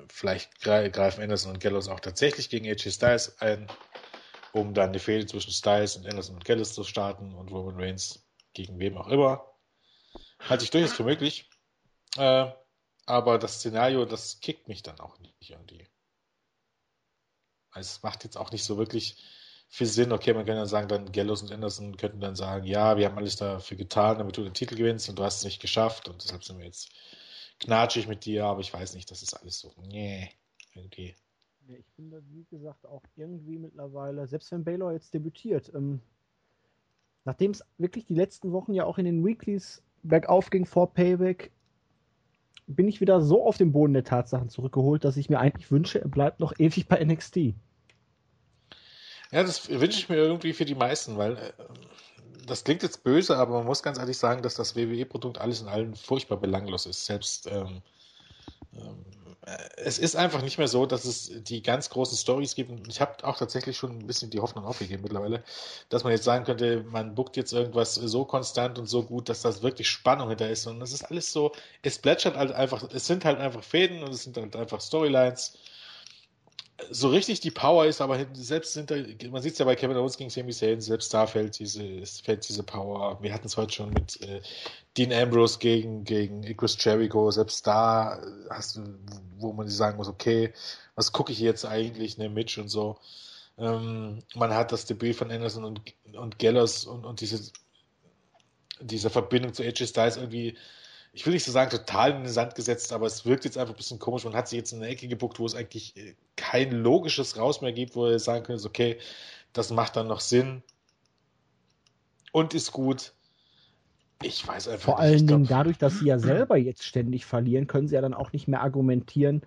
vielleicht greifen Anderson und Gallows auch tatsächlich gegen AJ Styles ein um dann die Fehde zwischen Styles und Anderson und Gallows zu starten und Roman Reigns gegen wem auch immer. Halte ich durchaus für möglich. Äh, aber das Szenario, das kickt mich dann auch nicht irgendwie. Also es macht jetzt auch nicht so wirklich viel Sinn. Okay, man kann ja sagen, dann Gallows und Anderson könnten dann sagen, ja, wir haben alles dafür getan, damit du den Titel gewinnst und du hast es nicht geschafft und deshalb sind wir jetzt knatschig mit dir, aber ich weiß nicht, das ist alles so, nee, irgendwie. Ja, ich finde, wie gesagt, auch irgendwie mittlerweile, selbst wenn Baylor jetzt debütiert, ähm, nachdem es wirklich die letzten Wochen ja auch in den Weeklies bergauf ging vor Payback, bin ich wieder so auf den Boden der Tatsachen zurückgeholt, dass ich mir eigentlich wünsche, er bleibt noch ewig bei NXT. Ja, das wünsche ich mir irgendwie für die meisten, weil äh, das klingt jetzt böse, aber man muss ganz ehrlich sagen, dass das WWE-Produkt alles in allem furchtbar belanglos ist. Selbst ähm, ähm, es ist einfach nicht mehr so, dass es die ganz großen Stories gibt. Und ich habe auch tatsächlich schon ein bisschen die Hoffnung aufgegeben mittlerweile, dass man jetzt sagen könnte, man buckt jetzt irgendwas so konstant und so gut, dass das wirklich Spannung hinter ist. Und das ist alles so, es plätschert halt einfach, es sind halt einfach Fäden und es sind halt einfach Storylines so richtig die Power ist, aber selbst da, man sieht es ja bei Kevin Owens gegen Sami Zayn, selbst da fällt diese, fällt diese Power. Wir hatten es heute schon mit äh, Dean Ambrose gegen, gegen Chris Jericho, selbst da hast du, wo man sagen muss, okay, was gucke ich jetzt eigentlich, ne, Mitch und so. Ähm, man hat das Debüt von Anderson und, und Gellers und, und diese, diese Verbindung zu AJ Styles irgendwie ich will nicht so sagen, total in den Sand gesetzt, aber es wirkt jetzt einfach ein bisschen komisch. Man hat sich jetzt in eine Ecke gebuckt, wo es eigentlich äh, kein logisches Raus mehr gibt, wo ihr sagen könnt, okay, das macht dann noch Sinn und ist gut. Ich weiß einfach Vor nicht. allen Dingen dadurch, dass sie ja selber jetzt ständig verlieren, können sie ja dann auch nicht mehr argumentieren,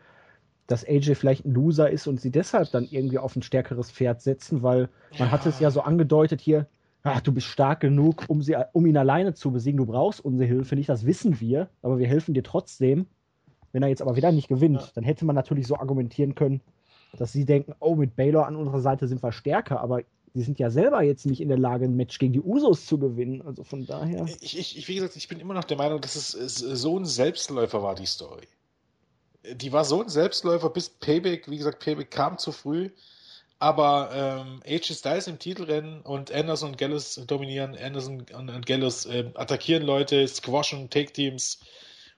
dass AJ vielleicht ein Loser ist und sie deshalb dann irgendwie auf ein stärkeres Pferd setzen, weil man ja. hat es ja so angedeutet hier, ach, du bist stark genug, um, sie, um ihn alleine zu besiegen. Du brauchst unsere Hilfe nicht, das wissen wir, aber wir helfen dir trotzdem. Wenn er jetzt aber wieder nicht gewinnt, ja. dann hätte man natürlich so argumentieren können, dass sie denken, oh, mit Baylor an unserer Seite sind wir stärker, aber die sind ja selber jetzt nicht in der Lage, ein Match gegen die Usos zu gewinnen. Also von daher. Ich, ich, wie gesagt, ich bin immer noch der Meinung, dass es, es so ein Selbstläufer war, die Story. Die war so ein Selbstläufer bis Payback, wie gesagt, Payback kam zu früh. Aber ähm, AJ Styles im Titelrennen und Anderson und Gallows dominieren, Anderson und, und Gallows äh, attackieren Leute, squashen Take-Teams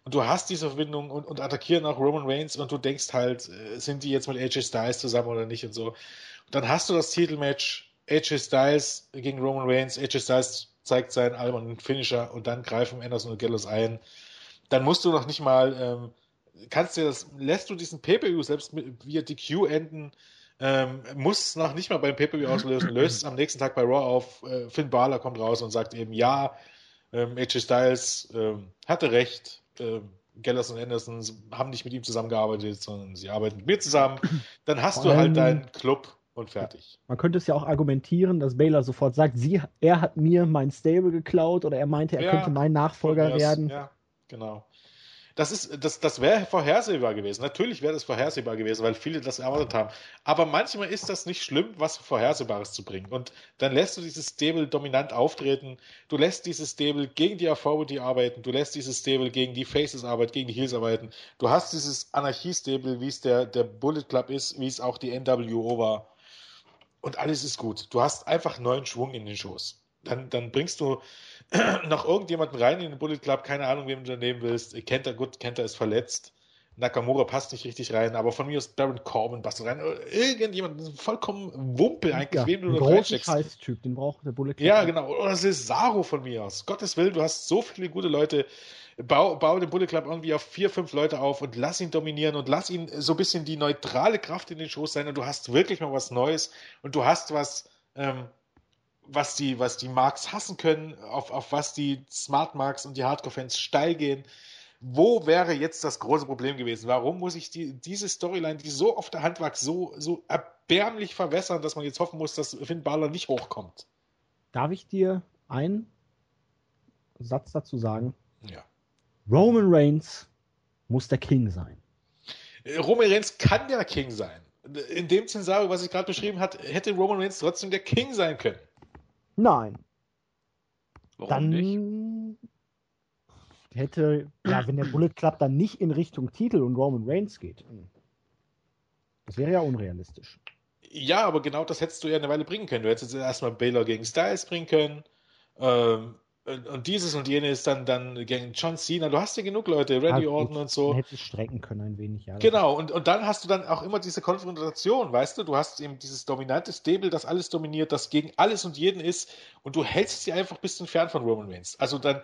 und du hast diese Verbindung und, und attackieren auch Roman Reigns und du denkst halt, äh, sind die jetzt mit AJ Styles zusammen oder nicht und so. Und dann hast du das Titelmatch AJ Styles gegen Roman Reigns, AJ Styles zeigt seinen albernen Finisher und dann greifen Anderson und Gallows ein. Dann musst du noch nicht mal, ähm, kannst du das, lässt du diesen Pay-Per-View selbst mit, via DQ enden, ähm, muss noch nicht mal beim Pay-Per-View auslösen, löst es am nächsten Tag bei Raw auf. Äh, Finn Balor kommt raus und sagt eben, ja, ähm, AJ Styles ähm, hatte recht, ähm, Gellers und Anderson haben nicht mit ihm zusammengearbeitet, sondern sie arbeiten mit mir zusammen. Dann hast du halt deinen Club und fertig. Man könnte es ja auch argumentieren, dass Baylor sofort sagt, sie, er hat mir mein Stable geklaut oder er meinte, er ja, könnte mein Nachfolger werden. Ja, genau. Das das, das wäre vorhersehbar gewesen. Natürlich wäre das vorhersehbar gewesen, weil viele das erwartet haben. Aber manchmal ist das nicht schlimm, was Vorhersehbares zu bringen. Und dann lässt du dieses Stable dominant auftreten. Du lässt dieses Stable gegen die Authority arbeiten. Du lässt dieses Stable gegen die Faces arbeiten, gegen die Heels arbeiten. Du hast dieses Anarchie-Stable, wie es der, der Bullet Club ist, wie es auch die NWO war. Und alles ist gut. Du hast einfach neuen Schwung in den Shows. Dann, dann bringst du noch irgendjemanden rein in den Bullet Club, keine Ahnung, wem du da nehmen willst. Kenter, gut, Kenter ist verletzt. Nakamura passt nicht richtig rein, aber von mir aus Baron Corbin passt rein. Irgendjemand, vollkommen Wumpel eigentlich, ja, wem du da reinsteckst. Scheiß-Typ, den braucht der Bullet Club. Ja, genau. Oder Cesaro von mir aus. Gottes Willen, du hast so viele gute Leute. Bau, bau den Bullet Club irgendwie auf vier, fünf Leute auf und lass ihn dominieren und lass ihn so ein bisschen die neutrale Kraft in den Shows sein und du hast wirklich mal was Neues und du hast was, ähm, was die, was die Marks hassen können, auf, auf was die Smart Marks und die Hardcore-Fans steil gehen. Wo wäre jetzt das große Problem gewesen? Warum muss ich die, diese Storyline, die so auf der Hand war, so, so erbärmlich verwässern, dass man jetzt hoffen muss, dass Finn Balor nicht hochkommt? Darf ich dir einen Satz dazu sagen? Ja. Roman Reigns muss der King sein. Roman Reigns kann der King sein. In dem Szenario, was ich gerade beschrieben habe, hätte Roman Reigns trotzdem der King sein können. Nein. Warum dann nicht? hätte, ja, wenn der Bullet Club dann nicht in Richtung Titel und Roman Reigns geht. Das wäre ja unrealistisch. Ja, aber genau das hättest du ja eine Weile bringen können. Du hättest erstmal Baylor gegen Styles bringen können. Ähm, und dieses und jenes dann, dann gegen John Cena. Du hast ja genug Leute, Randy ja, Orton und so. Hätte strecken können ein wenig, ja. Genau, und, und dann hast du dann auch immer diese Konfrontation, weißt du? Du hast eben dieses dominante Stable, das alles dominiert, das gegen alles und jeden ist und du hältst sie einfach ein bisschen fern von Roman Reigns. Also dann,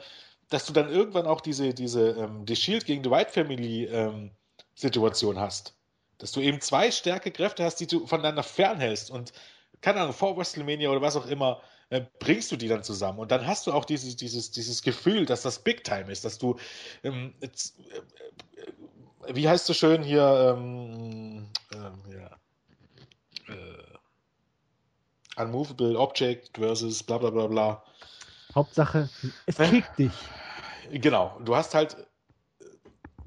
dass du dann irgendwann auch diese, diese, ähm, die Shield gegen die White Family ähm, Situation hast. Dass du eben zwei starke Kräfte hast, die du voneinander fernhältst und keine Ahnung, vor WrestleMania oder was auch immer, äh, bringst du die dann zusammen. Und dann hast du auch dieses, dieses, dieses Gefühl, dass das Big Time ist, dass du, ähm, jetzt, äh, äh wie heißt so schön hier, ähm, ähm, ja, äh, Unmovable Object versus bla bla bla bla. Hauptsache, es kickt dich. Genau, du hast halt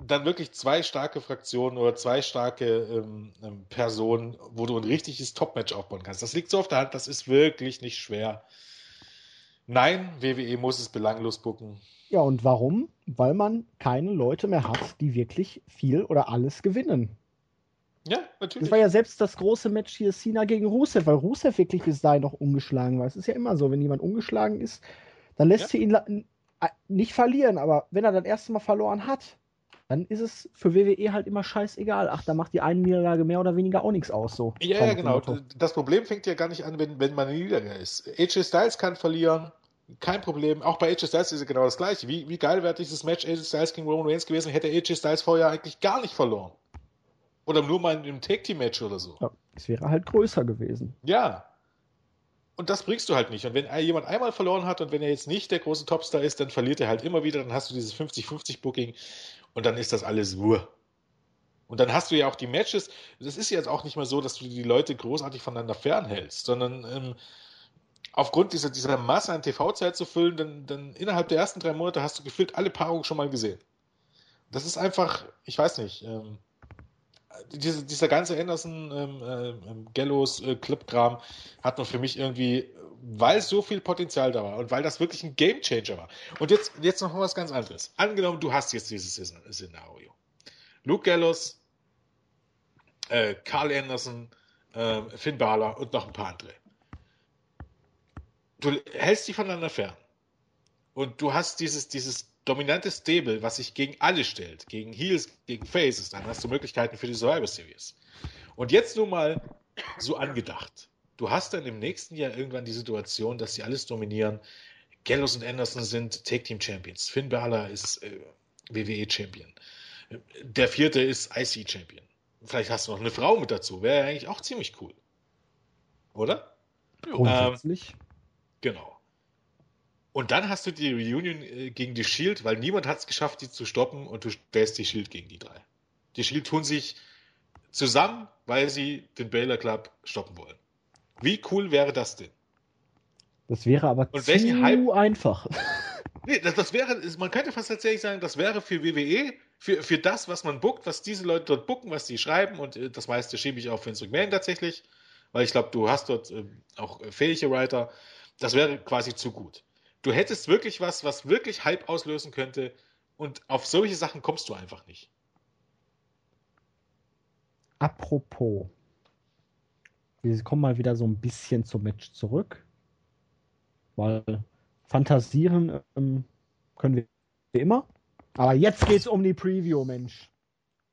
dann wirklich zwei starke Fraktionen oder zwei starke ähm, ähm, Personen, wo du ein richtiges Top-Match aufbauen kannst. Das liegt so auf der Hand, das ist wirklich nicht schwer. Nein, WWE muss es belanglos bucken. Ja, und warum? Weil man keine Leute mehr hat, die wirklich viel oder alles gewinnen. Ja, natürlich. Das war ja selbst das große Match hier Cena gegen Rusev, weil Rusev wirklich bis dahin noch ungeschlagen war. Es ist ja immer so, wenn jemand ungeschlagen ist, dann lässt ja. sie ihn nicht verlieren, aber wenn er das erste Mal verloren hat, dann ist es für WWE halt immer scheißegal. Ach, da macht die eine Niederlage mehr oder weniger auch nichts aus. So. Ja, ja, genau. Das Problem fängt ja gar nicht an, wenn, wenn man eine Niederlage ist. AJ Styles kann verlieren, kein Problem. Auch bei AJ Styles ist es genau das gleiche. Wie, wie geil wäre dieses Match AJ Styles gegen Roman Reigns gewesen, hätte AJ Styles vorher eigentlich gar nicht verloren. Oder nur mal in einem Take-Team-Match oder so. Ja, es wäre halt größer gewesen. Ja. Und das bringst du halt nicht. Und wenn jemand einmal verloren hat und wenn er jetzt nicht der große Topstar ist, dann verliert er halt immer wieder. Dann hast du dieses 50-50-Booking und dann ist das alles nur. Und dann hast du ja auch die Matches. Das ist jetzt auch nicht mehr so, dass du die Leute großartig voneinander fernhältst, sondern ähm, aufgrund dieser, dieser Masse an TV-Zeit zu füllen, dann, dann innerhalb der ersten drei Monate hast du gefühlt alle Paarungen schon mal gesehen. Das ist einfach, ich weiß nicht, ähm, diese, dieser ganze Anderson, ähm, äh, Gallows, äh, Clip-Kram hat man für mich irgendwie weil so viel Potenzial da war und weil das wirklich ein Gamechanger war. Und jetzt, jetzt noch was ganz anderes. Angenommen, du hast jetzt dieses Szenario. Luke Gallows, äh, Carl Anderson, äh, Finn Balor und noch ein paar andere. Du hältst die voneinander fern. Und du hast dieses, dieses dominante Stable, was sich gegen alle stellt, gegen Heels, gegen Faces, dann hast du Möglichkeiten für die Survivor Series. Und jetzt nun mal so angedacht. Du hast dann im nächsten Jahr irgendwann die Situation, dass sie alles dominieren. Gallows und Anderson sind Take Team Champions. Finn Balor ist äh, WWE Champion. Der vierte ist IC Champion. Vielleicht hast du noch eine Frau mit dazu. Wäre eigentlich auch ziemlich cool. Oder? Grundsätzlich. Ähm, genau. Und dann hast du die Reunion äh, gegen die Shield, weil niemand hat es geschafft, die zu stoppen und du stellst die Shield gegen die drei. Die Shield tun sich zusammen, weil sie den Baylor Club stoppen wollen. Wie cool wäre das denn? Das wäre aber und zu Hype, einfach. Nee, das, das, wäre, man könnte fast tatsächlich sagen, das wäre für WWE, für, für das, was man bookt, was diese Leute dort booken, was die schreiben und äh, das meiste schiebe ich auf Vince McMahon tatsächlich, weil ich glaube, du hast dort äh, auch fähige Writer. Das wäre quasi zu gut. Du hättest wirklich was, was wirklich Hype auslösen könnte und auf solche Sachen kommst du einfach nicht. Apropos, wir kommen mal wieder so ein bisschen zum Match zurück, weil fantasieren ähm, können wir immer. Aber jetzt geht es um die Preview, Mensch.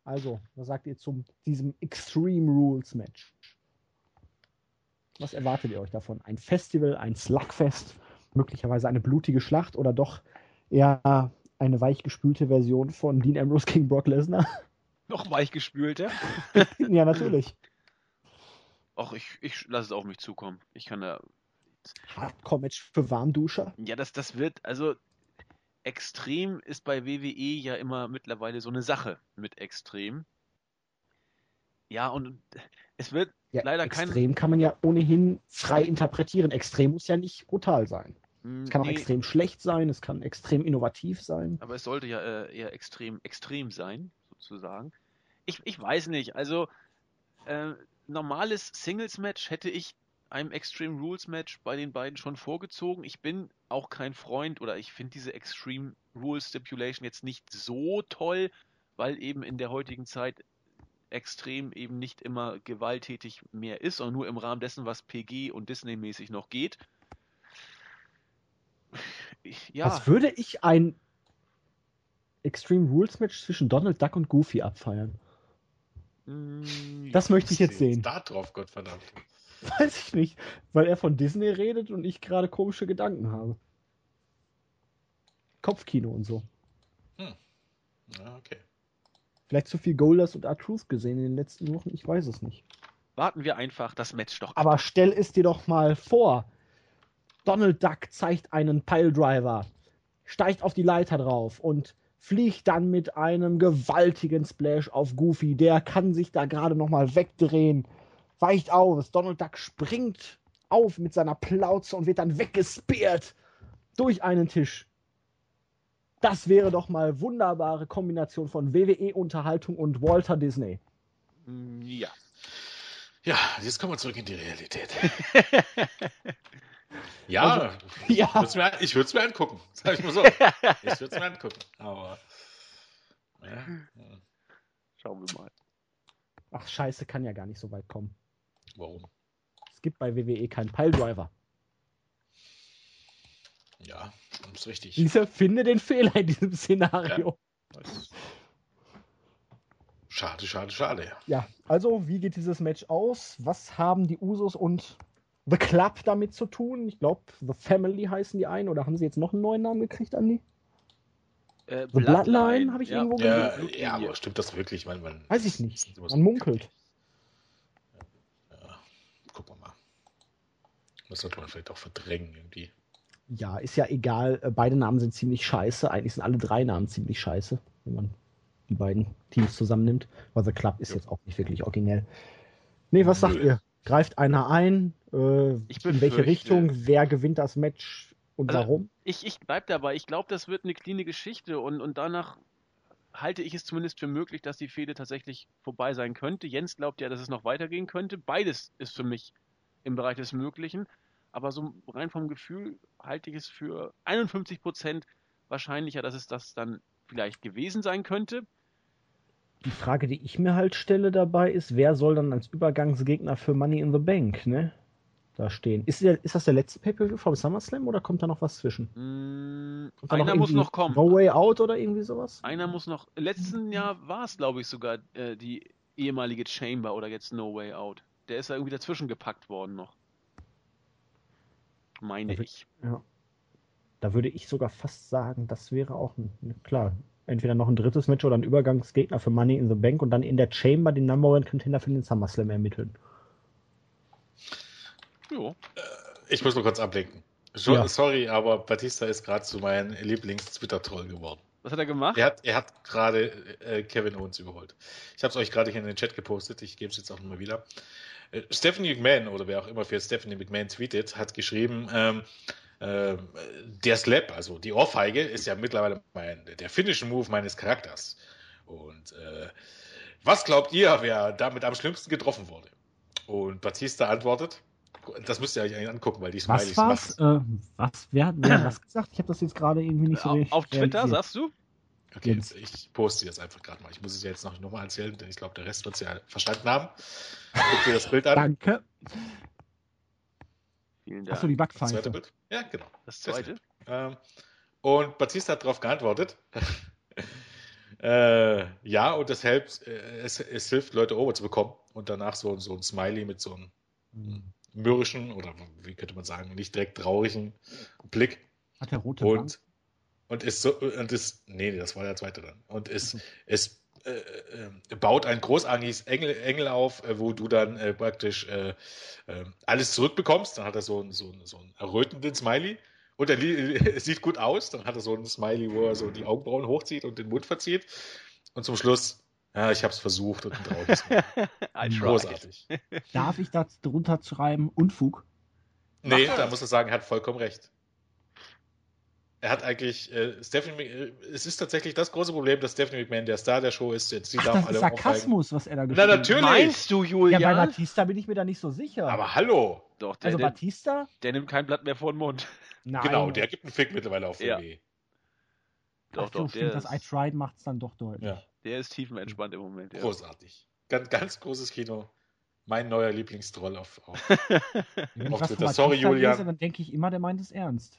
Also, was sagt ihr zu diesem Extreme Rules Match? Was erwartet ihr euch davon? Ein Festival, ein Slugfest, möglicherweise eine blutige Schlacht oder doch eher eine weichgespülte Version von Dean Ambrose gegen Brock Lesnar? Noch weichgespülter? ja, natürlich. Ach, ich, ich lasse es auf mich zukommen. Ich kann da. Hardcore-Match für Warmduscher? Ja, das, das wird, also extrem ist bei WWE ja immer mittlerweile so eine Sache mit extrem. Ja, und es wird ja, leider extrem kein. Extrem kann man ja ohnehin frei interpretieren. Extrem muss ja nicht brutal sein. Es kann nee. auch extrem schlecht sein, es kann extrem innovativ sein. Aber es sollte ja äh, eher extrem, extrem sein, sozusagen. Ich, ich weiß nicht, also äh, normales Singles-Match hätte ich einem Extreme Rules Match bei den beiden schon vorgezogen. Ich bin auch kein Freund oder ich finde diese Extreme Rules Stipulation jetzt nicht so toll, weil eben in der heutigen Zeit extrem eben nicht immer gewalttätig mehr ist, sondern nur im Rahmen dessen, was PG und Disney-mäßig noch geht. Ja. Was würde ich ein Extreme Rules Match zwischen Donald Duck und Goofy abfeiern? Hm, das möchte ich jetzt sehen. Da drauf, Gottverdammt. Weiß ich nicht, weil er von Disney redet und ich gerade komische Gedanken habe. Kopfkino und so. Hm. Ja, okay. Vielleicht zu viel Golders und R-Truth gesehen in den letzten Wochen, ich weiß es nicht. Warten wir einfach das Match doch ab. Aber stell es dir doch mal vor. Donald Duck zeigt einen Piledriver, steigt auf die Leiter drauf und fliegt dann mit einem gewaltigen Splash auf Goofy. Der kann sich da gerade nochmal wegdrehen, weicht aus. Donald Duck springt auf mit seiner Plauze und wird dann weggespeert durch einen Tisch. Das wäre doch mal wunderbare Kombination von WWE-Unterhaltung und Walter Disney. Ja. Ja, jetzt kommen wir zurück in die Realität. Ja, also, ja. ich würde es mir, angucken, sag ich mal so. ich würde es mir angucken, aber. Ja. Schauen wir mal. Ach, Scheiße, kann ja gar nicht so weit kommen. Warum? Es gibt bei WWE keinen Piledriver. Ja, das ist richtig. Dieser finde den Fehler in diesem Szenario. Ja. Schade, schade, schade. Ja, also wie geht dieses Match aus? Was haben die Usos und The Club damit zu tun. Ich glaube, The Family heißen die einen. Oder haben sie jetzt noch einen neuen Namen gekriegt, Andi? Äh, The Bloodline, Bloodline habe ich ja. irgendwo gesehen. Ja, ja, aber stimmt das wirklich? Man, man, Weiß ich nicht. Man munkelt. Ja, gucken wir mal. Das sollte man vielleicht auch verdrängen irgendwie. Ja, ist ja egal. Äh, beide Namen sind ziemlich scheiße. Eigentlich sind alle drei Namen ziemlich scheiße, wenn man die beiden Teams zusammennimmt. Weil The Club ist ja. jetzt auch nicht wirklich originell. Nee, was sagt ihr? Greift einer ein? Äh, in welche Richtung? Wer gewinnt das Match und also, warum? Ich, ich bleib dabei. Ich glaube, das wird eine cleane Geschichte und, und danach halte ich es zumindest für möglich, dass die Fehde tatsächlich vorbei sein könnte. Jens glaubt ja, dass es noch weitergehen könnte. Beides ist für mich im Bereich des Möglichen. Aber so rein vom Gefühl halte ich es für 51 Prozent wahrscheinlicher, dass es das dann vielleicht gewesen sein könnte. Die Frage, die ich mir halt stelle dabei ist, wer soll dann als Übergangsgegner für Money in the Bank, ne? Da stehen. Ist, der, ist das der letzte Pay-Per-View vom SummerSlam oder kommt da noch was zwischen? Mm, einer noch muss noch kommen. No Way Out oder irgendwie sowas? Einer muss noch. Letzten Jahr war es, glaube ich, sogar äh, die ehemalige Chamber oder jetzt No Way Out. Der ist da irgendwie dazwischen gepackt worden noch. Meine Da wird- ich. Ja. Da würde ich sogar fast sagen, das wäre auch ein, klar. Entweder noch ein drittes Match oder ein Übergangsgegner für Money in the Bank und dann in der Chamber den Number One Contender für den SummerSlam ermitteln. Jo. Ich muss mal kurz ablenken. Schon, Ja. Sorry, aber Batista ist gerade zu meinem Lieblings-Twitter-Troll geworden. Was hat er gemacht? Er hat, er hat gerade äh, Kevin Owens überholt. Ich habe es euch gerade hier in den Chat gepostet. Ich gebe es jetzt auch nochmal wieder. Äh, Stephanie McMahon oder wer auch immer für Stephanie McMahon tweetet, hat geschrieben, ähm, ähm, der Slap, also die Ohrfeige, ist ja mittlerweile mein, der Finishing Move meines Charakters. Und äh, was glaubt ihr, wer damit am schlimmsten getroffen wurde? Und Batista antwortet, das müsst ihr euch eigentlich angucken, weil die Smileys Was war's? machen. Äh, was? Wer, wer hat was gesagt? Ich habe das jetzt gerade irgendwie nicht so Auf, richtig auf Twitter, realisiert. sagst du? Okay, Jens. ich poste jetzt einfach gerade mal. Ich muss es ja jetzt noch, noch mal erzählen, denn ich glaube, der Rest wird es ja verstanden haben. Guck dir das Bild an. Danke. Vielen Dank. Achso, die Das zweite Backpfeife. Bild. Ja, genau. das zweite? Ähm, und Batista hat darauf geantwortet. äh, ja, und das hilft, äh, es, es hilft, Leute over zu bekommen. Und danach so, so ein Smiley mit so einem Hm. Mürrischen oder wie könnte man sagen, nicht direkt traurigen Blick. Hat der rote? Und, und ist so, und ist, nee, das war der zweite dann. Und es, es äh, äh, baut ein großartiges Engel, Engel auf, äh, wo du dann äh, praktisch äh, äh, alles zurückbekommst. Dann hat er so, einen- so, einen- so einen errötenden Smiley. Und er sieht gut aus. Dann hat er so einen Smiley, wo er so die Augenbrauen hochzieht und den Mund verzieht. Und zum Schluss, ja, ich hab's versucht und ein. Großartig. Darf ich da drunter schreiben? Unfug? Nee, Macht da muss er sagen, er hat vollkommen recht. Er hat eigentlich, äh, Stephanie, äh, es ist tatsächlich das große Problem, dass Stephanie McMahon der Star der Show ist. Jetzt sie Ach, das ist alle aufzeigen. Sarkasmus, was er da Na, geschrieben hat. natürlich. Meinst du, Ja, Julian? bei Batista bin ich mir da nicht so sicher. Aber hallo, Doch, der, also der, Batista? der nimmt kein Blatt mehr vor den Mund. Nein. genau, der gibt einen Fick mittlerweile auf Ja. WWE. Doch, Ach so, doch, stimmt, der das I ist, tried macht es dann doch deutlich. Ja, der ist tiefenentspannt im Moment. Ja. großartig. Ganz, ganz großes Kino. Mein neuer Lieblingstroll auf, auf. Auf Twitter. Sorry, Julian. Lese, dann denke ich immer, der meint es ernst.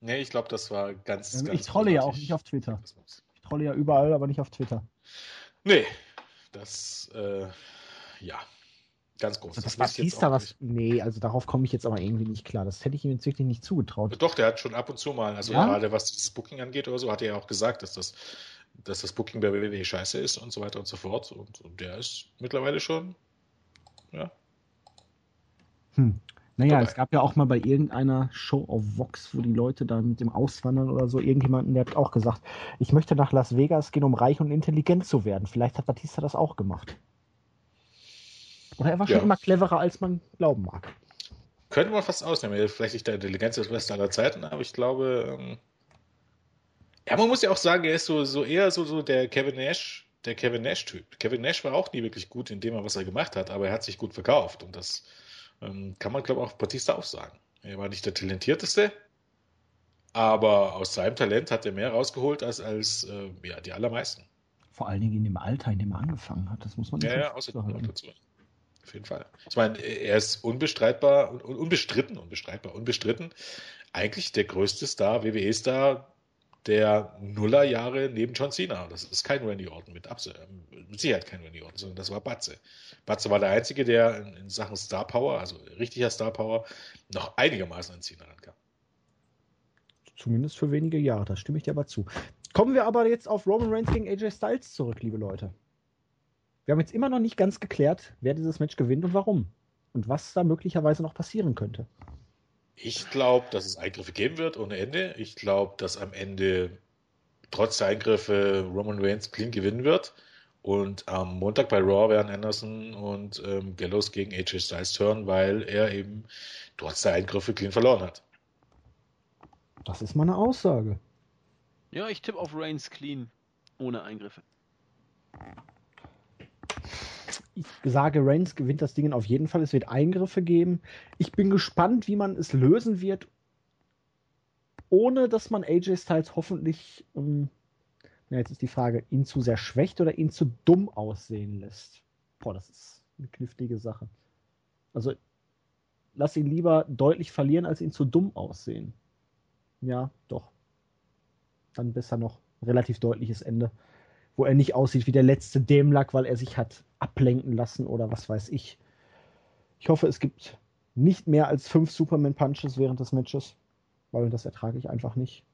Nee, ich glaube, das war ganz, Ähm, ganz ich trolle ja auch großartig. nicht auf Twitter. Ich trolle ja überall, aber nicht auf Twitter. Nee, das, äh, ja, ganz groß. Das, Das das muss ich jetzt Batista auch was. Nee, also darauf komme ich jetzt aber irgendwie nicht klar. Das hätte ich ihm jetzt wirklich nicht zugetraut. Doch, der hat schon ab und zu mal, also Ja? gerade was das Booking angeht oder so, hat er ja auch gesagt, dass das, dass das Booking bei WWE scheiße ist und so weiter und so fort. Und, und der ist mittlerweile schon, ja. Hm. Naja, Dabei. es gab ja auch mal bei irgendeiner Show auf Vox, wo die Leute da mit dem Auswandern oder so, irgendjemanden, der hat auch gesagt, ich möchte nach Las Vegas gehen, um reich und intelligent zu werden. Vielleicht hat Batista das auch gemacht. Oder er war schon Ja. immer cleverer, als man glauben mag. Könnte man fast ausnehmen. Vielleicht nicht der Intelligenz des Beste aller Zeiten, aber ich glaube, ähm, ja, man muss ja auch sagen, er ist so, so eher so, so der Kevin Nash, der Kevin Nash-Typ. Kevin Nash war auch nie wirklich gut in dem, was er gemacht hat, aber er hat sich gut verkauft und das ähm, kann man, glaube ich, auch Batista auch sagen. Er war nicht der talentierteste, aber aus seinem Talent hat er mehr rausgeholt als, als äh, ja, die allermeisten. Vor allen Dingen in dem Alter, in dem er angefangen hat. Das muss man Ja, nicht ja, außerdem noch dazu. Auf jeden Fall. Ich meine, er ist unbestreitbar unbestritten, unbestreitbar, unbestritten. Eigentlich der größte Star, WWE-Star der Nullerjahre neben John Cena. Das ist kein Randy Orton, mit, Abs mit Sicherheit kein Randy Orton, sondern das war Batze. Batze war der Einzige, der in, in Sachen Star Power, also richtiger Star Power, noch einigermaßen an Cena rankam. Zumindest für wenige Jahre, da stimme ich dir aber zu. Kommen wir aber jetzt auf Roman Reigns gegen AJ Styles zurück, liebe Leute. Wir haben jetzt immer noch nicht ganz geklärt, wer dieses Match gewinnt und warum. Und was da möglicherweise noch passieren könnte. Ich glaube, dass es Eingriffe geben wird ohne Ende. Ich glaube, dass am Ende trotz der Eingriffe Roman Reigns clean gewinnen wird. Und am Montag bei Raw werden Anderson und ähm, Gallows gegen AJ Styles turnen, weil er eben trotz der Eingriffe clean verloren hat. Das ist mal eine Aussage. Ja, ich tippe auf Reigns clean. Ohne Eingriffe. Ich sage, Reigns gewinnt das Ding auf jeden Fall. Es wird Eingriffe geben. Ich bin gespannt, wie man es lösen wird, ohne dass man AJ Styles hoffentlich ähm, Ja, jetzt ist die Frage, ihn zu sehr schwächt oder ihn zu dumm aussehen lässt. Boah, das ist eine knifflige Sache. Also, lass ihn lieber deutlich verlieren, als ihn zu dumm aussehen. Ja, doch. Dann besser noch relativ deutliches Ende, wo er nicht aussieht wie der letzte Dämlack, weil er sich hat ablenken lassen oder was weiß ich. Ich hoffe, es gibt nicht mehr als fünf Superman Punches während des Matches, weil das ertrage ich einfach nicht.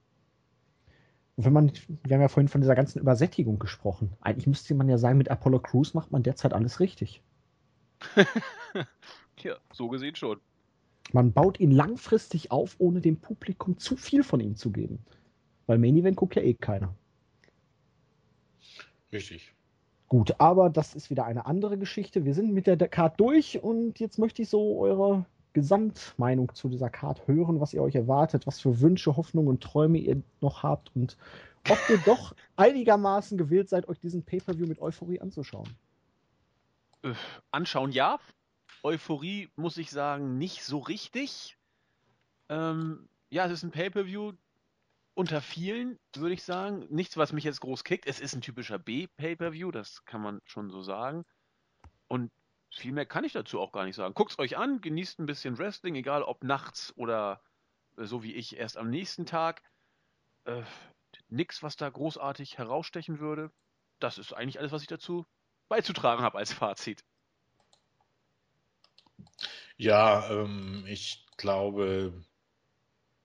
Und wenn man, wir haben ja vorhin von dieser ganzen Übersättigung gesprochen. Eigentlich müsste man ja sagen, mit Apollo Crews macht man derzeit alles richtig. ja, so gesehen schon. Man baut ihn langfristig auf, ohne dem Publikum zu viel von ihm zu geben. Weil Main Event guckt ja eh keiner. Richtig. Gut, aber das ist wieder eine andere Geschichte. Wir sind mit der Card durch und jetzt möchte ich so eure Gesamtmeinung zu dieser Card hören, was ihr euch erwartet, was für Wünsche, Hoffnungen und Träume ihr noch habt und ob ihr doch einigermaßen gewillt seid, euch diesen Pay-Per-View mit Euphorie anzuschauen. Äh, anschauen ja. Euphorie, muss ich sagen, nicht so richtig. Ähm, ja, es ist ein Pay-Per-View unter vielen, würde ich sagen. Nichts, was mich jetzt groß kickt. Es ist ein typischer B-Pay-Per-View, das kann man schon so sagen. Und viel mehr kann ich dazu auch gar nicht sagen. Guckt es euch an, genießt ein bisschen Wrestling, egal ob nachts oder äh, so wie ich erst am nächsten Tag. Äh, nix, was da großartig herausstechen würde. Das ist eigentlich alles, was ich dazu beizutragen habe als Fazit. Ja, ähm, ich glaube,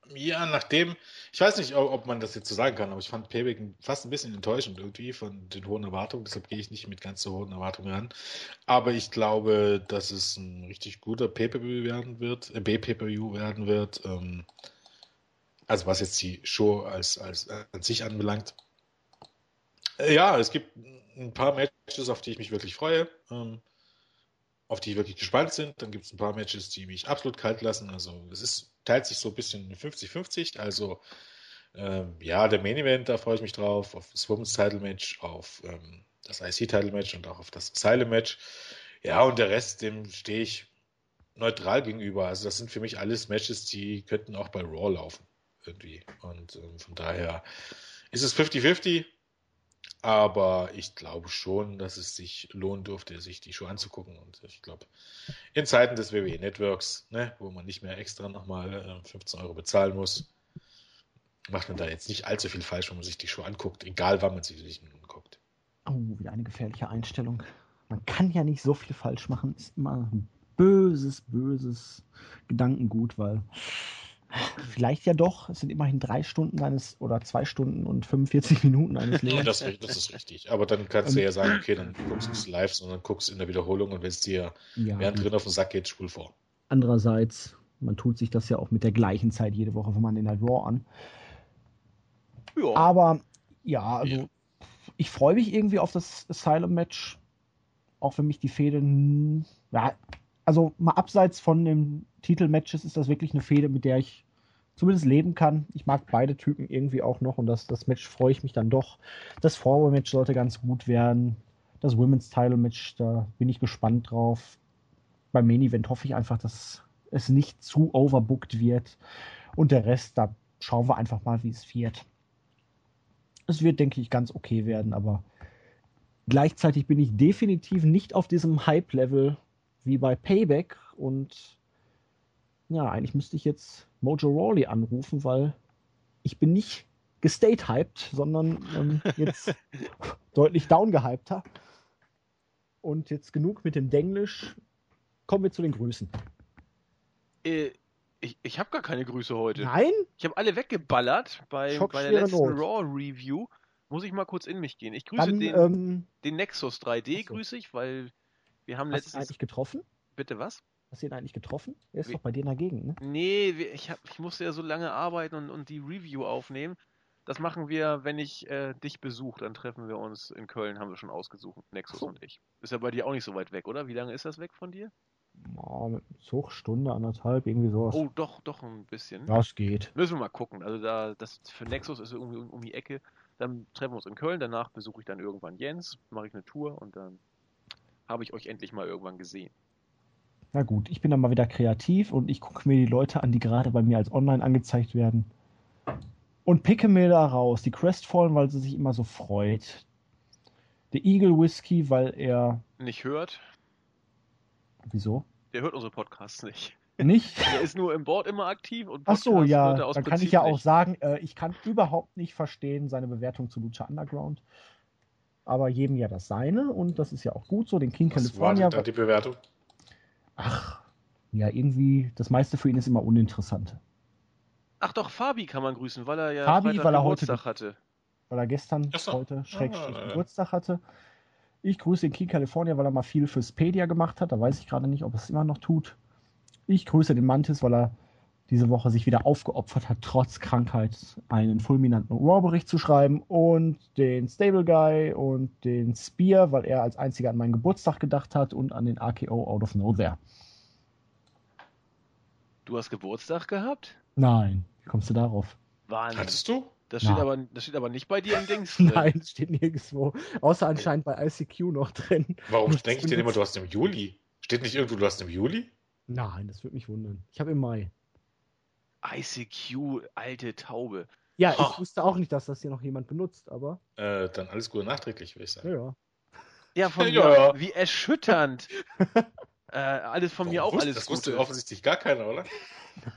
ja, nachdem, ich weiß nicht, ob man das jetzt so sagen kann, aber ich fand Payback fast ein bisschen enttäuschend irgendwie von den hohen Erwartungen, deshalb gehe ich nicht mit ganz so hohen Erwartungen ran. Aber ich glaube, dass es ein richtig guter Pay-Per-View werden wird, äh, B-Pay-Per-View werden wird. Ähm, also was jetzt die Show als, als äh, an sich anbelangt. Äh, ja, es gibt ein paar Matches, auf die ich mich wirklich freue. Ähm, auf die ich wirklich gespannt sind. Dann gibt es ein paar Matches, die mich absolut kalt lassen. Also es ist, teilt sich so ein bisschen 50-50. Also ähm, ja, der Main Event, da freue ich mich drauf, auf das Women's Title Match, auf ähm, das IC Title Match und auch auf das Asylum Match. Ja, und der Rest, dem stehe ich neutral gegenüber. Also das sind für mich alles Matches, die könnten auch bei Raw laufen. Irgendwie. Und ähm, von daher ist es 50-50. Aber ich glaube schon, dass es sich lohnen durfte, sich die Show anzugucken. Und ich glaube, in Zeiten des WWE Networks, ne, wo man nicht mehr extra nochmal 15 äh, Euro bezahlen muss, macht man da jetzt nicht allzu viel falsch, wenn man sich die Show anguckt, egal wann man sie sich anguckt. Oh, wieder eine gefährliche Einstellung. Man kann ja nicht so viel falsch machen. Ist immer ein böses, böses Gedankengut, weil Vielleicht ja doch. Es sind immerhin drei Stunden eines oder zwei Stunden und 45 Minuten eines Lebens. das, das ist richtig. Aber dann kannst du ja sagen, okay, dann guckst du es live, sondern guckst in der Wiederholung und wenn es dir ja, während drin auf den Sack geht, spul vor. Andererseits, man tut sich das ja auch mit der gleichen Zeit jede Woche, wenn man den halt Raw an. Ja. Aber ja, also ja. ich freue mich irgendwie auf das Asylum-Match, auch wenn mich die Fäden, ja, also mal abseits von dem Titelmatches ist das wirklich eine Fehde, mit der ich zumindest leben kann. Ich mag beide Typen irgendwie auch noch und das, das Match freue ich mich dann doch. Das Forward-Match sollte ganz gut werden. Das Women's Title Match, da bin ich gespannt drauf. Beim Main Event hoffe ich einfach, dass es nicht zu overbooked wird. Und der Rest, da schauen wir einfach mal, wie es wird. Es wird, denke ich, ganz okay werden, aber gleichzeitig bin ich definitiv nicht auf diesem Hype-Level wie bei Payback und ja, eigentlich müsste ich jetzt Mojo Rawley anrufen, weil ich bin nicht gestate-hyped, sondern ähm, jetzt deutlich downgehypter. Und jetzt genug mit dem Denglisch. Kommen wir zu den Grüßen. Äh, ich, ich habe gar keine Grüße heute. Nein? Ich habe alle weggeballert bei, bei der letzten Raw-Review. Muss ich mal kurz in mich gehen. Ich grüße Dann, den, ähm, den Nexus 3D, so. grüße ich, weil wir haben letztens. Hast du eigentlich getroffen? Bitte was? Hast du ihn eigentlich getroffen? Er ist Wie? doch bei dir dagegen, ne? Nee, ich, hab, ich musste ja so lange arbeiten und, und die Review aufnehmen. Das machen wir, wenn ich äh, dich besuche. Dann treffen wir uns in Köln, haben wir schon ausgesucht, Nexus so. und ich. Ist ja bei dir auch nicht so weit weg, oder? Wie lange ist das weg von dir? Oh, mit Zug, Stunde, anderthalb, irgendwie sowas. Oh, doch, doch ein bisschen. Das geht. Müssen wir mal gucken. Also da, das für Nexus ist irgendwie um, um die Ecke. Dann treffen wir uns in Köln, danach besuche ich dann irgendwann Jens, mache ich eine Tour und dann habe ich euch endlich mal irgendwann gesehen. Na gut, ich bin dann mal wieder kreativ und ich gucke mir die Leute an, die gerade bei mir als online angezeigt werden. Und picke mir da raus. Die Crestfallen, weil sie sich immer so freut. Der Eagle Whisky, weil er. Nicht hört. Wieso? Der hört unsere Podcasts nicht. Nicht? Der ist nur im Board immer aktiv und Ach so, Podcasts ja. Dann kann Prinzip ich ja auch nicht. sagen, äh, ich kann überhaupt nicht verstehen seine Bewertung zu Lucha Underground. Aber jedem ja das seine und das ist ja auch gut so. Den King Was war California. denn da die Bewertung? Ach, ja, irgendwie, das meiste für ihn ist immer uninteressant. Ach doch, Fabi kann man grüßen, weil er ja Fabi, Freitag weil er heute- Geburtstag hatte. weil er gestern, so. heute, Schrägstrich, Ah. Geburtstag hatte. Ich grüße den King California, weil er mal viel fürs Pedia gemacht hat. Da weiß ich gerade nicht, ob er es immer noch tut. Ich grüße den Mantis, weil er diese Woche sich wieder aufgeopfert hat, trotz Krankheit einen fulminanten Raw-Bericht zu schreiben. Und den Stable Guy und den Spear, weil er als einziger an meinen Geburtstag gedacht hat und an den AKO Out of Nowhere. Du hast Geburtstag gehabt? Nein, wie kommst du darauf? Wahnsinn. Hattest du? Das steht, aber, das steht aber nicht bei dir im Dings. drin. Nein, steht nirgendwo. Außer anscheinend bei ICQ noch drin. Warum denke ich denn immer, du hast im Juli? Steht nicht irgendwo, du hast im Juli? Nein, das würde mich wundern. Ich habe im Mai. ICQ, alte Taube. Ja, ich Ha. wusste auch nicht, dass das hier noch jemand benutzt, aber Äh, dann alles Gute nachträglich, würde ich sagen. ja, ja. Ja, von Ja, mir. ja. Wie erschütternd. äh, alles von mir Warum auch wusste- alles Das wusste Gute. offensichtlich gar keiner, oder?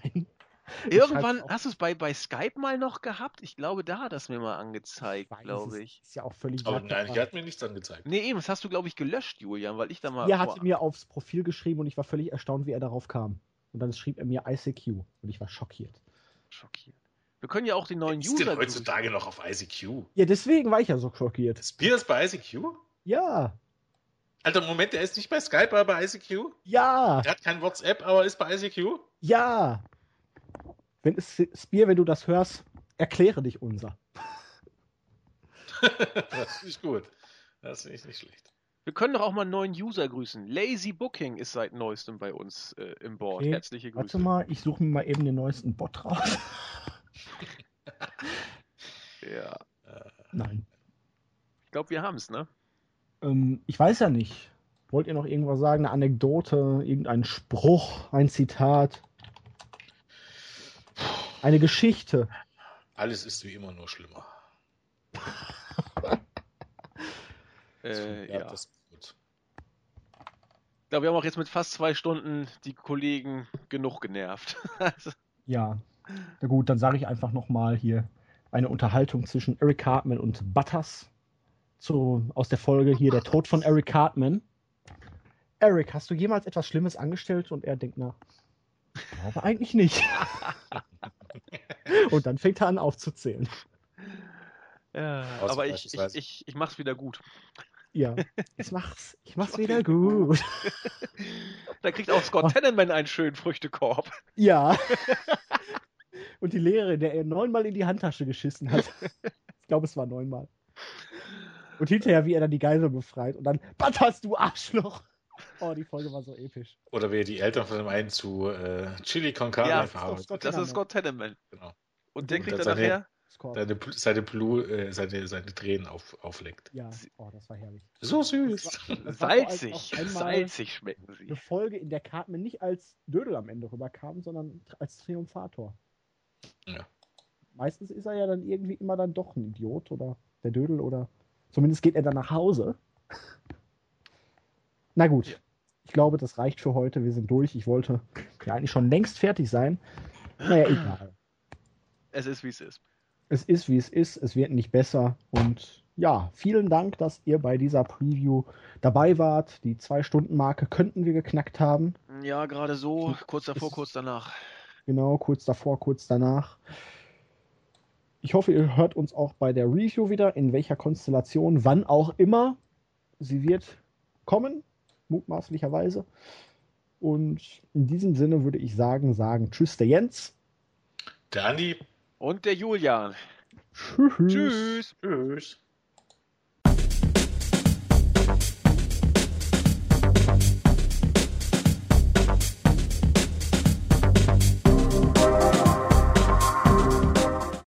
Nein. Irgendwann, hast du es bei, bei Skype mal noch gehabt? Ich glaube, da hat das mir mal angezeigt, glaube ich. Ist ja auch völlig Aber nein, hier hat mir nichts angezeigt. Nee, eben, das hast du, glaube ich, gelöscht, Julian, weil ich da mal. Vor- hatte mir aufs Profil geschrieben und ich war völlig erstaunt, wie er darauf kam. Und dann schrieb er mir ICQ und ich war schockiert. schockiert. Wir können ja auch den neuen Ist denn User. heutzutage noch auf ICQ? Ja, deswegen war ich ja so schockiert. Spear ist bei ICQ? Ja, Alter, Moment, der ist nicht bei Skype, aber bei ICQ? ja, Der hat kein WhatsApp, aber ist bei ICQ? ja. Wenn es Spear, wenn du das hörst, erkläre dich unser. das ich gut. Das finde ich nicht schlecht. Wir können doch auch mal einen neuen User grüßen. Lazy Booking ist seit neuestem bei uns äh, im Board. Okay, Herzliche Grüße. Warte mal, ich suche mir mal eben den neuesten Bot raus. Ja. Nein. Ich glaube, wir haben es, ne? Ähm, ich weiß ja nicht. Wollt ihr noch irgendwas sagen? Eine Anekdote, irgendein Spruch, ein Zitat? Eine Geschichte? Alles ist wie immer nur schlimmer. Äh, ja. das gut. Ich glaube, wir haben auch jetzt mit fast zwei Stunden die Kollegen genug genervt. Also, Ja. Na gut, dann sage ich einfach nochmal hier eine Unterhaltung zwischen Eric Cartman und Butters zu, aus der Folge hier Der Tod von Eric Cartman. Eric, hast du jemals etwas Schlimmes angestellt? Und er denkt nach. Ich glaube eigentlich nicht. und dann fängt er an aufzuzählen. ja, aber ich, ich, ich, ich mach's wieder gut. Ja, ich mach's, ich mach's wieder gut. Da kriegt auch Scott Tennenman einen schönen Früchtekorb. Ja. Und die Lehrerin, der er neunmal in die Handtasche geschissen hat. Ich glaube, es war neunmal. Und hinterher, wie er dann die Geisel befreit und dann, was hast du Arschloch? Oh, die Folge war so episch. Oder wie er die Eltern von dem einen zu äh, Chili con Carne Ja, verarbeitet. Das ist Scott Tennenman. Genau. Und der kriegt dann nachher. Seine, seine, Blu, äh, seine, seine Tränen auf, aufleckt. Ja, oh, das war herrlich. So süß. Das war- das Salzig. Salzig schmecken sie. Eine Folge, in der Cartman nicht als Dödel am Ende rüberkam, sondern als Triumphator. Ja. Meistens ist er ja dann irgendwie immer dann doch ein Idiot oder der Dödel oder zumindest geht er dann nach Hause. Na gut, Ja. ich glaube, das reicht für heute. Wir sind durch. Ich wollte ja eigentlich schon längst fertig sein. Naja, egal. Es ist, wie es ist. Es ist, wie es ist. Es wird nicht besser. Und ja, vielen Dank, dass ihr bei dieser Preview dabei wart. Die Zwei-Stunden-Marke könnten wir geknackt haben. Ja, gerade so. Kurz davor, Ist- kurz danach. Genau, kurz davor, kurz danach. Ich hoffe, ihr hört uns auch bei der Review wieder, in welcher Konstellation, wann auch immer. Sie wird kommen, mutmaßlicherweise. Und in diesem Sinne würde ich sagen, sagen Tschüss, der Jens. Der Andi. Und der Julian. Tschüss. Tschüss. Tschüss.